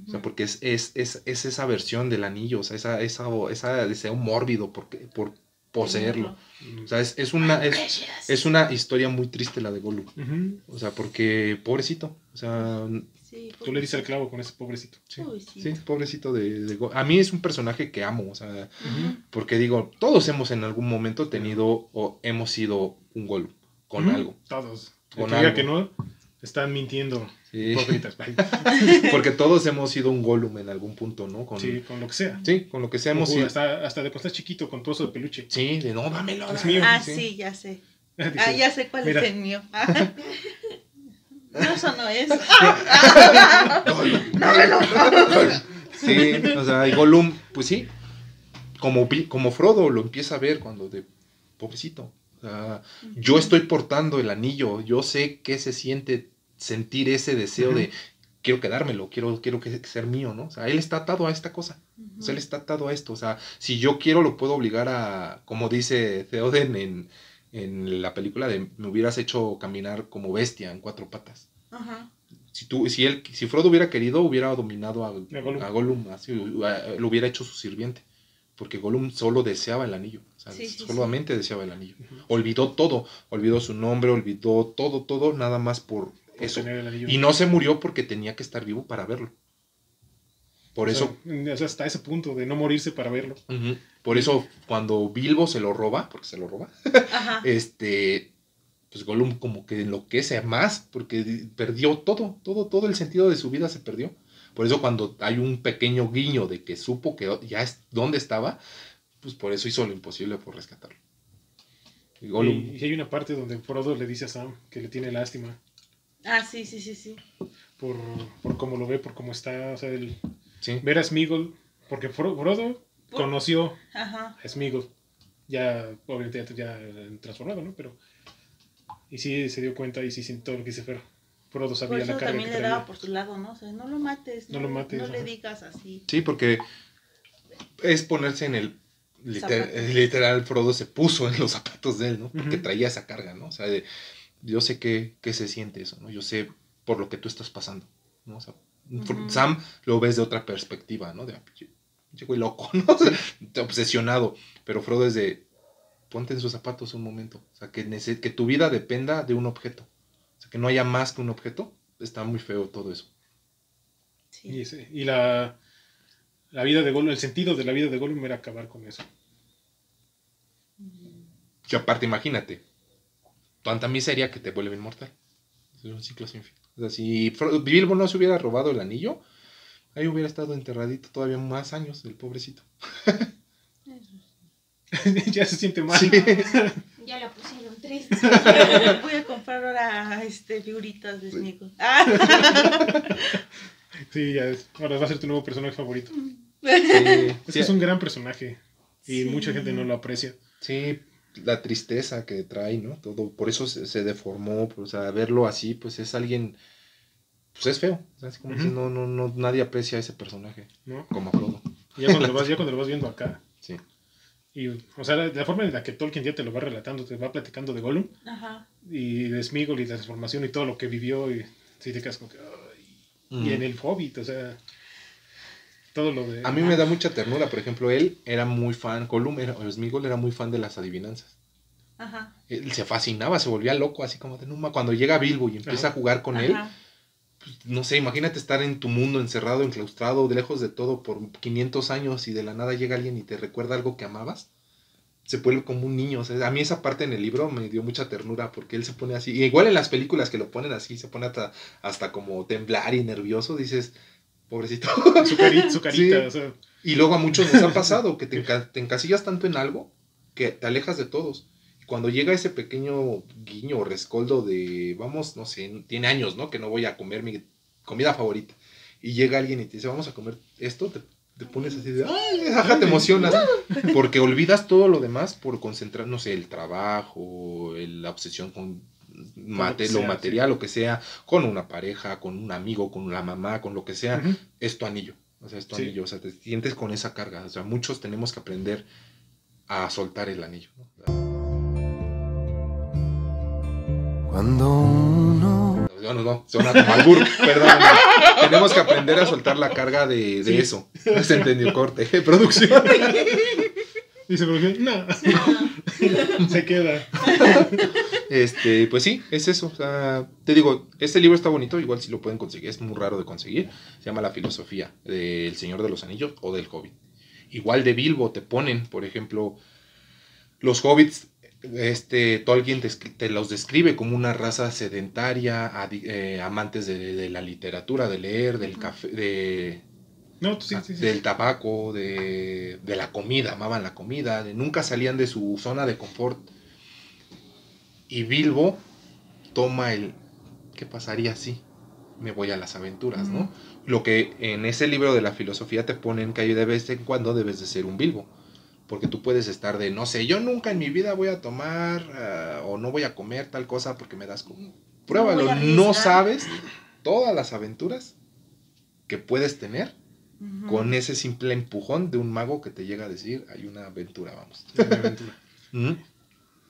O sea, porque es, es, es, es esa versión del anillo, o sea, esa, esa, esa deseo mórbido por, por poseerlo. O sea, es, es una, es, es una historia muy triste la de Gollum. Ujú. O sea, porque pobrecito. O sea, Sí, Tú le dices al clavo con ese pobrecito. sí, Uy, sí. pobrecito de, de A mí es un personaje que amo, o sea, Ujú. porque digo, todos hemos en algún momento tenido o hemos sido un Gollum con Ujú. algo. Todos. Con El que diga algo. que no, están mintiendo. Sí. <laughs> Hipócritas. Bye. <laughs> Porque todos hemos sido un Gollum en algún punto, ¿no? Con, Sí, con lo que sea. sí, con lo que sea hemos sido. hasta, hasta de cuando estás chiquito, con tu oso de peluche. Sí, de no, dámelo. Es mío. Ah, Sí. sí, ya sé. <laughs> Ah, ya sé cuál mira. es el mío. No, eso no es. Sí, o sea, y Gollum, pues sí, como, como Frodo lo empieza a ver cuando de pobrecito. O sea, yo estoy portando el anillo, yo sé qué se siente sentir ese deseo de quiero quedármelo, quiero, quiero que ser mío, ¿no? O sea, él está atado a esta cosa. O sea, él está atado a esto. O sea, si yo quiero, lo puedo obligar a, como dice Theoden en, en la película de me hubieras hecho caminar como bestia en cuatro patas. Ajá. Si, tú, si, él, si Frodo hubiera querido, hubiera dominado a, A Gollum. a Gollum, así, a- lo hubiera hecho su sirviente. Porque Gollum solo deseaba el anillo. O sea, Sí, sí, solamente deseaba el anillo. Olvidó todo. Olvidó su nombre, olvidó todo, todo, nada más por eso. tener el anillo. Y no se murió porque tenía que estar vivo para verlo. Por O sea, eso, o sea, hasta ese punto de no morirse para verlo. por eso cuando Bilbo se lo roba, porque se lo roba, Ajá. <laughs> este, pues Gollum como que enloquece más porque di- perdió todo, todo, todo el sentido de su vida se perdió. Por eso cuando hay un pequeño guiño de que supo que ya es dónde estaba, pues por eso hizo lo imposible por rescatarlo. Y Gollum, Y, y hay una parte donde Frodo le dice a Sam que le tiene lástima Ah, sí, sí, sí, sí. por, por cómo lo ve, por cómo está. O sea, el sí, ver a Smeagol. Porque Fro- Frodo Por- conoció Ajá. a Smeagol. Ya, obviamente, ya, ya transformado, ¿no? Pero. Y sí se dio cuenta y sí sintió lo que dice. Frodo Por sabía eso la carga que también le daba por su lado, ¿no? O sea, no lo mates. No lo mates, No le digas así. sí, porque es ponerse en el liter- Zapatos. literal Frodo se puso en los zapatos de él, ¿no? Porque Ujú. traía esa carga, ¿no? O sea, de, yo sé que, que se siente eso, ¿no? Yo sé por lo que tú estás pasando, ¿no? O sea. Sam lo ves de otra perspectiva, ¿no? De, "Ah, pinche güey loco, <laughs> ¿no? O sea, obsesionado, pero Frodo es de, ponte en sus zapatos un momento, o sea, que, que tu vida dependa de un objeto, o sea, que no haya más que un objeto, está muy feo todo eso. Sí. Y, ese- y la, la vida de Gollum, el sentido de la vida de Gollum era acabar con eso. Que aparte, imagínate, tanta miseria que te vuelve inmortal. Es un ciclo sin fin. O sea, si Bilbo no se hubiera robado el anillo, ahí hubiera estado enterradito todavía más años, el pobrecito. <laughs> ya se siente mal. Sí. <laughs> Ya la pusieron triste. <laughs> Voy a comprar ahora este, figuritas de. Ah. Sí, ya es. Ahora va a ser tu nuevo personaje favorito. Sí, Es que sí, es un gran personaje. Y Sí. mucha gente no lo aprecia. sí, la tristeza que trae, ¿no? Todo, por eso se, se deformó, pues, o sea, verlo así, pues es alguien, pues es feo. Así como dices, no, no, no, nadie aprecia a ese personaje, ¿no? como a Frodo. Ya cuando, lo vas, ya cuando lo vas viendo acá. Sí. Y, o sea, la, la forma en la que Tolkien ya te lo va relatando, te va platicando de Gollum Ajá. y de Smeagol y la transformación y todo lo que vivió. Y sí te quedas como que. ay. Y en el Hobbit, o sea. Todo lo de. A mí me da mucha ternura, por ejemplo, él era muy fan, Gollum era, o Smeagol era muy fan de las adivinanzas. Ajá. Él se fascinaba, se volvía loco, así como de Numa. Cuando llega Bilbo y empieza Ajá. a jugar con él, pues, no sé, imagínate estar en tu mundo encerrado, enclaustrado, de lejos de todo por 500 años y de la nada llega alguien y te recuerda algo que amabas. Se vuelve como un niño. o sea, a mí esa parte en el libro me dio mucha ternura porque él se pone así. Y igual en las películas que lo ponen así, se pone hasta, hasta como temblar y nervioso. Dices, pobrecito. Su, cari- su <laughs> carita, Sí. o sea. Y luego a muchos nos ha pasado que te, enca- te encasillas tanto en algo que te alejas de todos. Y cuando llega ese pequeño guiño o rescoldo de, vamos, no sé, tiene años, ¿no? Que no voy a comer mi comida favorita. Y llega alguien y te dice, vamos a comer esto, te, te pones así de, ay, ajá, te emocionas. Porque olvidas todo lo demás por concentrar, no sé, el trabajo, el- la obsesión con mate- lo sea, material, lo que sea, con una pareja, con un amigo, con la mamá, con lo que sea es tu anillo. O sea, es tu Sí. anillo. O sea, te sientes con esa carga. O sea, muchos tenemos que aprender a soltar el anillo. ¿no? Cuando uno No, no, no, suena como albur, perdón. no. Tenemos que aprender a soltar la carga de, de Sí. eso. No se entendió corte. <laughs> Producción. Dice, pero no. se queda. <laughs> Este, pues sí, es eso. O sea, te digo, este libro está bonito, igual si lo pueden conseguir, es muy raro de conseguir. Se llama La filosofía del Señor de los Anillos o del Hobbit. Igual de Bilbo te ponen, por ejemplo, los hobbits, este Tolkien te, te los describe como una raza sedentaria, adi- eh, amantes de, de la literatura, de leer, del café, de, No, tú sí, sí, sí. del tabaco, de, de la comida, amaban la comida, de- nunca salían de su zona de confort. Y Bilbo toma el, ¿qué pasaría si me voy a las aventuras, no? Lo que en ese libro de la filosofía te ponen que de vez en cuando debes de ser un Bilbo. Porque tú puedes estar de, no sé, yo nunca en mi vida voy a tomar ah, o no voy a comer tal cosa porque me das como... Pruébalo, no arriesgar. sabes todas las aventuras que puedes tener con ese simple empujón de un mago que te llega a decir, hay una aventura, vamos. Una aventura. <laughs> ¿Mm?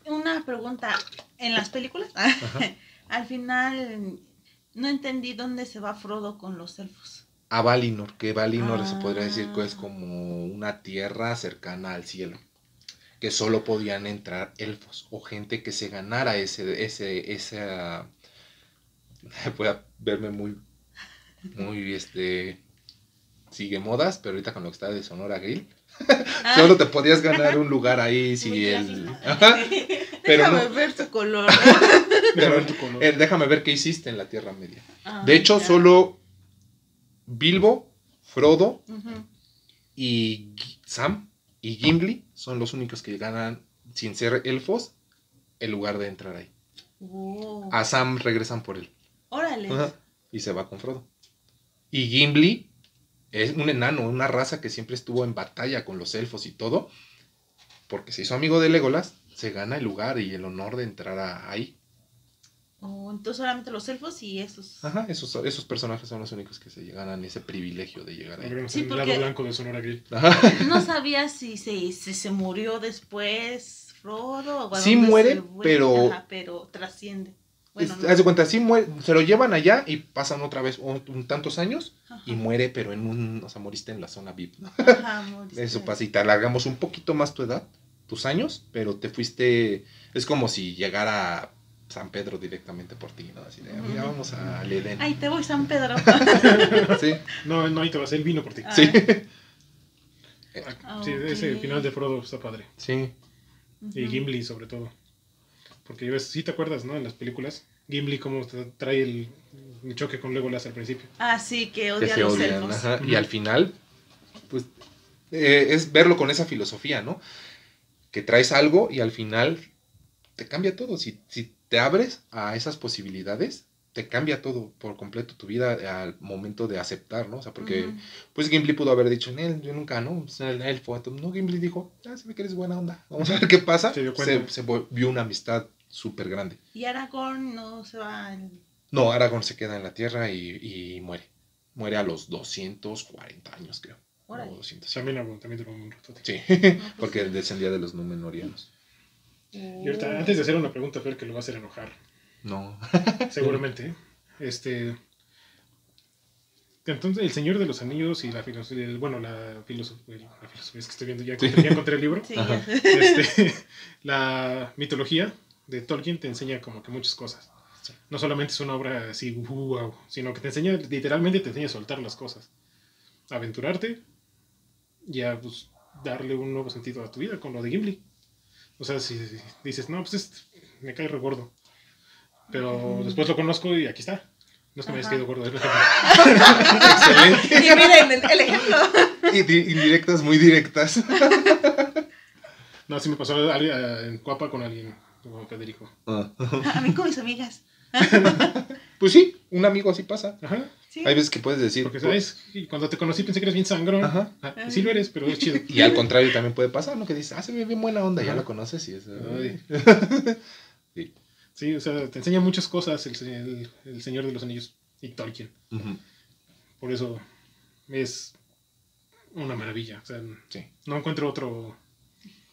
Una pregunta. ¿En las películas? <laughs> Al final, No entendí dónde se va Frodo con los elfos. A Valinor, que Valinor se podría decir que es Ah. como una tierra cercana al cielo. Que solo podían entrar elfos o gente que se ganara ese, ese, esa. <laughs> Voy a verme muy, muy, este. Sigue modas, pero ahorita con lo que está de Sonora Grill, Ah, solo te podías ganar un lugar ahí <laughs> si el. <laughs> Ajá, pero Déjame no. ver tu color. <laughs> Déjame ver tu color. Eh, déjame ver qué hiciste en la Tierra Media. Ah, De hecho, ya. solo Bilbo, Frodo y Sam y Gimli son los únicos que ganan, sin ser elfos, el lugar de entrar ahí. Oh, A Sam regresan por él. Órale. Y se va con Frodo. Y Gimli es un enano, una raza que siempre estuvo en batalla con los elfos y todo. Porque se hizo amigo de Legolas, se gana el lugar y el honor de entrar a- ahí. Oh, entonces solamente los elfos y esos. Ajá, esos, esos personajes son los únicos que se ganan ese privilegio de llegar ahí. Abrimos Sí, el porque- lado blanco de Sonora Grill. <laughs> Ajá. No sabía si se, si se murió después Frodo o Sí muere, se pero- Ajá, pero trasciende. Bueno, Es- no. Haz de cuenta, sí muere, se lo llevan allá y pasan otra vez un, un tantos años Ajá. y muere, pero en un, o sea, moriste en la zona VIP. ¿no? Ajá, moriste. Eso pasa y te alargamos un poquito más tu edad, tus años, pero te fuiste, es como si llegara San Pedro directamente por ti, ¿no? Así de, "Ah, mira, vamos al Edén. Ay, te voy San Pedro. <laughs> Sí, No, no, ahí te vas, él vino por ti. Ah. sí, Ah, <laughs> Sí, ese final de Frodo está padre. sí. Y. Gimli, sobre todo. Porque sí te acuerdas, ¿no? En las películas, Gimli como tra- trae el, el choque con Legolas al principio. Ah, sí, que que odia a los odian, elfos. ajá, Y al final, pues, eh, es verlo con esa filosofía, ¿no? Que traes algo y al final te cambia todo. Si, si te abres a esas posibilidades, te cambia todo por completo tu vida al momento de aceptar, ¿no? O sea, porque, pues Gimli pudo haber dicho, él, yo nunca, ¿no? El elfo, no, Gimli dijo, ah, se ve que eres buena onda, vamos a ver qué pasa. Se dio Se, cuenta. se volvió una amistad súper grande. Y Aragorn no se va. al- No, Aragorn se queda en la tierra y, y muere. Muere a los 240 años, creo. Órale. O 200. También, también duró un rato. Sí, <laughs> porque sí. descendía de los Númenóreanos. Y ahorita, antes de hacer una pregunta, Fer, que lo va a hacer enojar, No. <laughs> seguramente. este. Entonces, El Señor de los Anillos y la filosofía. Bueno, la filosofía. La filosofía es que estoy viendo, ya encontré, ya encontré el libro. Sí. Este, <laughs> la mitología de Tolkien te enseña como que muchas cosas. No solamente es una obra así, wow, sino que te enseña, literalmente te enseña a soltar las cosas. A aventurarte y a pues, darle un nuevo sentido a tu vida con lo de Gimli. O sea, si dices, no, pues este, me cae re gordo. Pero después lo conozco y aquí está. No es que me hayas Ajá. caído gordo, es lo que- <laughs> Excelente. Y miren el, ejemplo. Y di- indirectas, muy directas. <laughs> No, sí me pasó a- a- en Cuapa con alguien, como Federico. Ah. A mí con mis amigas. <laughs> Pues sí, un amigo así pasa. Ajá. Sí. Hay veces que puedes decir. Porque, ¿sabes? Y cuando te conocí pensé que eres bien sangrón. Ajá. Ah, y sí lo eres, pero es chido. Y al contrario también puede pasar, ¿no? Que dices, ah, se ve bien buena onda, ya lo conoces y es. Ay. <laughs> Sí. Sí, o sea, te enseña muchas cosas el, se- el- el Señor de los Anillos y Tolkien. Por eso es una maravilla. O sea, Sí, no encuentro otro,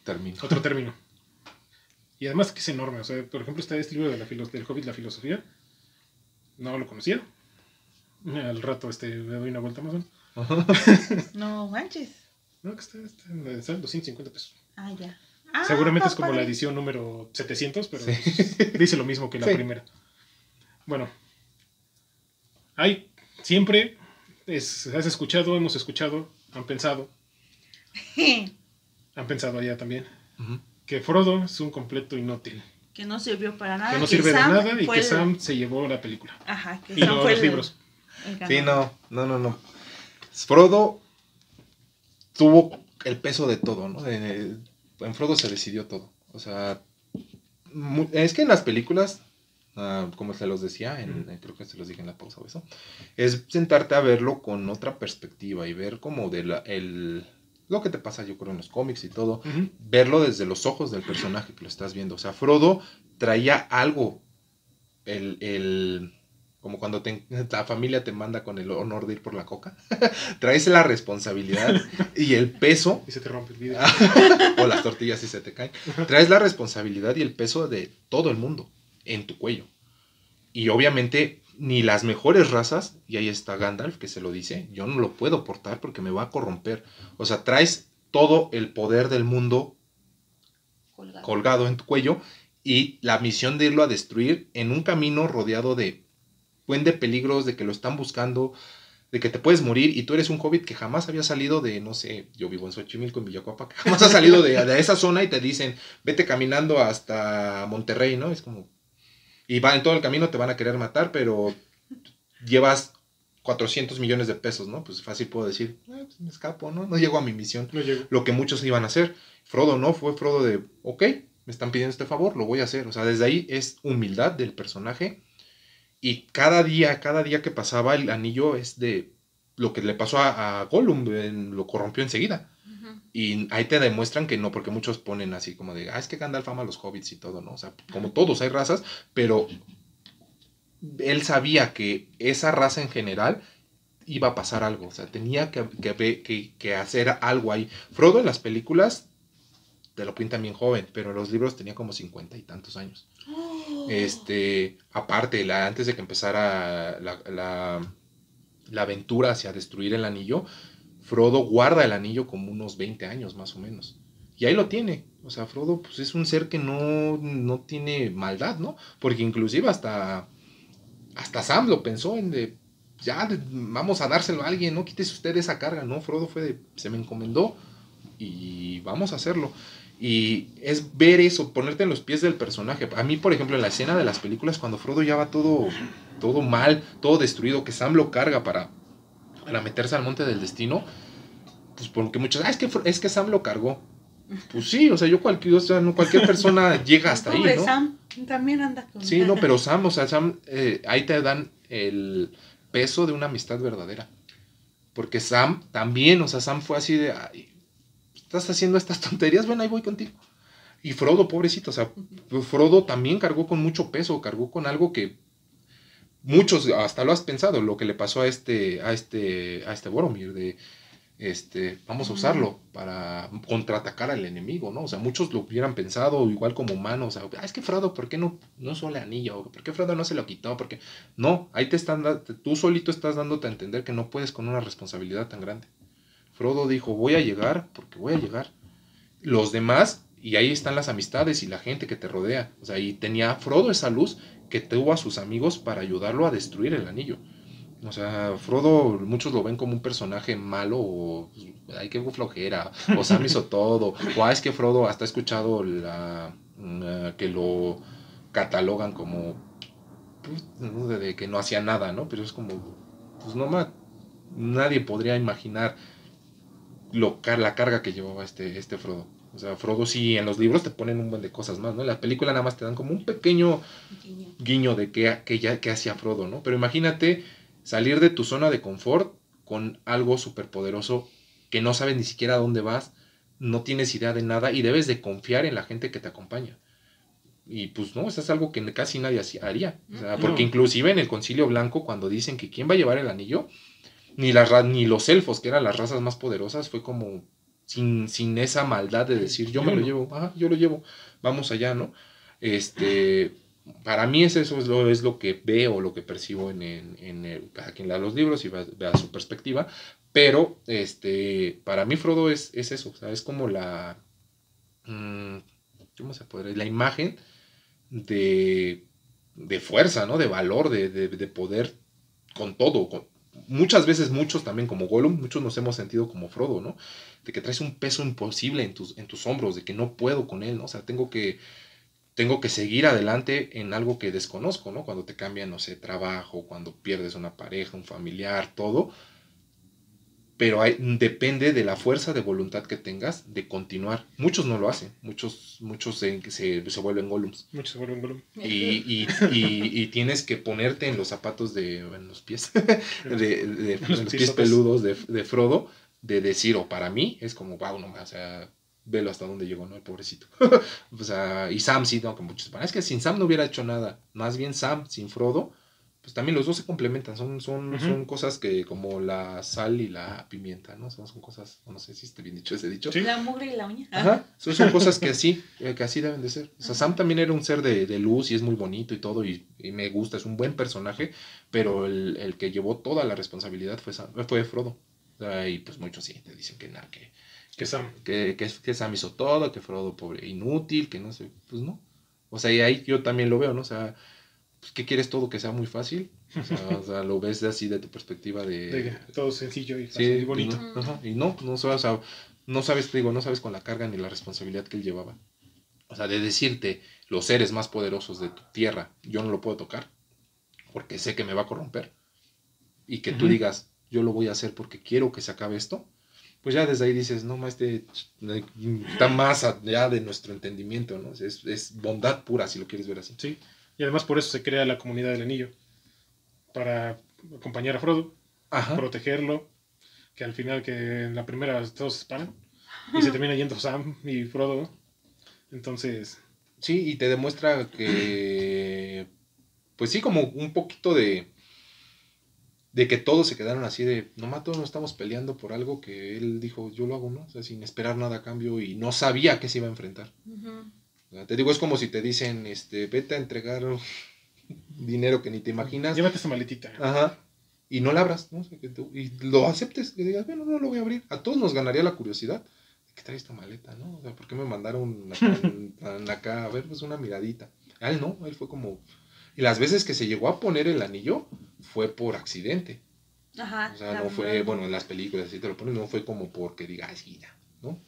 termino. otro término. Y además que es enorme. O sea, por ejemplo, está este libro de la del Hobbit, La Filosofía. No lo conocía. Al rato este, le doy una vuelta más. <laughs> ¿no? No manches. No, que está, está, en- está en 250 pesos. Ah, ya. Ah, Seguramente es como la edición número 700, pero Sí. <laughs> dice lo mismo que la Sí. primera. Bueno, hay siempre, es- has escuchado, hemos escuchado, han pensado, <laughs> han pensado allá también, Ujú. Que Frodo es un completo inútil, que no sirvió para nada. que no sirve de Sam nada y que el- Sam se llevó la película. Ajá, que Y Sam no fue los el- libros. el Sí, no, no, no, no. Frodo tuvo el peso de todo, ¿no? De- en Frodo se decidió todo. O sea, es que en las películas, ah, como se los decía, en- creo que se los dije en la pausa o eso, es sentarte a verlo con otra perspectiva y ver como de la, el, lo que te pasa yo creo en los cómics y todo, Ujú. verlo desde los ojos del personaje que lo estás viendo. O sea, Frodo traía algo, el, el- como cuando te- <laughs> la familia te manda con el honor de ir por la coca, <laughs> traes la responsabilidad <laughs> y el peso, Y se te rompe el video. o las tortillas si se te caen, traes la responsabilidad y el peso de todo el mundo en tu cuello. Y obviamente ni las mejores razas, y ahí está Gandalf que se lo dice, yo no lo puedo portar porque me va a corromper. O sea, traes todo el poder del mundo Colgado. colgado en tu cuello y la misión de irlo a destruir en un camino rodeado de buen de peligros, de que lo están buscando, de que te puedes morir y tú eres un hobbit que jamás había salido de, no sé, yo vivo en Xochimilco, en Villacuapa, que jamás ha salido de, de esa zona y te dicen, vete caminando hasta Monterrey, ¿no? Es como... Y va en todo el camino, te van a querer matar, pero llevas 400 millones de pesos, ¿no? Pues fácil puedo decir, "Ah, pues me escapo, ¿no? No llego a mi misión No llego. lo que muchos iban a hacer. Frodo no, fue Frodo de, ok, me están pidiendo este favor, lo voy a hacer. O sea, desde ahí es humildad del personaje. Y cada día, cada día que pasaba el anillo es de lo que le pasó a, a Gollum, en- lo corrompió enseguida. Y ahí te demuestran que no, porque muchos ponen así como de, ah, es que Gandalf ama a los hobbits y todo, ¿no? O sea, como todos hay razas, pero él sabía que esa raza en general iba a pasar algo, o sea, tenía que, que, que- que hacer algo ahí. Frodo en las películas te lo pintan bien joven, pero en los libros tenía como cincuenta y tantos años. Este, aparte, la, antes de que empezara la, la, la aventura hacia destruir el anillo, Frodo guarda el anillo como unos 20 años más o menos. Y ahí lo tiene. O sea, Frodo pues, es un ser que no, no tiene maldad, ¿no? Porque inclusive hasta, hasta Sam lo pensó en de, ya, vamos a dárselo a alguien, no quites usted esa carga, ¿no? Frodo fue de, se me encomendó y vamos a hacerlo. Y es ver eso, ponerte en los pies del personaje. A mí, por ejemplo, en la escena de las películas, cuando Frodo ya va todo, todo mal, todo destruido, que Sam lo carga para, para meterse al monte del destino, pues porque muchos, ah, es que, es que Sam lo cargó. Pues sí, o sea, yo cualquier, o sea, no cualquier persona <laughs> llega hasta ahí, ¿no? Sam, también anda con... Sí, no, <laughs> pero Sam, o sea, Sam, eh, ahí te dan el peso de una amistad verdadera. Porque Sam también, o sea, Sam fue así de, "Ay, estás haciendo estas tonterías, ven, ahí voy contigo. Y Frodo, pobrecito, o sea, Frodo también cargó con mucho peso, cargó con algo que muchos, hasta lo has pensado, lo que le pasó a este, a este, a este Boromir, de, este, vamos a usarlo para contraatacar al enemigo, ¿no? O sea, muchos lo hubieran pensado igual como humano, o sea, "Ah, es que Frodo, ¿por qué no, no usó el anillo? ¿Por qué Frodo no se lo quitó? Porque no, ahí te están, tú solito estás dándote a entender que no puedes con una responsabilidad tan grande. Frodo dijo, voy a llegar porque voy a llegar. Los demás, y ahí están las amistades y la gente que te rodea. O sea, y tenía Frodo esa luz que tuvo a sus amigos para ayudarlo a destruir el anillo. O sea, Frodo, muchos lo ven como un personaje malo o pues, ay, qué flojera, o Sam hizo <laughs> todo, o ah, es que Frodo hasta he escuchado la, mm, que lo catalogan como pues, de, de que no hacía nada, ¿no? Pero es como, pues no ma- nadie podría imaginar lo, la carga que llevaba este, este Frodo. O sea, Frodo sí en los libros te ponen un buen de cosas más, ¿no? En la película nada más te dan como un pequeño Guiño. guiño de qué, qué ya, qué hacía Frodo, ¿no? Pero imagínate salir de tu zona de confort con algo superpoderoso que no sabes ni siquiera a dónde vas, no tienes idea de nada y debes de confiar en la gente que te acompaña. Y pues no, eso es algo que casi nadie hacía- haría. O sea, porque No. inclusive en el Concilio Blanco, cuando dicen que quién va a llevar el anillo, ni, las, ni los elfos, que eran las razas más poderosas, fue como sin, sin esa maldad de decir, yo me lo llevo, ajá, yo lo llevo, vamos allá, ¿no? Este, para mí es eso es lo, es lo que veo, lo que percibo en, en, en el- cada quien lea los libros y vea, vea su perspectiva, pero este, para mí Frodo es, es eso, o sea, es como la, mm, ¿cómo se podría? La imagen de, de fuerza, ¿no? De valor, de, de, de poder con todo, con, muchas veces muchos también como Gollum, muchos nos hemos sentido como Frodo, ¿no? De que traes un peso imposible en tus, en tus hombros, de que no puedo con él, ¿no? O sea, tengo que, tengo que seguir adelante en algo que desconozco, ¿no? Cuando te cambian, no sé, trabajo, cuando pierdes una pareja, un familiar, todo. Pero hay- depende de la fuerza de voluntad que tengas de continuar. Muchos no lo hacen, muchos, muchos se, se, se vuelven Gollums. Muchos se vuelven Gollum. Y, y, y- y tienes que ponerte en los zapatos de, en los pies, <laughs> de, de- en los pies peludos de, de Frodo, de decir, o para mí, es como, wow, no, o sea, velo hasta dónde llegó, ¿no? El pobrecito. <laughs> o sea, y Sam sí, no, que muchos, es que sin Sam no hubiera hecho nada. Más bien Sam, sin Frodo, pues también los dos se complementan, son, son, son cosas que como la sal y la pimienta, ¿no? Son, son cosas, no sé si esté bien dicho ese dicho. Sí. La mugre y la uña. Ajá, <laughs> son, son cosas que así, eh, que así deben de ser. O sea, Sam también era un ser de, de luz y es muy bonito y todo, y, y me gusta, es un buen personaje, pero el, el que llevó toda la responsabilidad fue, Sam- fue Frodo. O sea, y pues muchos sí te dicen que nada, que, Que Sam. que, que, que Sam hizo todo, que Frodo pobre, inútil, que no sé, pues no. O sea, y ahí yo también lo veo, ¿no? O sea, pues, ¿qué quieres todo que sea muy fácil? O sea, o sea, lo ves así de tu perspectiva de... De todo sencillo y Sí, fácil y y bonito. no, ajá, y no, no, sabes, o sea, no sabes, te digo, no sabes con la carga ni la responsabilidad que él llevaba. O sea, de decirte, los seres más poderosos de tu tierra, yo no lo puedo tocar, porque sé que me va a corromper. Y que tú Ujú. digas, yo lo voy a hacer porque quiero que se acabe esto. Pues ya desde ahí dices, no, este está más allá de nuestro entendimiento, ¿no? Es, es bondad pura, si lo quieres ver así. Sí. Y además por eso se crea la comunidad del anillo. Para acompañar a Frodo, Ajá. protegerlo. Que al final, que en la primera todos se separan. Y se termina yendo Sam y Frodo. Entonces, Sí, y te demuestra que, pues sí, como un poquito de, de que todos se quedaron así de, nomás todos nos estamos peleando por algo que él dijo, yo lo hago, ¿no? O sea, sin esperar nada a cambio y no sabía a qué se iba a enfrentar. Te digo, es como si te dicen, este, vete a entregar <laughs> dinero que ni te imaginas. llévate esta maletita. Ajá. Y no la abras, ¿no? O sea, que tú- y lo aceptes, que digas, bueno, no lo voy a abrir. A todos nos ganaría la curiosidad. ¿Qué trae esta maleta, no? O sea, ¿por qué me mandaron <laughs> acá? A ver, pues una miradita. A él no, él fue como... Y las veces que se llegó a poner el anillo fue por accidente. Ajá. O sea, no fue, bueno, en las películas así te lo ponen, no fue como porque diga, ay, sí, ya, ¿no?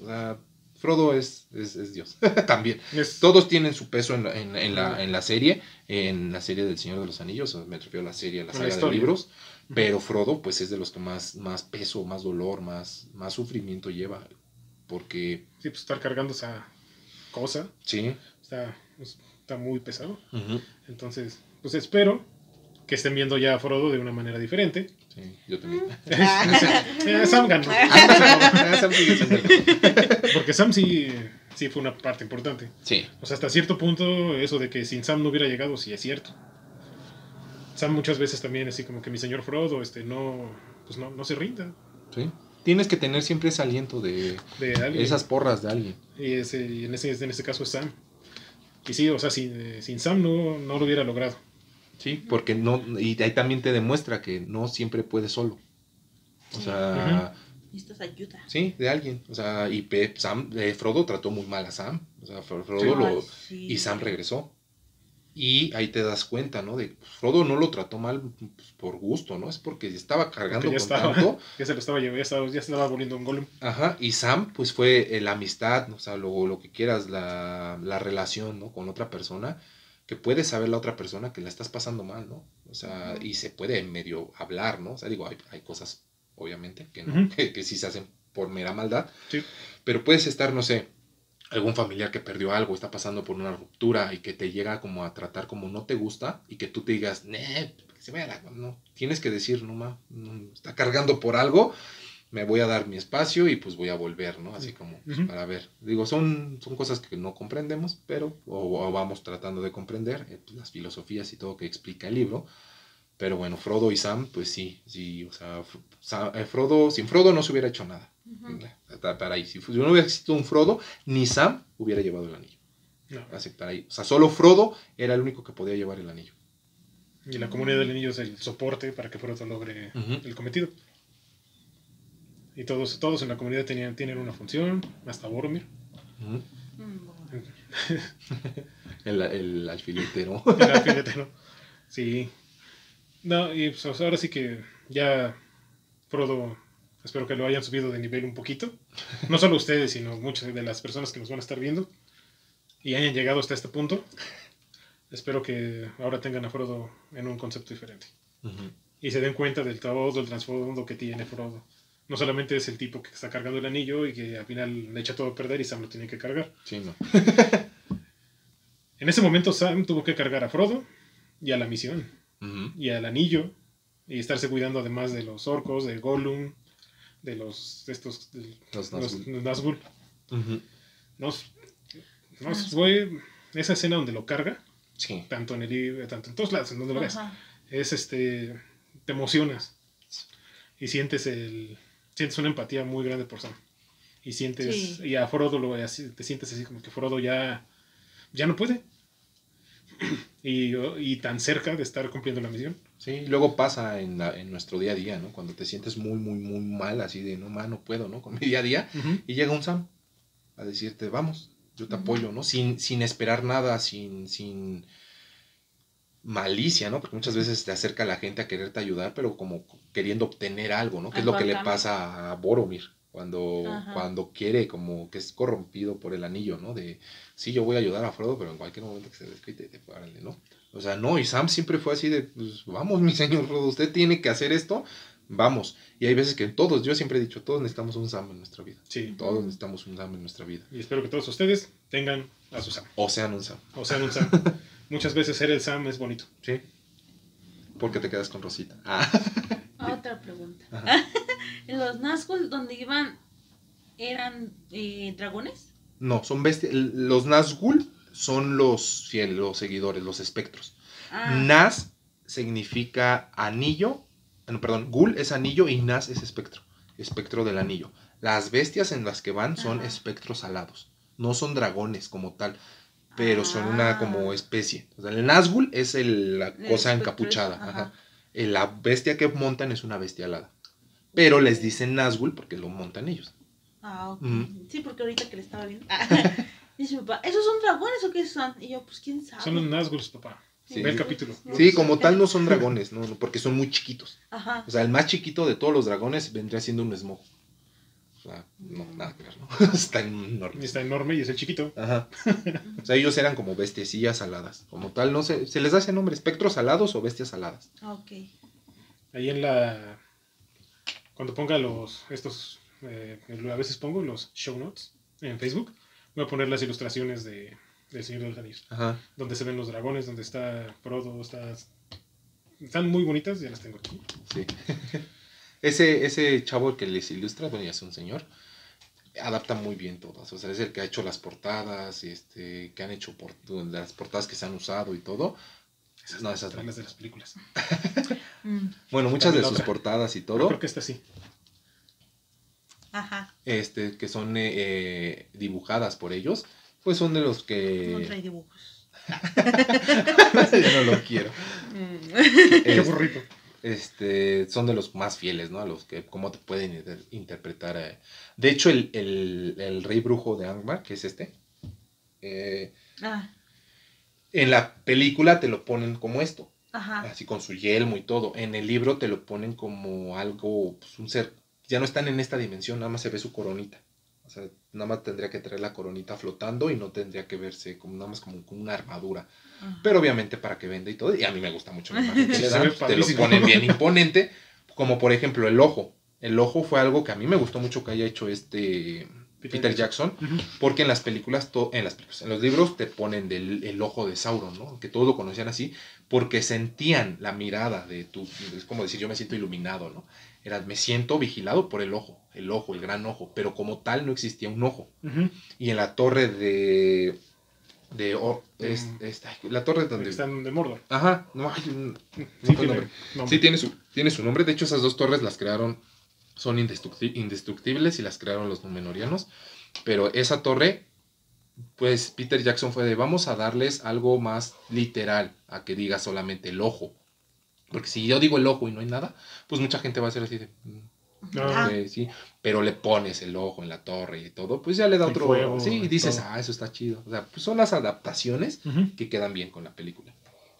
O sea, Frodo es, es, es Dios <laughs> también. Todos tienen su peso en la, en, en la, en la serie, en la serie del Señor de los Anillos, me refiero a la serie, a la saga de libros, pero Frodo pues es de los que más, más peso, más dolor, más, más sufrimiento lleva, porque Sí, pues estar cargando esa cosa sí, está, está muy pesado. Entonces, pues espero que estén viendo ya a Frodo de una manera diferente. Sí, yo también. <laughs> Eh, Sam ganó. Ah, Sam sigue siendo el- Porque Sam sí, sí fue una parte importante. Sí, O sea, hasta cierto punto, eso de que sin Sam no hubiera llegado, sí es cierto. Sam muchas veces también, así como que mi señor Frodo, este, no, pues no, no se rinda sí. Tienes que tener siempre ese aliento de de alguien. esas porras de alguien. Y, ese, y en, ese, en ese caso es Sam. Y sí, o sea, sin, eh, sin Sam no, no lo hubiera logrado. Sí, porque no, y ahí también te demuestra que no siempre puedes solo. O sea, Necesitas ayuda. sí, de alguien. O sea, y Pep, Sam, eh, Frodo trató muy mal a Sam. O sea, Fro- Frodo Sí. lo, Ay, sí. y Sam regresó. Y ahí te das cuenta, ¿no? De pues, Frodo no lo trató mal pues, por gusto, ¿no? Es porque estaba cargando Porque ya con estaba. tanto. <laughs> Ya se lo estaba llevando, ya estaba, ya se estaba volviendo un golem. Ajá, y Sam, pues fue eh, la amistad, o sea, lo, lo que quieras, la, la relación, ¿no? Con otra persona, que puede saber la otra persona que la estás pasando mal, ¿no? O sea, y se puede medio hablar, ¿no? O sea, digo, hay, hay cosas, obviamente, que, no, que, que sí se hacen por mera maldad, Sí. pero puedes estar, no sé, algún familiar que perdió algo, está pasando por una ruptura y que te llega como a tratar como no te gusta y que tú te digas, "Nee, que se vaya la-". No, tienes que decir, no, ma, no, está cargando por algo, me voy a dar mi espacio y pues voy a volver, ¿no? Así como pues, Ujú. para ver. Digo, son, son cosas que no comprendemos, pero, o, o vamos tratando de comprender, eh, pues, las filosofías y todo que explica el libro. Pero bueno, Frodo y Sam, pues sí, sí, o sea, F- Sa- eh, Frodo, sin Frodo no se hubiera hecho nada. Ujú. Para, para ahí, si no hubiera existido un Frodo, ni Sam hubiera llevado el anillo. No. Así, para ahí. O sea, solo Frodo era el único que podía llevar el anillo. Y la comunidad del anillo es el soporte para que Frodo logre Ujú. el cometido. Y todos, todos en la comunidad tenían, tienen una función, hasta Boromir. Mm. El, el alfiletero. El alfiletero. Sí. No, y pues ahora sí que ya Frodo, espero que lo hayan subido de nivel un poquito. No solo ustedes, sino muchas de las personas que nos van a estar viendo y hayan llegado hasta este punto. Espero que ahora tengan a Frodo en un concepto diferente. Y se den cuenta del todo el trasfondo que tiene Frodo. No solamente es el tipo que está cargando el anillo y que al final le echa todo a perder y Sam lo tiene que cargar. Sí, no. En ese momento Sam tuvo que cargar a Frodo y a la misión. Y al anillo y estarse cuidando además de los orcos, de Gollum, de los de estos de Los los Nazgûl. Nazgûl. Ujú. Nos, nos fue esa escena donde lo carga, Sí. tanto en el libro, tanto en todos lados, en donde lo ves. Es este. Te emocionas. Y sientes el. Sientes una empatía muy grande por Sam. Y sientes. Sí. Y a Frodo lo, te sientes así como que Frodo ya. Ya no puede. <clears throat> y, y tan cerca de estar cumpliendo la misión. Sí, luego pasa en, la- en nuestro día a día, ¿no? Cuando te sientes muy, muy, muy mal, así de, no, ma, no puedo, ¿no? Con mi día a día. Y llega un Sam a decirte, vamos, yo te apoyo, ¿no? Sin, sin esperar nada, sin, sin malicia, ¿no? Porque muchas veces te acerca la gente a quererte ayudar, pero como queriendo obtener algo, ¿no? Que es lo que le pasa a Boromir. Cuando, Ajá. cuando quiere, como que es corrompido por el anillo, ¿no? De, sí, yo voy a ayudar a Frodo, pero en cualquier momento que se desquite, te párale, ¿no? O sea, no, y Sam siempre fue así de, pues, vamos, mi señor Frodo, usted tiene que hacer esto, vamos. Y hay veces que todos, yo siempre he dicho, todos necesitamos un Sam en nuestra vida. Sí. Todos necesitamos un Sam en nuestra vida. Y espero que todos ustedes tengan a su Sam. O sean un Sam. O sea, un Sam. <laughs> Muchas veces ser el Sam es bonito. ¿Sí? Porque te quedas con Rosita. Ah. <laughs> Otra pregunta. Ajá. ¿En <laughs> los Nazgûl donde iban eran eh, dragones? No, son bestias. Los Nazgûl son los fieles, los seguidores, los espectros. Ah, Naz significa anillo. ah, No, perdón, Gul es anillo y Naz es espectro. Espectro del anillo. Las bestias en las que van son espectros alados. No son dragones como tal, pero son Ah. una como especie. O sea, el Nazgûl es el- la el cosa encapuchada. es- ajá. ajá. Eh, La bestia que montan es una bestia alada. Pero les dicen Nazgûl porque lo montan ellos. Ah, ok. Ujú. Sí, porque ahorita que le estaba viendo. <laughs> dice mi papá, ¿esos son dragones o qué son? Y yo, pues quién sabe. Son los Nazgûl, papá. Sí. Ve el capítulo. Sí, como tal no son dragones, no, no, porque son muy chiquitos. Ajá. O sea, el más chiquito de todos los dragones vendría siendo un Smough. O sea, no, nada que ver, ¿no? <laughs> Está enorme. está enorme y es el chiquito. Ajá. O sea, ellos eran como bestiecillas aladas. Como tal, no sé, se les da ese nombre, espectros alados o bestias aladas. Ah, Ok. Ahí en la. Cuando ponga los. Estos. eh, a veces pongo los show notes en Facebook. Voy a poner las ilustraciones de, del Señor de los Anillos. Ajá. Donde se ven los dragones, donde está Frodo, está. Están muy bonitas, ya las tengo aquí. Sí. <laughs> ese, ese chavo que les ilustra, bueno, ya es un señor, adapta muy bien todas. O sea, es el que ha hecho las portadas, este, que han hecho por- las portadas que se han usado y todo. No, esas no. Las de las películas. <laughs> Mm, Bueno, muchas de sus otra. portadas y Yo todo, Creo que esta sí. Ajá. este, que son eh, eh, dibujadas por ellos, pues son de los No que... trae dibujos. <laughs> Yo no lo quiero. Mm. <laughs> Qué Es- burrito. Este, son de los más fieles, ¿no? A los que, cómo te pueden inter- interpretar. eh. De hecho, el, el- el rey brujo de Angmar, que es este, eh, Ah, en la película te lo ponen como esto, ajá. así con su yelmo y todo. En el libro te lo ponen como algo, pues, un ser, ya no están en esta dimensión, nada más se ve su coronita. O sea, nada más tendría que traer la coronita flotando y no tendría que verse como nada más como, como una armadura. Ajá. Pero obviamente para que venda y todo. Y a mí me gusta mucho la imagen que le dan. Te lo ponen bien <laughs> imponente. Como por ejemplo el ojo. El ojo fue algo que a mí me gustó mucho que haya hecho este Peter Jackson. Porque en las películas, to- en las películas, en los libros te ponen del el ojo de Sauron, ¿no? Que todos lo conocían así. Porque sentían la mirada de tu. Es como decir, yo me siento iluminado, ¿no? Era, me siento vigilado por el ojo. El ojo, el gran ojo. Pero como tal no existía un ojo. Y en la torre de. De oh, es- Mm. la torre donde. Están de Mordor. Ajá, no hay un- Sí, tiene nombre. nombre. Sí, tiene su, tiene su nombre. De hecho, esas dos torres las crearon, son indestructi- indestructibles y las crearon los Númenóreanos. Pero esa torre, pues Peter Jackson fue de vamos a darles algo más literal a que diga solamente el ojo. Porque si yo digo el ojo y no hay nada, pues mucha gente va a ser así de. Ah, sí, pero le pones el ojo en la torre y todo, pues ya le da El otro. fuego sí, y dices, todo. ah, eso está chido. O sea, pues son las adaptaciones que quedan bien con la película.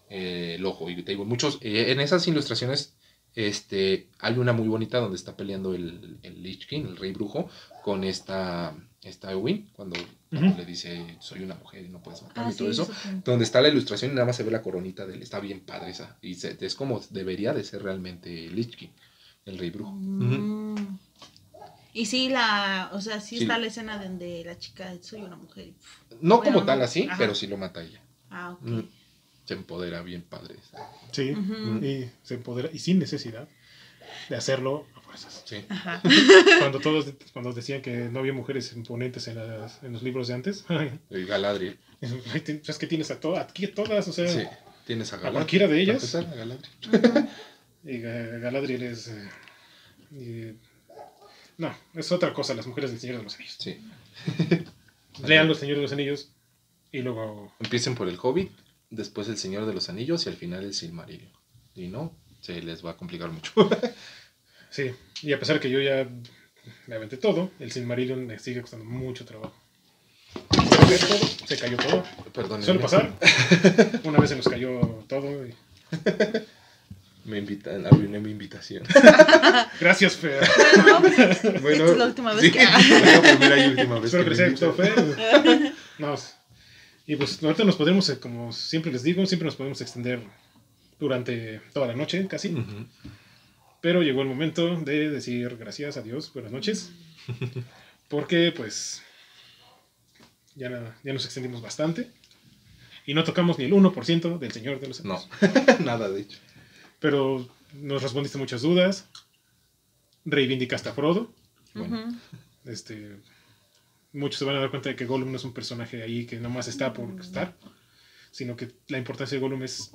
Eh, el ojo, y te digo, muchos, eh, en esas ilustraciones, este, hay una muy bonita donde está peleando el, el Lich King, el rey brujo, con esta, esta Eowyn, cuando, le dice, soy una mujer y no puedes matarme Ah, y todo sí, eso. Donde está la ilustración y nada más se ve la coronita de él, está bien padre esa. Y se- es como debería de ser realmente el Lich King, el rey brujo. Mm. Y sí, la, o sea, sí, Sí. está la escena donde la chica, soy una mujer. y, No Bueno, como tal así, ajá. pero sí lo mata ella. Ah, ok. Mm. Se empodera bien padre. Sí. Y se empodera. Y sin necesidad de hacerlo a fuerzas. Sí. Ajá. <laughs> Cuando todos cuando decían que no había mujeres imponentes en, las- en los libros de antes. <laughs> El Galadriel. es que tienes a todas, aquí a todas, o sea. Sí. Tienes a A Galadriel. cualquiera de ellas. Para empezar, a Galadriel. <laughs> Y Ga- Galadriel es. eh, y- no, es otra cosa, las mujeres del Señor de los Anillos. Sí. <laughs> Lean los Señores de los Anillos y luego. Empiecen por el Hobbit, después el Señor de los Anillos y al final el Silmarillion. Y no, se les va a complicar mucho. <laughs> Sí, y a pesar que yo ya me aventé todo, el Silmarillion me sigue costando mucho trabajo. Se cayó todo, Se cayó todo. Perdón. Suele pasar. <laughs> Una vez se nos cayó todo. y- Me invitan, arruiné mi invitación. <laughs> Gracias, Fer. bueno, <laughs> es la última vez sí, que- <laughs> primera y última vez Espero que me les haya gustado. Fer. No, y pues ahorita nos podremos, eh, como siempre les digo, siempre nos podemos extender durante toda la noche, casi. Pero llegó el momento de decir gracias, adiós, buenas noches. Porque pues ya, ya nos extendimos bastante. Y no tocamos ni el 1% del Señor de los No, Anillos. nada de hecho. Pero nos respondiste muchas dudas. Reivindicaste a Frodo. Bueno, Ujú. Este, muchos se van a dar cuenta de que Gollum no es un personaje ahí que nomás está por estar. Sino que la importancia de Gollum es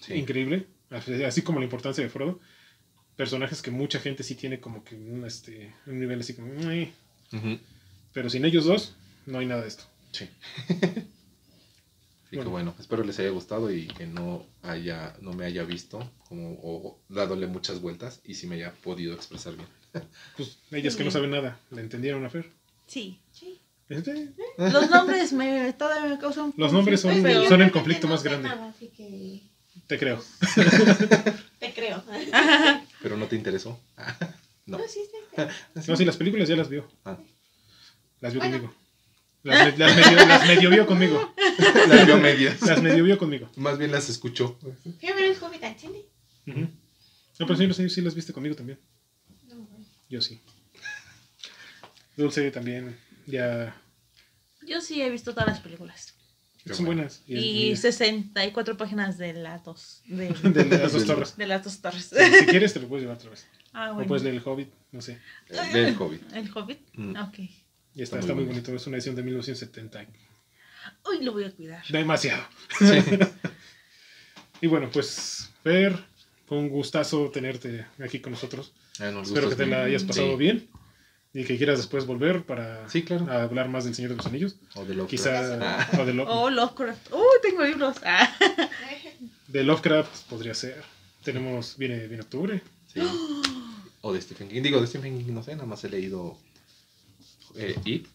sí. increíble. Así como la importancia de Frodo. Personajes que mucha gente sí tiene como que un, este, un nivel así como... "Meh". Ujú. Pero sin ellos dos, no hay nada de esto. Sí. <laughs> Así que Bueno. espero les haya gustado y que no haya, no me haya visto como o dádole muchas vueltas y si me haya podido expresar bien. <laughs> Pues ellas que no saben nada, ¿le entendieron a Fer? Sí. Sí. Este, Los nombres me, todavía me causan. Los nombres son- son el conflicto no más grande. nada, así que Te creo. <laughs> te creo. <laughs> Pero no te interesó. no. No, sí, sí, sí. No, sí, las películas ya las vio. Ah. Las vio Bueno. conmigo. Las, las medio, las medio vio conmigo. <laughs> Las vio medias. Las medio vio conmigo. Más bien las escuchó. Fui a ver el Hobbit al cine. Ujú. No, pero sí, sí, sí las viste conmigo también. No, bueno. Yo sí. Dulce también. Ya. Yo sí he visto todas las películas. Pero son bueno. buenas. Y y- 64 páginas de las dos. De, <laughs> de las dos torres. de las dos torres. Si, si quieres, te lo puedes llevar otra vez. Ah, O bueno. puedes leer el Hobbit, no sé. Lee el Hobbit. ¿El Hobbit? Mm. Ok. Y está, Está está muy muy bonito. Es una edición de 1970. Uy, lo voy a cuidar. Demasiado. <laughs> y bueno, pues, Fer, fue un gustazo tenerte aquí con nosotros. Ah, nos Espero que te la hayas pasado Sí. bien y que quieras después volver para Sí, claro. hablar más del Señor de los Anillos. O de Lovecraft. Quizá Ah, o de, Lo- Oh, Lovecraft. Oh, tengo libros. Ah. <laughs> de Lovecraft podría ser. Tenemos, viene, viene octubre. sí. <gasps> O de Stephen King. Digo, de Stephen King no sé, nada más he leído eh, It.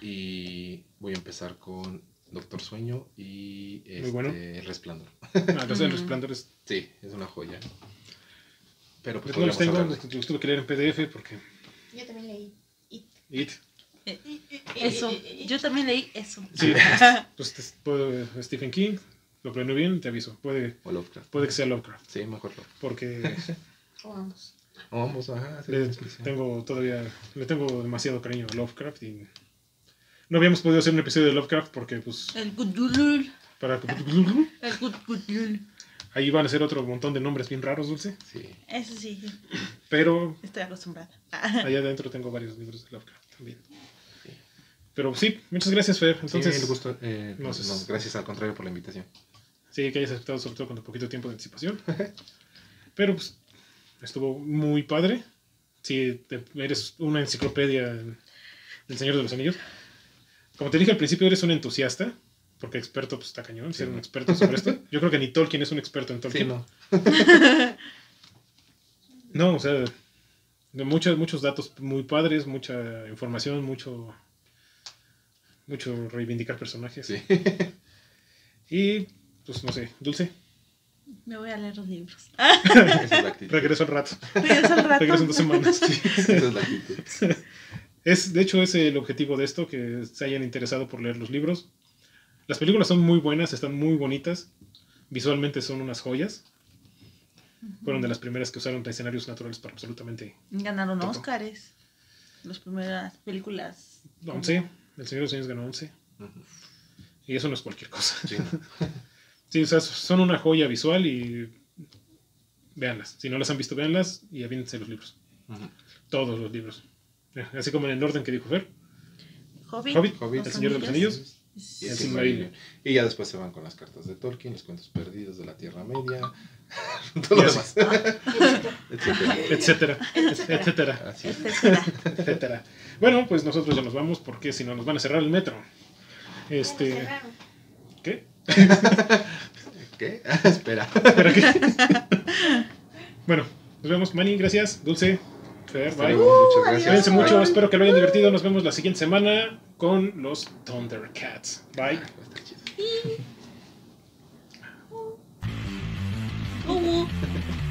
Y voy a empezar con Doctor Sueño y este, bueno. El Resplandor. Ah, Mm. Resplandor es- Sí, es una joya. Pero pues Yo no los tengo, hablar de- los tuve que leer en PDF porque Yo también leí. It. It. Eh, Eso. Yo también leí eso. Sí, <laughs> pues puede- Stephen King, lo planeo bien, te aviso. Puede, O Lovecraft. puede que sea Lovecraft, Sí, mejor Lovecraft. porque <laughs> O ambos. O Vamos, ajá. sí, le tengo todavía, le tengo demasiado cariño a Lovecraft y no habíamos podido hacer un episodio de Lovecraft porque pues El Gudulul. para El ahí van a ser otro montón de nombres bien raros, Dulce, Sí. Eso sí, pero estoy acostumbrada. Allá adentro tengo varios libros de Lovecraft también. Pero sí, muchas gracias Fer. Entonces, Entonces, el gusto, eh, no no, gracias al contrario por la invitación. sí que hayas aceptado sobre todo con un poquito de tiempo de anticipación. <laughs> Pero pues estuvo muy padre. Sí, te- eres una enciclopedia en- del Señor de los Anillos. Como te dije al principio, eres un entusiasta, porque experto pues está cañón, ser un experto sobre esto. Yo creo que ni Tolkien es un experto en Sí, Tolkien. no. <laughs> No, o sea, de muchos, muchos datos muy padres, mucha información, mucho, mucho reivindicar personajes. Sí. Y, pues no sé, Dulce, Me voy a leer los libros. Esa es la actitud. <laughs> regreso al rato. Regresa al rato. Regreso en dos semanas. Esa es la actitud. <laughs> Es, de hecho, es el objetivo de esto, que se hayan interesado por leer los libros. Las películas son muy buenas, están muy bonitas. Visualmente son unas joyas. Fueron de las primeras que usaron escenarios naturales para absolutamente Ganaron Todo. Oscars. Las primeras películas. 11. El Señor de los Años ganó 11. Ujú. Y eso no es cualquier cosa. Sí. <laughs> Sí, o sea, son una joya visual y véanlas. Si no las han visto, véanlas y avíntense los libros. Ujú. Todos los libros. <laughs> Así como en el orden que dijo Fer. Hobbit. Hobbit, Hobbit. El Señor de los Anillos y El Silmarillion. Y ya después se van con las cartas de Tolkien, los cuentos perdidos de la Tierra Media, <laughs> todo lo demás. <laughs> etcétera, Etcétera. etcétera, etcétera. Bueno, pues nosotros ya nos vamos porque si no nos van a cerrar el metro. Este. ¿qué? ¿Qué? Espera. ¿Para qué? Bueno, nos vemos, Manny, gracias, Dulce, Bye. Muchas uh, gracias. Cuídense mucho, espero que lo hayan divertido. Nos vemos la siguiente semana con los Thundercats. Bye. Ah, pues <laughs>